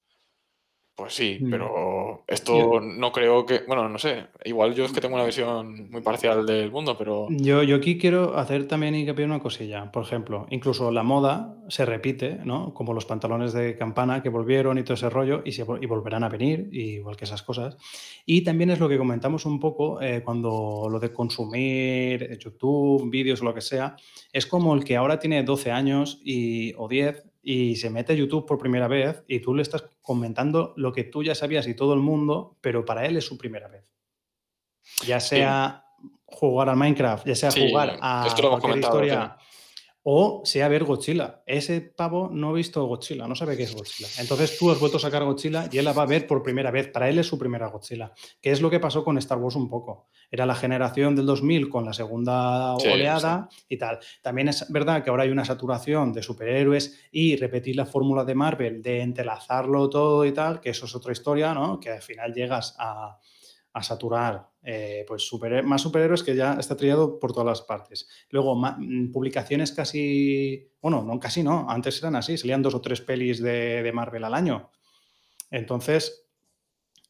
Pues sí, mm. pero esto no creo que, bueno, no sé, igual yo es que tengo una visión muy parcial del mundo, pero... Yo, yo aquí quiero hacer también hincapié una cosilla. Por ejemplo, incluso la moda se repite, ¿no? Como los pantalones de campana que volvieron y todo ese rollo y, se, y volverán a venir, igual que esas cosas. Y también es lo que comentamos un poco eh, cuando lo de consumir YouTube, vídeos o lo que sea, es como el que ahora tiene 12 años y, o 10 y se mete a YouTube por primera vez y tú le estás comentando lo que tú ya sabías y todo el mundo, pero para él es su primera vez. Ya sea jugar a Minecraft, ya sea jugar a cualquier historia, o sea ver Godzilla. Ese pavo no ha visto Godzilla, no sabe qué es Godzilla. Entonces tú has vuelto a sacar Godzilla y él la va a ver por primera vez. Para él es su primera Godzilla. Que es lo que pasó con Star Wars un poco. Era la generación del 2000 con la segunda oleada y tal. También es verdad que ahora hay una saturación de superhéroes y repetir la fórmula de Marvel de entrelazarlo todo y tal, que eso es otra historia, ¿no? Que al final llegas a a saturar eh, pues más superhéroes que ya está trillado por todas las partes. Luego, mm, publicaciones casi, bueno, no casi no, antes eran así, salían dos o tres pelis de, Marvel al año. Entonces,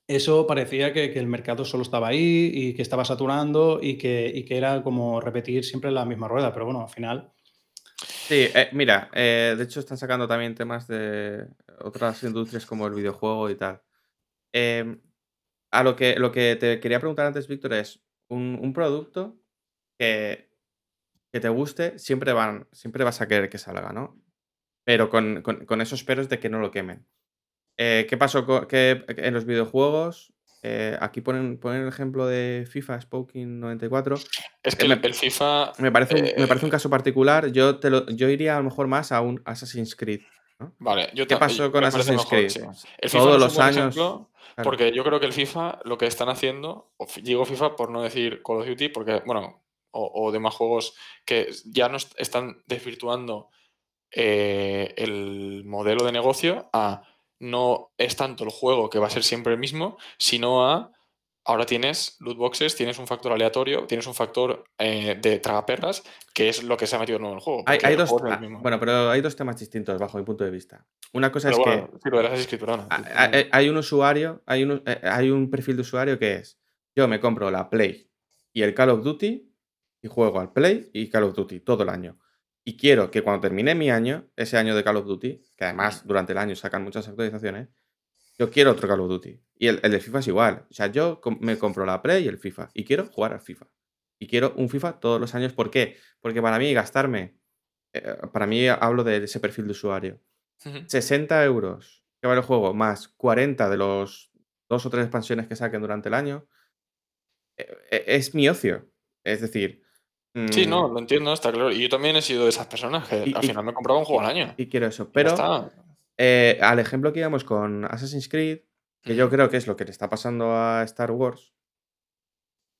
eso parecía que, el mercado solo estaba ahí y que estaba saturando y que, era como repetir siempre la misma rueda, pero bueno, al final... Sí, eh, mira, eh, de hecho están sacando también temas de otras industrias como el videojuego y tal. Eh, a lo que, lo que te quería preguntar antes, Víctor, es un, producto que, que, te guste, siempre, van, siempre vas a querer que salga, ¿no? Pero con, con, esos peros de que no lo quemen. Eh, ¿Qué pasó con, que en los videojuegos? Eh, aquí ponen, ponen el ejemplo de FIFA Spoken 94. Es que el, FIFA. Me parece, un, me parece un eh, caso particular. Yo, te lo, yo iría a lo mejor más a un Assassin's Creed. Vale, yo ¿Qué pasó con Assassin's Creed? Todos los años. Porque yo creo que el FIFA lo que están haciendo, digo FIFA por no decir Call of Duty, porque, bueno, o, demás juegos que ya nos están desvirtuando eh, el modelo de negocio a no es tanto el juego que va a ser siempre el mismo, sino a ahora tienes loot boxes, tienes un factor aleatorio, tienes un factor eh, de tragaperras, que es lo que se ha metido nuevo en el juego. Hay, dos, ah, bueno, pero hay dos temas distintos bajo mi punto de vista. Una cosa es que hay, un usuario, hay un, eh, hay un perfil de usuario que es, yo me compro la Play y el Call of Duty y juego al Play y Call of Duty todo el año. Y quiero que cuando termine mi año, ese año de Call of Duty, que además durante el año sacan muchas actualizaciones, yo quiero otro Call of Duty. Y el, de FIFA es igual. O sea, yo me compro la Play y el FIFA. Y quiero jugar al FIFA. Y quiero un FIFA todos los años. ¿Por qué? Porque para mí gastarme, eh, para mí hablo de ese perfil de usuario, 60 euros que vale el juego, más 40 de los dos o tres expansiones que saquen durante el año, eh, eh, es mi ocio. Es decir... Sí, no, mm lo entiendo, está claro. Y yo también he sido de esas personas que al final me compraba un juego al año. Y quiero eso. Pero eh, al ejemplo que íbamos con Assassin's Creed, que yo creo que es lo que le está pasando a Star Wars,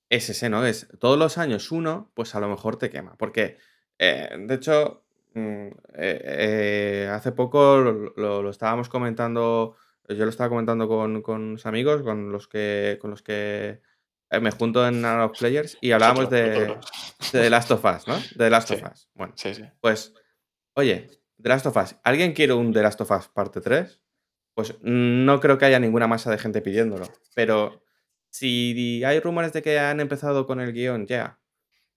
es ese, ¿no? Es todos los años uno, pues a lo mejor te quema. Porque, eh, de hecho, mm, eh, hace poco lo, estábamos comentando, yo lo estaba comentando con, con amigos, con los que, con los que me junto en of Players y hablábamos de, de Last of Us, ¿no? De Last of Us. Bueno, sí, sí. pues, oye, The Last of Us. ¿Alguien quiere un The Last of Us parte 3? Pues no creo que haya ninguna masa de gente pidiéndolo. Pero si hay rumores de que han empezado con el guion ya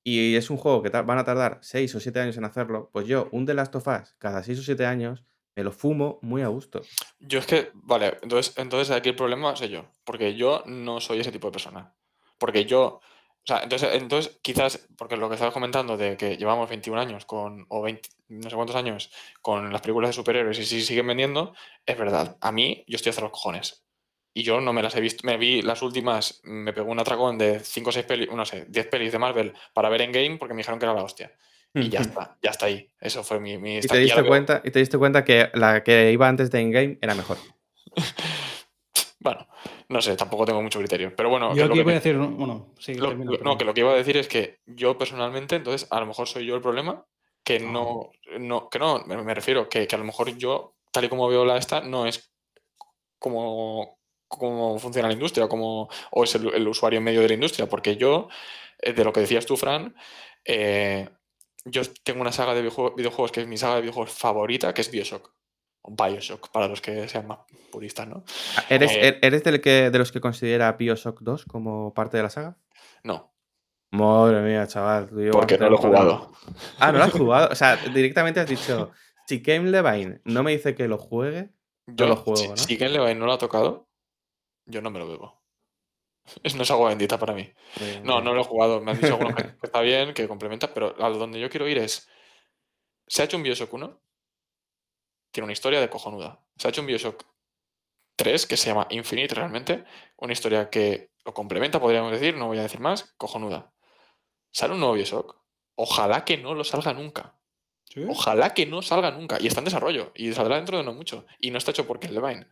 y es un juego que van a tardar 6 o 7 años en hacerlo, pues yo, un The Last of Us cada 6 o 7 años, me lo fumo muy a gusto. Yo es que, vale, entonces, entonces aquí el problema soy yo, porque yo no soy ese tipo de persona. Porque yo, o sea, entonces, entonces quizás, porque lo que estabas comentando de que llevamos 21 años con, o 20, no sé cuántos años con las películas de superhéroes y si siguen vendiendo, es verdad. A mí, yo estoy hasta los cojones. Y yo no me las he visto, me vi las últimas, me pegó un atracón de 5 o 6 pelis, no sé, 10 pelis de Marvel para ver en game porque me dijeron que era la hostia. Y ya está, ya está ahí. Eso fue mi... mi y, te diste cuenta, y te diste cuenta que la que iba antes de Endgame era mejor. bueno, no sé, tampoco tengo mucho criterio. Pero bueno... Yo aquí voy a decir... Bueno, sí, no, que lo que iba a decir es que yo personalmente, entonces, a lo mejor soy yo el problema, que ah. no... no que no, me, refiero, que, que, a lo mejor yo, tal y como veo la esta, no es como cómo funciona la industria como, o es el, el, usuario en medio de la industria, porque yo, eh, de lo que decías tú, Fran, eh, yo tengo una saga de videojuegos que es mi saga de videojuegos favorita, que es Bioshock. Bioshock, para los que sean más puristas, ¿no? Ah, ¿Eres, eh, er, ¿eres del que, de los que considera Bioshock 2 como parte de la saga? No. Madre mía, chaval. Porque no lo he jugado. Ah, no lo has jugado. O sea, directamente has dicho, si Game Levine no me dice que lo juegue, yo lo juego, ¿no? Si Game Levine no lo ha tocado, yo no me lo bebo. Es, no es agua bendita para mí. no, no lo he jugado. Me han dicho que, está bien, que complementa, pero a donde yo quiero ir es. Se ha hecho un Bioshock 1. Tiene una historia de cojonuda. Se ha hecho un Bioshock 3 que se llama Infinite realmente. Una historia que lo complementa, podríamos decir, no voy a decir más, cojonuda. Sale un nuevo Bioshock. Ojalá que no lo salga nunca. Ojalá que no salga nunca. Y está en desarrollo. Y saldrá dentro de no mucho. Y no está hecho por Ken Levine.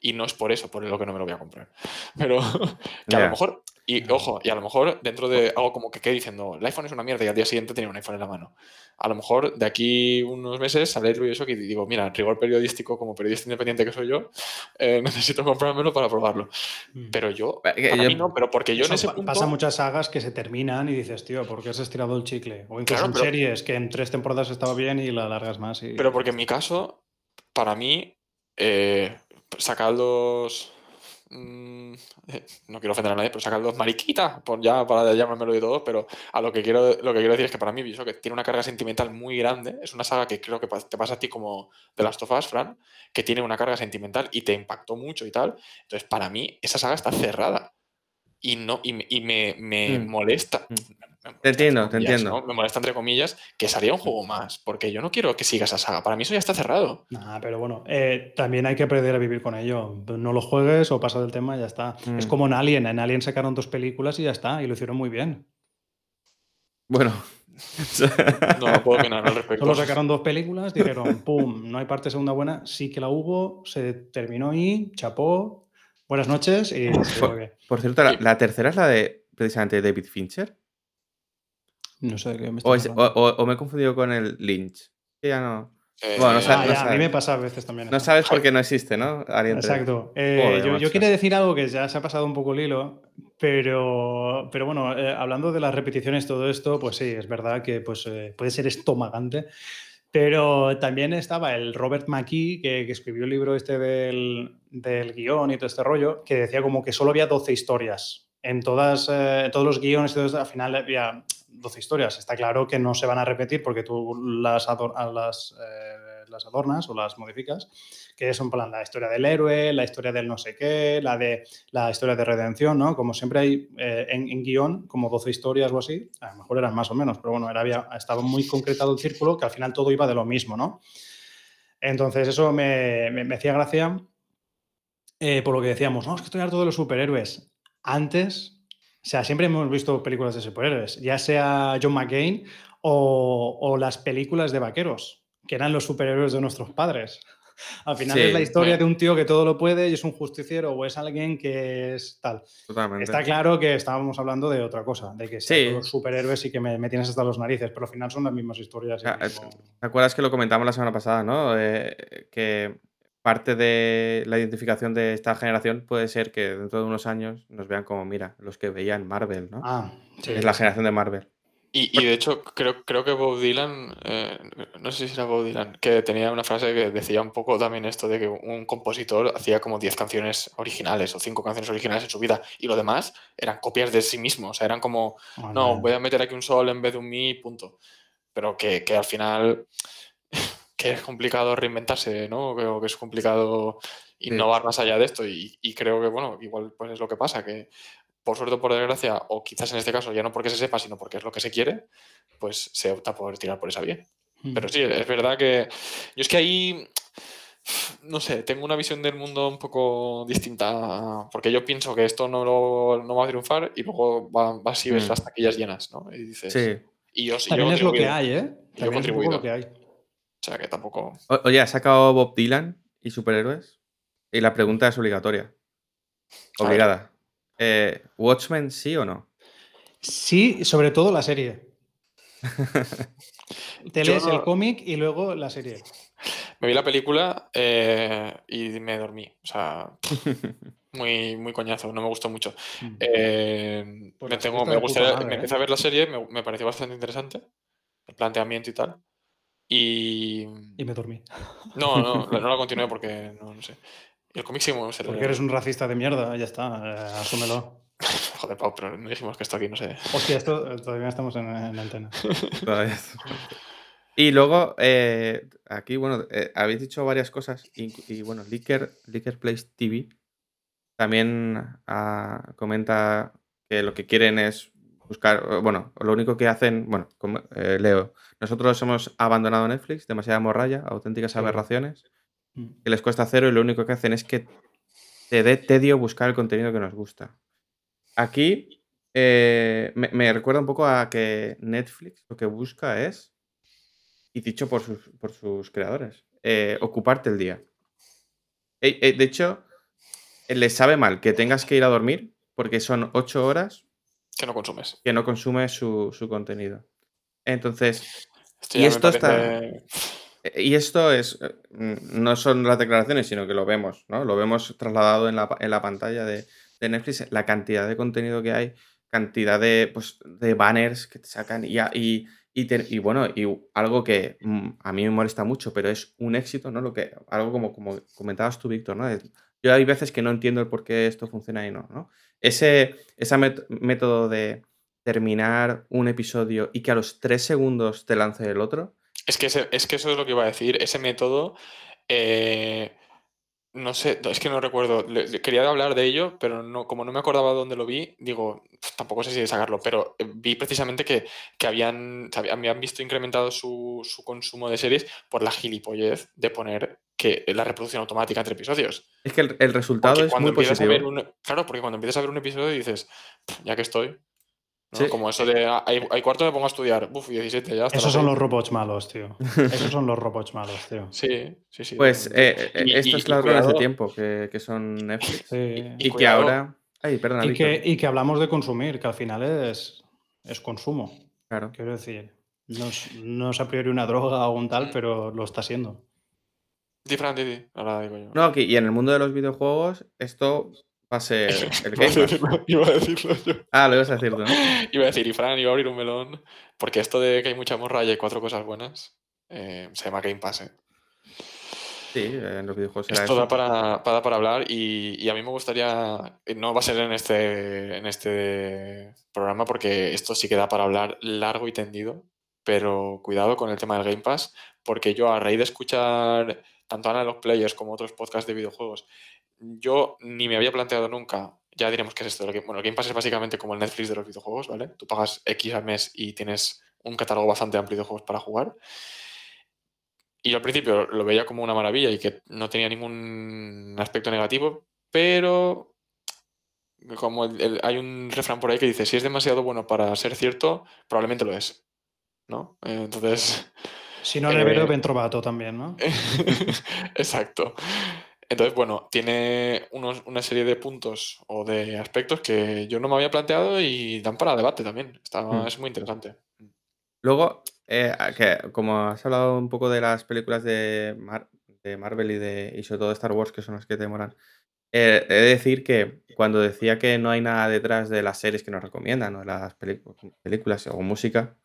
Y no es por eso, por lo que no me lo voy a comprar. Pero que a lo mejor, y ojo, y a lo mejor dentro de algo como que quede diciendo, el iPhone es una mierda y al día siguiente tenía un iPhone en la mano. A lo mejor de aquí unos meses sale el eso y digo, mira, rigor periodístico, como periodista independiente que soy yo, eh, necesito comprármelo para probarlo. Mm. Pero yo, a mí no, pero porque yo en ese punto... Pasa muchas sagas que se terminan y dices, tío, ¿por qué has estirado el chicle? O incluso en series que en tres temporadas estaba bien y la largas más. Y... Pero porque en mi caso, para mí, eh, sacar dos. Mm, no quiero ofender a nadie, pero sacar dos mariquitas, por ya para llamármelo de todo, pero a lo que quiero, lo que quiero decir es que para mí que tiene una carga sentimental muy grande. Es una saga que creo que te pasa a ti como de las tofas, Fran, que tiene una carga sentimental y te impactó mucho y tal. Entonces, para mí, esa saga está cerrada. Y, no, y, me, me mm. molesta. Mm. Te entiendo, te entiendo. Me molesta entre comillas que salía un juego más, porque yo no quiero que siga esa saga. Para mí eso ya está cerrado. pero bueno, eh, también hay que aprender a vivir con ello. No lo juegues o pasa del tema y ya está. Es mm. como en Alien. En Alien sacaron dos películas y ya está, y lo hicieron muy bien. Bueno. no puedo opinar al respecto. Solo sacaron dos películas, dijeron, pum, no hay parte segunda buena. Sí que la hubo, se terminó y chapó. Buenas noches y por, cierto, la tercera es la de precisamente David Fincher. No sé qué me o, o, me he confundido con el Lynch. ya no. Eh, bueno, no ah, a mí me pasa a veces también. No sabes por qué no existe, ¿no? Exacto. Eh, yo, yo quería decir algo que ya se ha pasado un poco el hilo, pero, pero bueno, eh, hablando de las repeticiones, todo esto, pues sí, es verdad que pues, puede ser estomagante. Pero también estaba el Robert McKee, que, que escribió el libro este del, del, guion y todo este rollo, que decía como que solo había 12 historias. En, todas, todos los guiones, y todo al final había 12 historias. Está claro que no se van a repetir porque tú las, las, eh, las adornas o las modificas, que son plan la historia del héroe, la historia del no sé qué, la de la historia de redención, ¿no? Como siempre hay eh, en, guion como 12 historias o así, a lo mejor eran más o menos, pero bueno, era, había, estaba muy concretado el círculo que al final todo iba de lo mismo, ¿no? Entonces eso me, me, hacía gracia eh, por lo que decíamos, no, es que estoy harto de los superhéroes. Antes o sea, siempre hemos visto películas de superhéroes, ya sea John McCain o, las películas de vaqueros, que eran los superhéroes de nuestros padres. Al final es la historia de un tío que todo lo puede y es un justiciero o es alguien que es tal. Totalmente. Está claro que estábamos hablando de otra cosa, de que sí. los superhéroes y que me, tienes hasta los narices, pero al final son las mismas historias. ¿Te acuerdas que lo comentamos la semana pasada, no? Eh, que parte de la identificación de esta generación puede ser que dentro de unos años nos vean como, mira, los que veían Marvel, ¿no? Ah, sí. Es la generación de Marvel. Y, de hecho, creo, creo que Bob Dylan, eh, no sé si era Bob Dylan, que tenía una frase que decía un poco también esto de que un compositor hacía como 10 canciones originales o 5 canciones originales en su vida y lo demás eran copias de sí mismo. O sea, eran como, no, voy a meter aquí un sol en vez de un mi, punto. Pero que, que al final que es complicado reinventarse, ¿no? Creo que es complicado innovar más allá de esto y, creo que, bueno, igual pues es lo que pasa, que por suerte o por desgracia, o quizás en este caso ya no porque se sepa, sino porque es lo que se quiere, pues se opta por tirar por esa vía. Pero sí, es verdad que yo es que ahí, no sé, tengo una visión del mundo un poco distinta, porque yo pienso que esto no, no va a triunfar y luego vas y ves mm. las taquillas llenas, ¿no? Y dices, sí. Y yo, También es lo que hay, ¿eh? Yo he contribuido. Lo que hay. O sea, que tampoco... oye, ha sacado Bob Dylan y superhéroes y la pregunta es obligatoria. Obligada. Eh, ¿Watchmen sí o no? Sí, sobre todo la serie. Te lees el cómic y luego la serie. Me vi la película eh, y me dormí. O sea, muy, muy coñazo, no me gustó mucho. Mm. Eh, pues me, tengo, me, me empecé a ver la serie, me, me, pareció bastante interesante, el planteamiento y tal. Y. Y me dormí. No, no, no la continué porque no, no sé. El cómic sí me Porque eres un racista de mierda, ya está, eh, asúmelo. Joder, Pau, pero no dijimos que esto aquí no sé. Hostia, esto eh, todavía estamos en, en antena. y luego, eh, aquí, bueno, habéis dicho varias cosas. Y, bueno, Licker, Licker Place TV también ah, comenta que lo que quieren es buscar, bueno, lo único que hacen, bueno, como, leo, nosotros hemos abandonado Netflix, demasiada morralla, auténticas aberraciones Mm. que les cuesta cero y lo único que hacen es que te dé tedio buscar el contenido que nos gusta. Aquí eh, me, recuerda un poco a que Netflix lo que busca es, y dicho por sus, por sus creadores, eh, ocuparte el día. Eh, de hecho, les sabe mal que tengas que ir a dormir porque son ocho horas que no consumes. Que no consumes su, contenido. Entonces, y esto está... Y esto es, eh, no son las declaraciones, sino que lo vemos, ¿no? Lo vemos trasladado en la, en la pantalla de, Netflix, la cantidad de contenido que hay, cantidad de, pues, de banners que te sacan y, y, y, bueno, y algo que mm, a mí me molesta mucho, pero es un éxito, ¿no? Lo que, algo como, como comentabas tú, Víctor, ¿no? Yo hay veces que no entiendo el por qué esto funciona y no, ¿no? Ese, ese método de terminar un episodio y que a los tres segundos te lance el otro, es que, es que eso es lo que iba a decir. Ese método, eh, no sé, es que no recuerdo. quería hablar de ello, pero no, como no me acordaba dónde lo vi, digo, tampoco sé si de sacarlo, pero eh, vi precisamente que, habían, habían visto incrementado su, consumo de series por la gilipollez de poner que la reproducción automática entre episodios. Es que el, resultado es muy positivo. claro, porque cuando empiezas a ver un episodio dices, ya que estoy, como eso de ah, hay, cuarto me pongo a estudiar. Uf, 17 ya. Esos son los robots malos, tío. Esos son los robots malos, tío. Sí, sí, sí. Pues eh, eh, esto es las ruedas de tiempo que, que son Netflix. Y, que ahora. Ay, perdona, y, que, y que hablamos de consumir, que al final es, es consumo. Claro. Quiero decir, no es, no es a priori una droga o un tal, pero lo está siendo. Diferente, ahora digo yo. No, y en el mundo de los videojuegos, esto va a ser el Game Iba a decirlo yo. Ah, lo ibas a decir tú, ¿no? Iba a decir, y Fran, iba a abrir un melón, porque esto de que hay mucha morra y hay cuatro cosas buenas, eh, se llama Game Pass. ¿eh? Sí, en los videojuegos Esto da para, para, para hablar y, y, a mí me gustaría, no va a ser en este, en este programa porque esto sí que da para hablar largo y tendido, pero cuidado con el tema del Game Pass, porque yo a raíz de escuchar tanto a los players como otros podcasts de videojuegos yo ni me había planteado nunca, ya diremos qué es esto. Bueno, el Game Pass es básicamente como el Netflix de los videojuegos, ¿vale? Tú pagas X al mes y tienes un catálogo bastante amplio de juegos para jugar. Y yo al principio lo veía como una maravilla y que no tenía ningún aspecto negativo, pero como hay un refrán por ahí que dice, si es demasiado bueno para ser cierto, probablemente lo es. ¿No? Entonces... Si no, eh, trovato también, ¿no? Exacto. Entonces, bueno, tiene una serie de puntos o de aspectos que yo no me había planteado y dan para debate también. Está, hmm. Es muy interesante. Luego, eh, que como has hablado un poco de las películas de, de Marvel y, de, y sobre todo de Star Wars, que son las que te molan, eh, he de decir que cuando decía que no hay nada detrás de las series que nos recomiendan, o de las películas o música,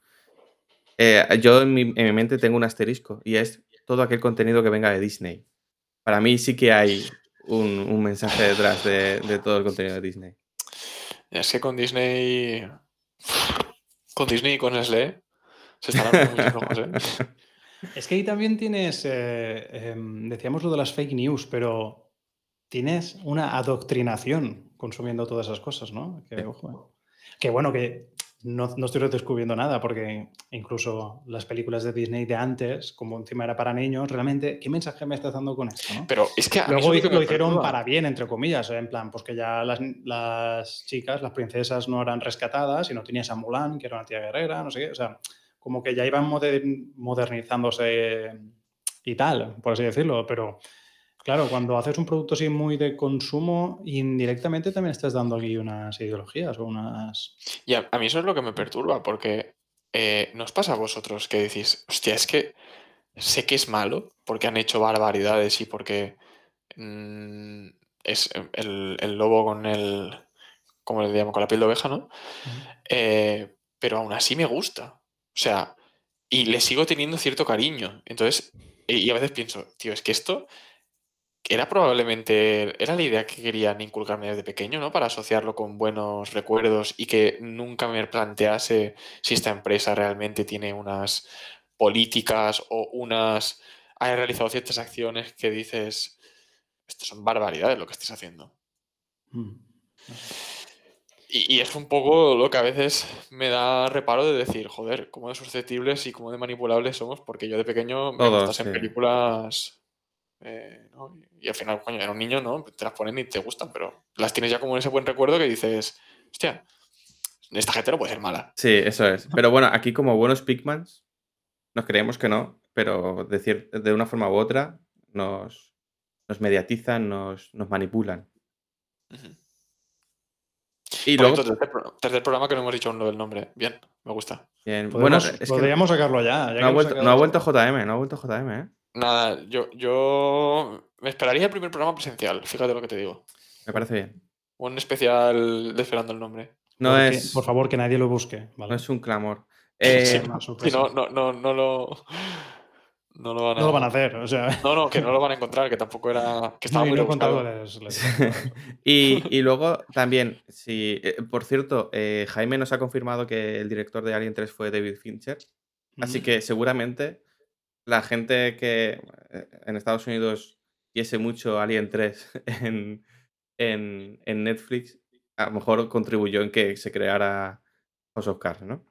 eh, yo en mi, en mi mente tengo un asterisco y es todo aquel contenido que venga de Disney para mí sí que hay un, mensaje detrás de, todo el contenido de Disney. Es que con Disney. Con Disney y con Nestlé se están hablando muchos ¿eh? Es que ahí también tienes, eh, em, decíamos lo de las fake news, pero tienes una adoctrinación consumiendo todas esas cosas, ¿no? Que, que bueno, que no, no, estoy descubriendo nada, porque incluso las películas de Disney de antes, como encima era para niños, realmente, ¿qué mensaje me estás dando con esto? Pero es que luego lo, hicieron para bien, entre comillas, en plan, pues que ya las, las, chicas, las princesas no eran rescatadas y no tenías a Mulan, que era una tía guerrera, no sé qué, o sea, como que ya iban modernizándose y tal, por así decirlo, pero Claro, cuando haces un producto así muy de consumo, indirectamente también estás dando aquí unas ideologías o unas... Y a, mí eso es lo que me perturba, porque eh, nos pasa a vosotros que decís, hostia, es que sé que es malo porque han hecho barbaridades y porque mm, es el, lobo con el, como le llamo, con la piel de oveja, ¿no? Eh, pero aún así me gusta. O sea, y le sigo teniendo cierto cariño. Entonces, y a veces pienso, tío, es que esto era probablemente, era la idea que querían inculcarme desde pequeño, ¿no? Para asociarlo con buenos recuerdos y que nunca me plantease si esta empresa realmente tiene unas políticas o unas... ha realizado ciertas acciones que dices, esto son barbaridades lo que estés haciendo. Mm. Y, es un poco lo que a veces me da reparo de decir, joder, cómo de susceptibles y cómo de manipulables somos, porque yo de pequeño me gustas en películas eh, y al final, coño, era un niño, ¿no? Te las ponen y te gustan, pero las tienes ya como en ese buen recuerdo que dices, hostia, esta gente no puede ser mala. Sí, eso es. Pero bueno, aquí como buenos Pigmans, nos creemos que no, pero decir de una forma u otra nos, nos mediatizan, nos, nos manipulan. Y luego... tercer, programa que no hemos dicho aún lo del nombre. Bien, me gusta. Bien. Bueno, es podríamos sacarlo ya. no, ha vuelto, no, ha vuelto, JM, no ha vuelto JM, ¿eh? Nada, yo, yo me esperaría el primer programa presencial, fíjate lo que te digo. Me parece bien. Un especial de esperando el nombre. No es. Por favor, que nadie lo busque. No es un clamor. Eh, no, no, no, no lo. No lo, van a... no lo van a hacer, o sea. No, no, que no lo van a encontrar, que tampoco era. que estaba muy y, y, luego también, si. Eh, por cierto, eh, Jaime nos ha confirmado que el director de Alien 3 fue David Fincher. Así que seguramente la gente que eh, en Estados Unidos viese mucho Alien 3 en, en, Netflix, a lo mejor contribuyó en que se creara House of Cards, ¿no?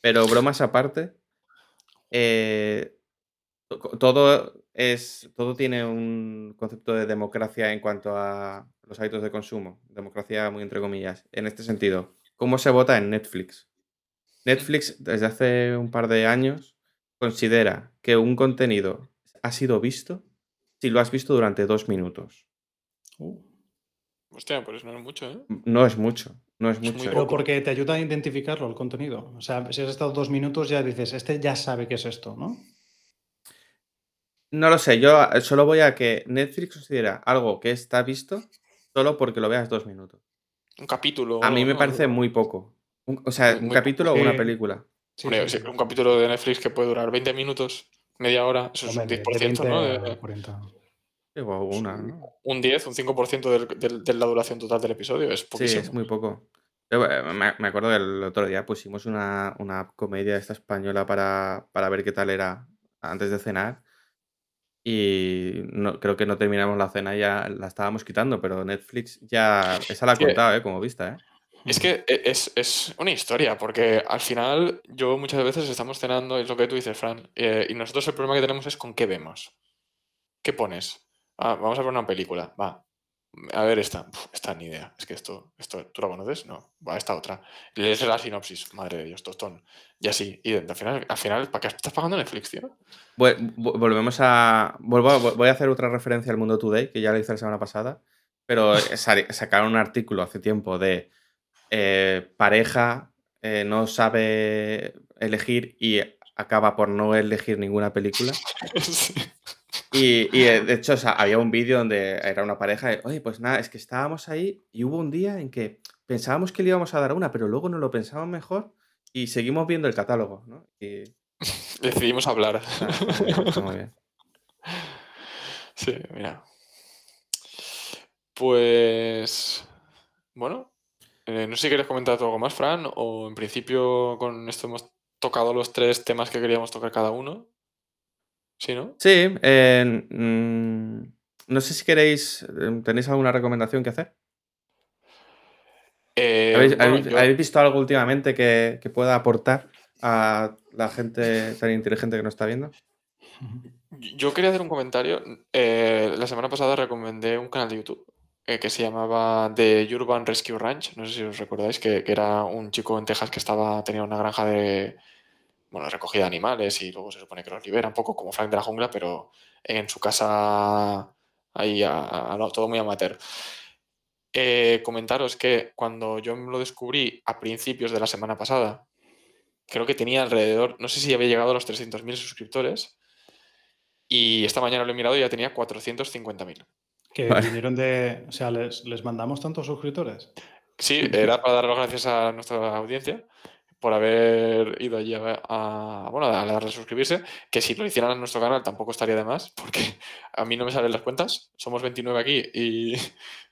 Pero bromas aparte, eh, todo es todo tiene un concepto de democracia en cuanto a los hábitos de consumo, democracia muy entre comillas. En este sentido, ¿cómo se vota en Netflix? Netflix desde hace un par de años Considera que un contenido ha sido visto si lo has visto durante dos minutos. Uh. Hostia, pues no es mucho, ¿eh? No es mucho, no es, mucho. Pero porque te ayuda a identificarlo el contenido. O sea, si has estado dos minutos ya dices, este ya sabe qué es esto, ¿no? No lo sé, yo eh, solo voy a que Netflix considera algo que está visto solo porque lo veas dos minutos. Un capítulo. A mí me parece muy poco. o sea, un capítulo o una película. Un capítulo de Netflix que puede durar 20 minutos, media hora, eso es un 10%, ¿no? Un 10, un 5% de, la duración total del episodio, es poquísimo. Sí, es muy poco. Eh, me, acuerdo del otro día pusimos una, una comedia esta española para, para, ver qué tal era antes de cenar. Y no, creo que no terminamos la cena, ya la estábamos quitando, pero Netflix ya. Esa la ha contado, ¿eh? Como vista, ¿eh? Es que e, es, una historia, porque al final yo muchas veces estamos cenando, es lo que tú dices, Fran, eh, y nosotros el problema que tenemos es con qué vemos. ¿Qué pones? Ah, vamos a ver una película, va. A ver esta, esta ni idea. Es que esto, esto, ¿tú la conoces? No. Va, esta otra. Lees la sinopsis, madre de Dios, tostón. Y así. Y al final, al final ¿para qué estás pagando Netflix, tío? volvemos a. voy a hacer otra referencia al Mundo Today, que ya la hice la semana pasada. Pero sacaron un artículo hace tiempo de eh, pareja eh, no sabe elegir y acaba por no elegir ninguna película. Y, eh, de hecho, había un vídeo donde era una pareja, y, oye, pues nada, es que estábamos ahí y hubo un día en que pensábamos que le íbamos a dar una, pero luego no lo pensamos mejor y seguimos viendo el catálogo, ¿no? Y... Decidimos hablar. muy bien. Sí, mira. Pues. Bueno, eh, no sé si quieres comentar algo más, Fran, o en principio con esto hemos tocado los tres temas que queríamos tocar cada uno. Sí, ¿no? Sí. Mm, no sé si queréis. Em, ¿Tenéis alguna recomendación que hacer? Eh, ¿Habéis, visto algo últimamente que, pueda aportar a la gente tan inteligente que nos está viendo? Yo quería hacer un comentario. Eh, la semana pasada recomendé un canal de YouTube eh, que se llamaba The Urban Rescue Ranch. No sé si os recordáis que, era un chico en Texas que estaba tenía una granja de bueno, recogida de animales y luego se supone que los libera, un poco como Frank de la jungla, pero en su casa ahí todo muy amateur. Eh, comentaros que cuando yo lo descubrí a principios de la semana pasada, creo que tenía alrededor, no sé si había llegado a los 300.000 suscriptores, y esta mañana lo he mirado y ya tenía 450.000. Que vinieron de, o sea, ¿les, ¿les mandamos tantos suscriptores? Sí, era para dar las gracias a nuestra audiencia por haber ido allí a, bueno, a darle a suscribirse, que si lo hicieran en nuestro canal tampoco estaría de más, porque a mí no me salen las cuentas, somos 29 aquí y,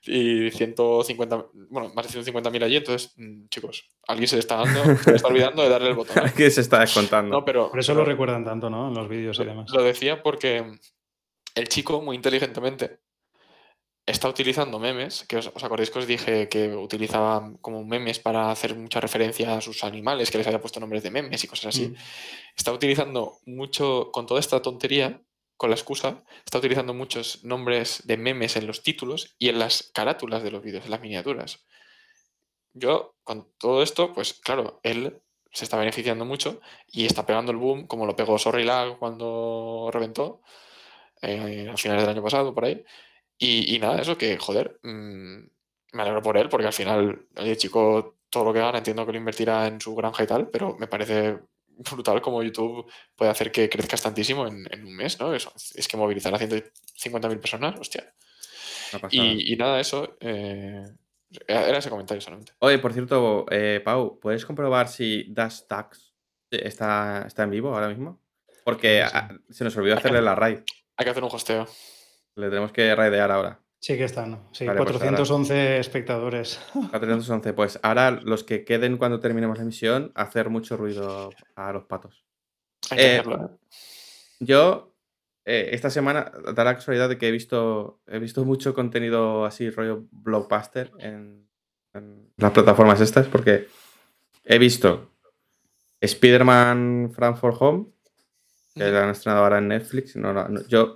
y 150, bueno, más de 150.000 allí, entonces, mm, chicos, alguien se está dando, se está olvidando de darle el botón. Alguien se está descontando. No, pero, Por eso lo recuerdan tanto, ¿no? En los vídeos y demás. Lo decía porque el chico, muy inteligentemente, está utilizando memes, que os, acordáis que os dije que utilizaba como memes para hacer mucha referencia a sus animales, que les había puesto nombres de memes y cosas así. Mm. Está utilizando mucho, con toda esta tontería, con la excusa, está utilizando muchos nombres de memes en los títulos y en las carátulas de los vídeos, en las miniaturas. Yo, con todo esto, pues claro, él se está beneficiando mucho y está pegando el boom, como lo pegó Sorry Lag cuando reventó, eh, a finales del año pasado, por ahí. Y, nada, eso que, joder, mm, me alegro por él, porque al final, el chico, todo lo que gana, entiendo que lo invertirá en su granja y tal, pero me parece brutal como YouTube puede hacer que crezcas tantísimo en, un mes, ¿no? Eso, es que movilizar a 150.000 personas, hostia. Y, nada, eso, eh, era ese comentario solamente. Oye, por cierto, eh, Pau, ¿puedes comprobar si Dash Tax está, está en vivo ahora mismo? Porque se nos olvidó hacerle la raid. Hay que hacer un hosteo. Le tenemos que raidear ahora. Sí que están, sí, 411 pues espectadores. 411, pues ahora los que queden cuando terminemos la emisión, hacer mucho ruido a los patos. Eh, ¿eh? Yo, eh, esta semana, da la casualidad de que he visto, he visto mucho contenido así, rollo blockbuster, en, las plataformas estas, porque he visto Spider-Man Frankfurt Home, que la han estrenado ahora en Netflix. yo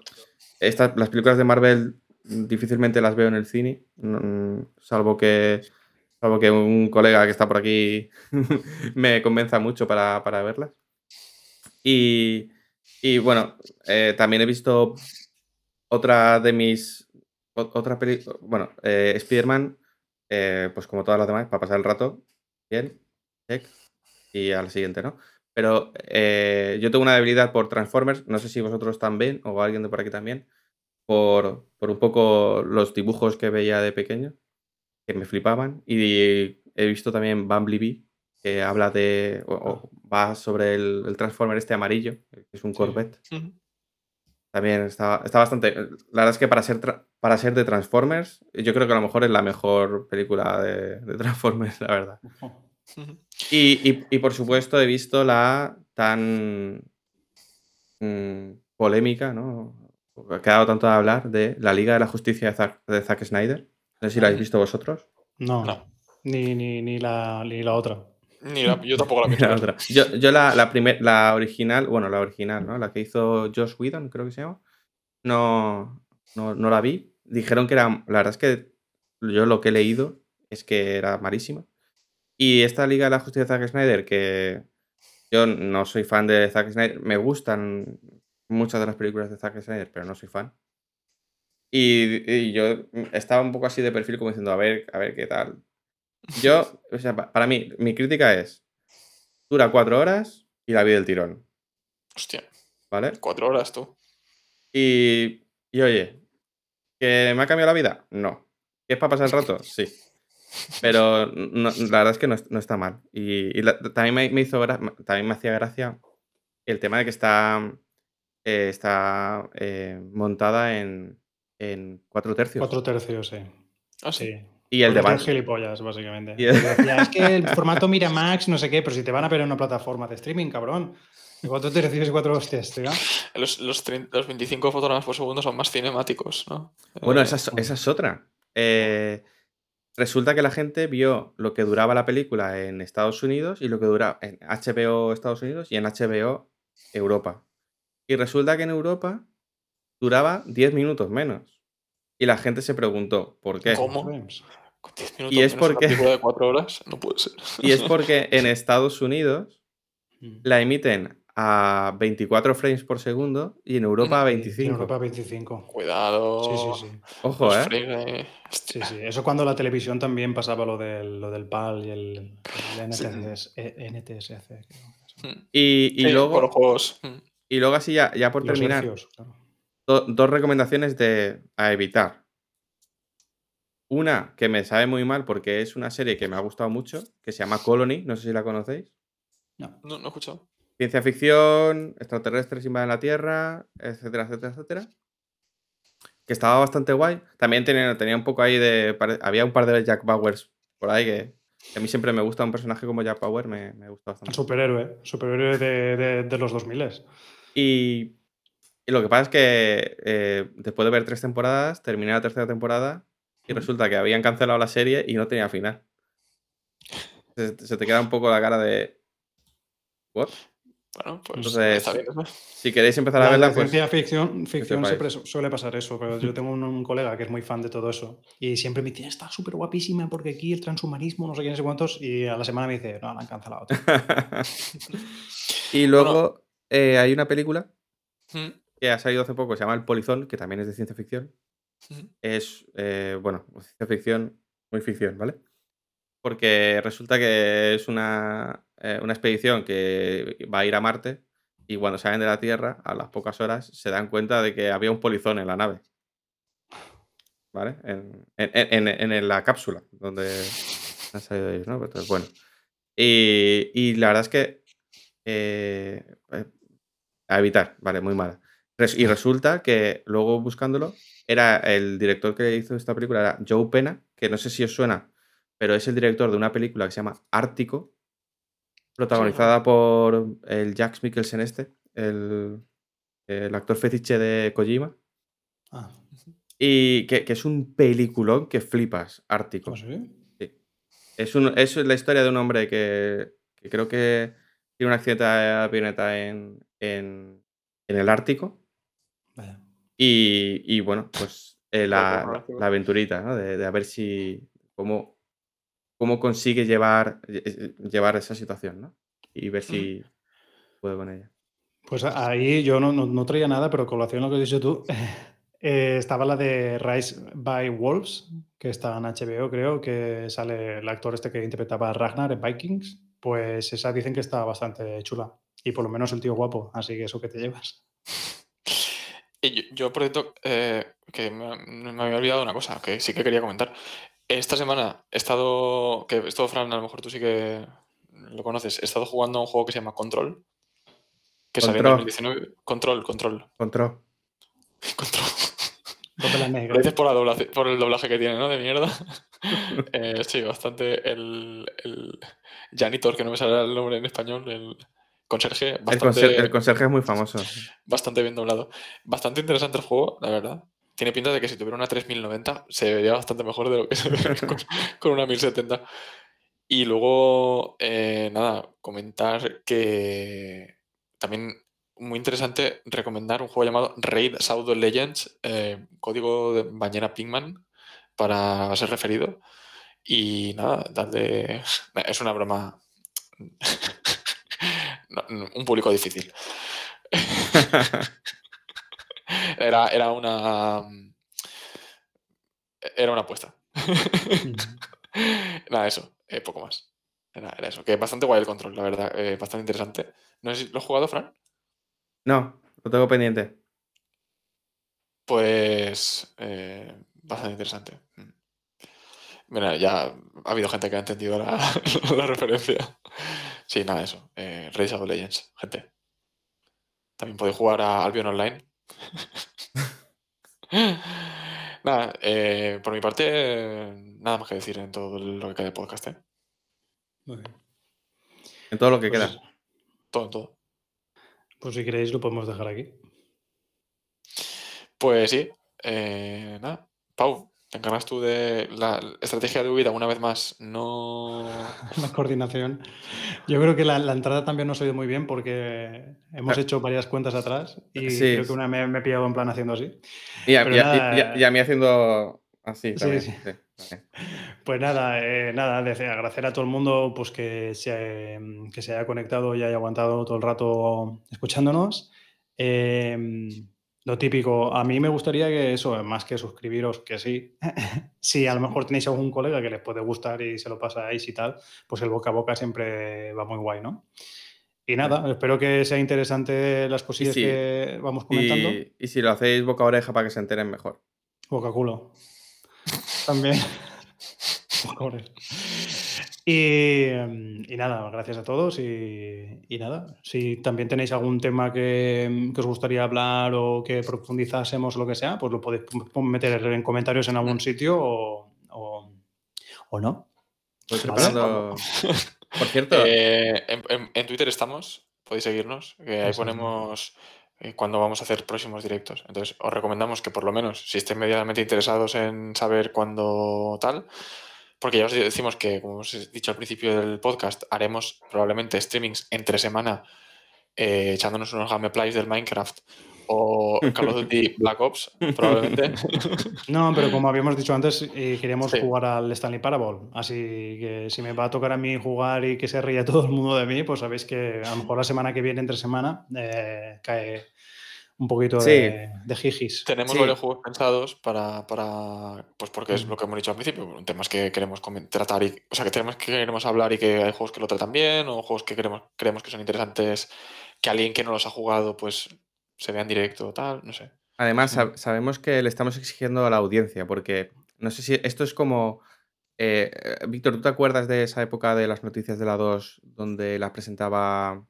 las películas de Marvel difícilmente las veo en el cine, salvo que, salvo que un colega que está por aquí me convenza mucho para, verlas. Y, bueno, eh, también he visto otra de mis. Otra película. Bueno, eh, Spider-Man, eh, pues como todas las demás, para pasar el rato. Bien, check. Y al siguiente, ¿no? Pero eh, yo tengo una debilidad por Transformers, no sé si vosotros también o alguien de por aquí también, por, un poco los dibujos que veía de pequeño, que me flipaban. Y he visto también Bumblebee, que habla de, o, va sobre el, Transformer este amarillo, que es un Corvette. También está, está bastante. La verdad es que para ser, para ser de Transformers, yo creo que a lo mejor es la mejor película de, de Transformers, la verdad. Y, por supuesto he visto la tan mm, polémica, ¿no? Ha quedado tanto de hablar de la Liga de la Justicia de Zack, Snyder. No sé si la habéis visto vosotros. No, Ni, ni, la, la otra. Ni yo tampoco la he visto. Yo, la, la, la original, bueno, la original, ¿no? La que hizo Josh Whedon, creo que se llama. No, no, no la vi. Dijeron que era. La verdad es que yo lo que he leído es que era malísima. Y esta Liga de la Justicia de Zack Snyder, que yo no soy fan de Zack Snyder, me gustan muchas de las películas de Zack Snyder, pero no soy fan. Y, yo estaba un poco así de perfil como diciendo, a ver, a ver qué tal. Yo, o sea, para mí, mi crítica es, dura cuatro horas y la vi del tirón. Hostia. ¿Vale? Cuatro horas tú. Y, y oye, ¿que me ha cambiado la vida? No. ¿Que es para pasar el rato? Sí. Pero la verdad es que no, está mal. Y, también me, hizo también me hacía gracia el tema de que está, eh, está eh, montada en, en cuatro tercios. Cuatro tercios, sí. Ah, sí. Y el de gilipollas, básicamente. es que el formato Miramax, no sé qué, pero si te van a ver en una plataforma de streaming, cabrón. ¿Y cuántos te recibes y cuatro hostias, tío? Los, los, 25 fotogramas por segundo son más cinemáticos, ¿no? Bueno, esa es, otra. Eh, resulta que la gente vio lo que duraba la película en Estados Unidos y lo que duraba en HBO Estados Unidos y en HBO Europa. Y resulta que en Europa duraba 10 minutos menos. Y la gente se preguntó, ¿por qué? ¿Cómo? y es porque... de horas? No puede ser. Y es porque en Estados Unidos mm. la emiten a 24 frames por segundo y en Europa a 25. En Europa 25. Cuidado. Sí, sí, sí. Ojo, ¿eh? Sí, sí. Eso cuando la televisión también pasaba lo del, lo del PAL y el, NTSC. Hmm. Y, y luego. Los juegos. Y luego, así ya, ya por terminar. dos recomendaciones de, a evitar. Una que me sabe muy mal porque es una serie que me ha gustado mucho, que se llama Colony, no sé si la conocéis. No, no, no he escuchado. Ciencia ficción, extraterrestres invaden la Tierra, etcétera, etcétera, etcétera. Que estaba bastante guay. También tenía, tenía un poco ahí de. Había un par de Jack Bowers por ahí que, a mí siempre me gusta un personaje como Jack Bauer, me, me gusta bastante. Superhéroe, superhéroe de, de, los 2000. Y, y lo que pasa es que eh, después de ver tres temporadas, terminé la tercera temporada y resulta que habían cancelado la serie y no tenía final. Se, te queda un poco la cara de. ¿What? Bueno, pues Entonces, si queréis empezar a verla, la pues, ciencia ficción, ficción siempre suele pasar eso, pero yo tengo un, colega que es muy fan de todo eso y siempre me dice, está súper guapísima porque aquí el transhumanismo, no sé quién, no sé cuántos, y a la semana me dice, no, la han cancelado. y luego eh, hay una película que ha salido hace poco, se llama El Polizón, que también es de ciencia ficción. Es, eh, bueno, ciencia ficción, muy ficción, ¿vale? Porque resulta que es una, eh, una expedición que va a ir a Marte y cuando salen de la Tierra, a las pocas horas, se dan cuenta de que había un polizón en la nave. ¿Vale? En, la cápsula donde han salido ellos, ¿no? Entonces, bueno. Y, la verdad es que. Eh, eh, a evitar, vale, muy mala. Y resulta que luego buscándolo, era el director que hizo esta película, era Joe Pena, que no sé si os suena, pero es el director de una película que se llama Ártico, Protagonizada por el Jax Mikkelsen este, el, actor fetiche de Kojima. Ah. Y que, es un peliculón que flipas, Ártico. ¿Ah, sí? Es, es la historia de un hombre que, creo que tiene un accidente de avioneta en, en, el Ártico. Y, bueno, pues eh, la, aventurita, ¿no? De, de, a ver si. cómo, cómo consigue llevar, llevar esa situación, ¿no? Y ver si puede con ella. Pues ahí yo no, traía nada, pero con relación a lo que has dicho tú, eh, estaba la de Rise by Wolves, que está en HBO, creo, que sale el actor este que interpretaba a Ragnar en Vikings. Pues esa dicen que está bastante chula. Y por lo menos el tío guapo, así que eso que te llevas. Y yo, por cierto, eh, que me, me, había olvidado una cosa que sí que quería comentar. Esta semana he estado, que esto Fran, a lo mejor tú sí que lo conoces, he estado jugando a un juego que se llama Control, que salió en 2019. Control, Control. Control. Control. Gracias por, la por el doblaje que tiene, ¿no? De mierda. eh, sí, bastante el, el, Janitor, que no me sale el nombre en español, el conserje. Bastante, el, conserje es muy famoso. Bastante bien doblado. Bastante interesante el juego, la verdad tiene pinta de que si tuviera una 3090 se vería bastante mejor de lo que se ve con, una 1070. Y luego, eh, nada, comentar que también muy interesante recomendar un juego llamado Raid South Legends, eh, código de bañera Pingman, para ser referido. Y nada, darle. Es una broma. un público difícil. Era, era una. Era una apuesta. Nada, eso. Eh, poco más. Era, eso. Que bastante guay el control, la verdad. Eh, bastante interesante. No sé si lo has jugado, Fran. No, lo tengo pendiente. Pues. Eh, bastante interesante. Mira, ya ha habido gente que ha entendido la, referencia. Sí, nada, eso. Eh, Race of Legends, gente. También podéis jugar a Albion Online. nada, eh, por mi parte, nada más que decir en todo lo que queda de podcast. ¿eh? En todo lo que pues queda. Todo, todo. Pues si queréis lo podemos dejar aquí. Pues sí. Eh, nada. Pau, te encargas tú de la estrategia de huida una vez más. No. la coordinación. Yo creo que la, entrada también no ha salido muy bien porque hemos ah. hecho varias cuentas atrás y creo que una me, he pillado en plan haciendo así. Y a, mí haciendo así. También. Sí, Pues nada, eh, nada, agradecer a todo el mundo pues, que, se, que se haya conectado y haya aguantado todo el rato escuchándonos. Lo típico, a mí me gustaría que eso, más que suscribiros, que sí, si a lo mejor tenéis algún colega que les puede gustar y se lo pasáis y tal, pues el boca a boca siempre va muy guay, ¿no? Y nada, espero que sea interesante las cosillas que vamos comentando. Y, si lo hacéis boca a oreja para que se enteren mejor. Boca culo. También. y, y, nada, gracias a todos y, y, nada, si también tenéis algún tema que, que, os gustaría hablar o que profundizásemos o lo que sea, pues lo podéis meter en comentarios en algún sitio o, o, no. Por cierto. Eh, en, en, Twitter estamos, podéis seguirnos, que ahí ponemos eh, cuando vamos a hacer próximos directos. Entonces, os recomendamos que por lo menos, si estéis medianamente interesados en saber cuándo tal, porque ya os decimos que, como os he dicho al principio del podcast, haremos probablemente streamings entre semana eh, echándonos unos gameplays del Minecraft o Call of Duty Black Ops, probablemente. No, pero como habíamos dicho antes, eh, queremos jugar al Stanley Parable. Así que si me va a tocar a mí jugar y que se ría todo el mundo de mí, pues sabéis que a lo mejor la semana que viene, entre semana, cae un poquito de, de, jijis. Tenemos varios juegos pensados para, pues porque es mm. lo que hemos dicho al principio, temas que queremos tratar y, o sea, que tenemos que queremos hablar y que hay juegos que lo tratan bien o juegos que queremos, creemos que son interesantes, que alguien que no los ha jugado pues se vea en directo tal, no sé. Además, mm. sabemos que le estamos exigiendo a la audiencia porque no sé si esto es como... Eh, Víctor, ¿tú te acuerdas de esa época de las noticias de la 2 donde las presentaba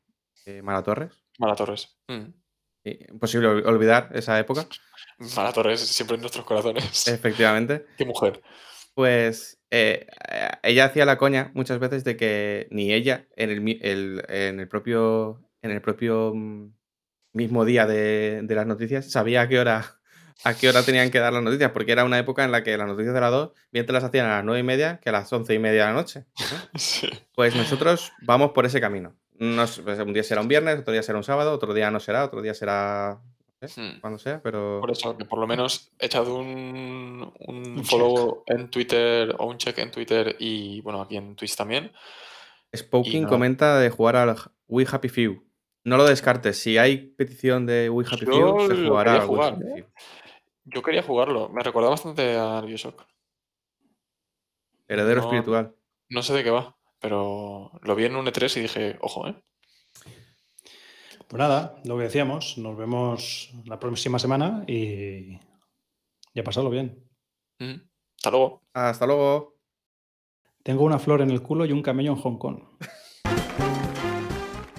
eh, Mara Torres? Mara Torres. Mm. Imposible olvidar esa época. Mara Torres siempre en nuestros corazones. Efectivamente. Qué mujer. Pues eh, ella hacía la coña muchas veces de que ni ella en el, en el propio, en el propio mm, mismo día de, las noticias sabía a qué hora a qué hora tenían que dar las noticias, porque era una época en la que las noticias de las dos bien te las hacían a las nueve y media que a las once y media de la noche. Pues nosotros vamos por ese camino. No, pues, un día será un viernes, otro día será un sábado, otro día no será, otro día será hmm. cuando sea, pero... Por eso, que por lo menos he echado un, un, follow en Twitter o un check en Twitter y bueno, aquí en Twitch también. Spoking comenta de jugar al We Happy Few. No lo descartes, si hay petición de We Happy Few, se jugará jugar, ¿eh? Yo quería jugarlo, me recuerda bastante a Bioshock. Heredero espiritual. No sé de qué va. Pero lo vi en un E3 y dije, ojo, ¿eh? Pues nada, lo que decíamos, nos vemos la próxima semana y ya pasado bien. Mm, hasta luego. Hasta luego. Tengo una flor en el culo y un camello en Hong Kong.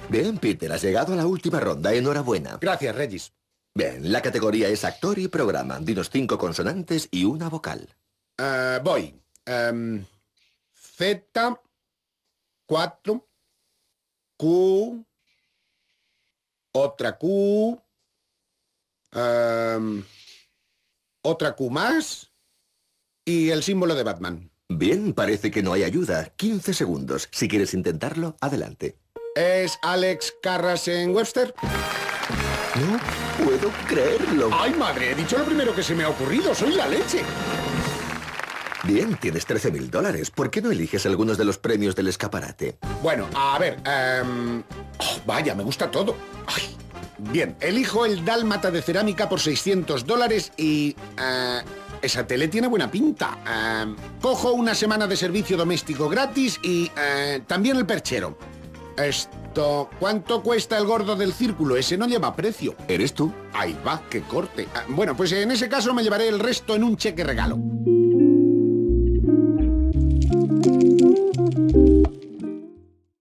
Bien, Peter, has llegado a la última ronda. Enhorabuena. Gracias, Regis. Bien, la categoría es actor y programa. Dinos cinco consonantes y una vocal. Eh, voy. Em, Z, 4, Q, otra Q, otra Q más y el símbolo de Batman. Bien, parece que no hay ayuda. 15 segundos. Si quieres intentarlo, adelante. ¿Es Alex Carras en Webster? No puedo creerlo. ¡Ay, madre! He dicho lo primero que se me ha ocurrido. ¡Soy la leche! Bien, tienes 13 mil dólares. ¿Por qué no eliges algunos de los premios del escaparate? Bueno, a ver. Em, oh, vaya, me gusta todo. Bien, elijo el dálmata de cerámica por 600 dólares y... Eh, esa tele tiene buena pinta. Em, cojo una semana de servicio doméstico gratis y eh, también el perchero. Esto... ¿Cuánto cuesta el gordo del círculo? Ese no lleva precio. ¿Eres tú? Ahí va, qué corte. Ah, bueno, pues en ese caso me llevaré el resto en un cheque regalo.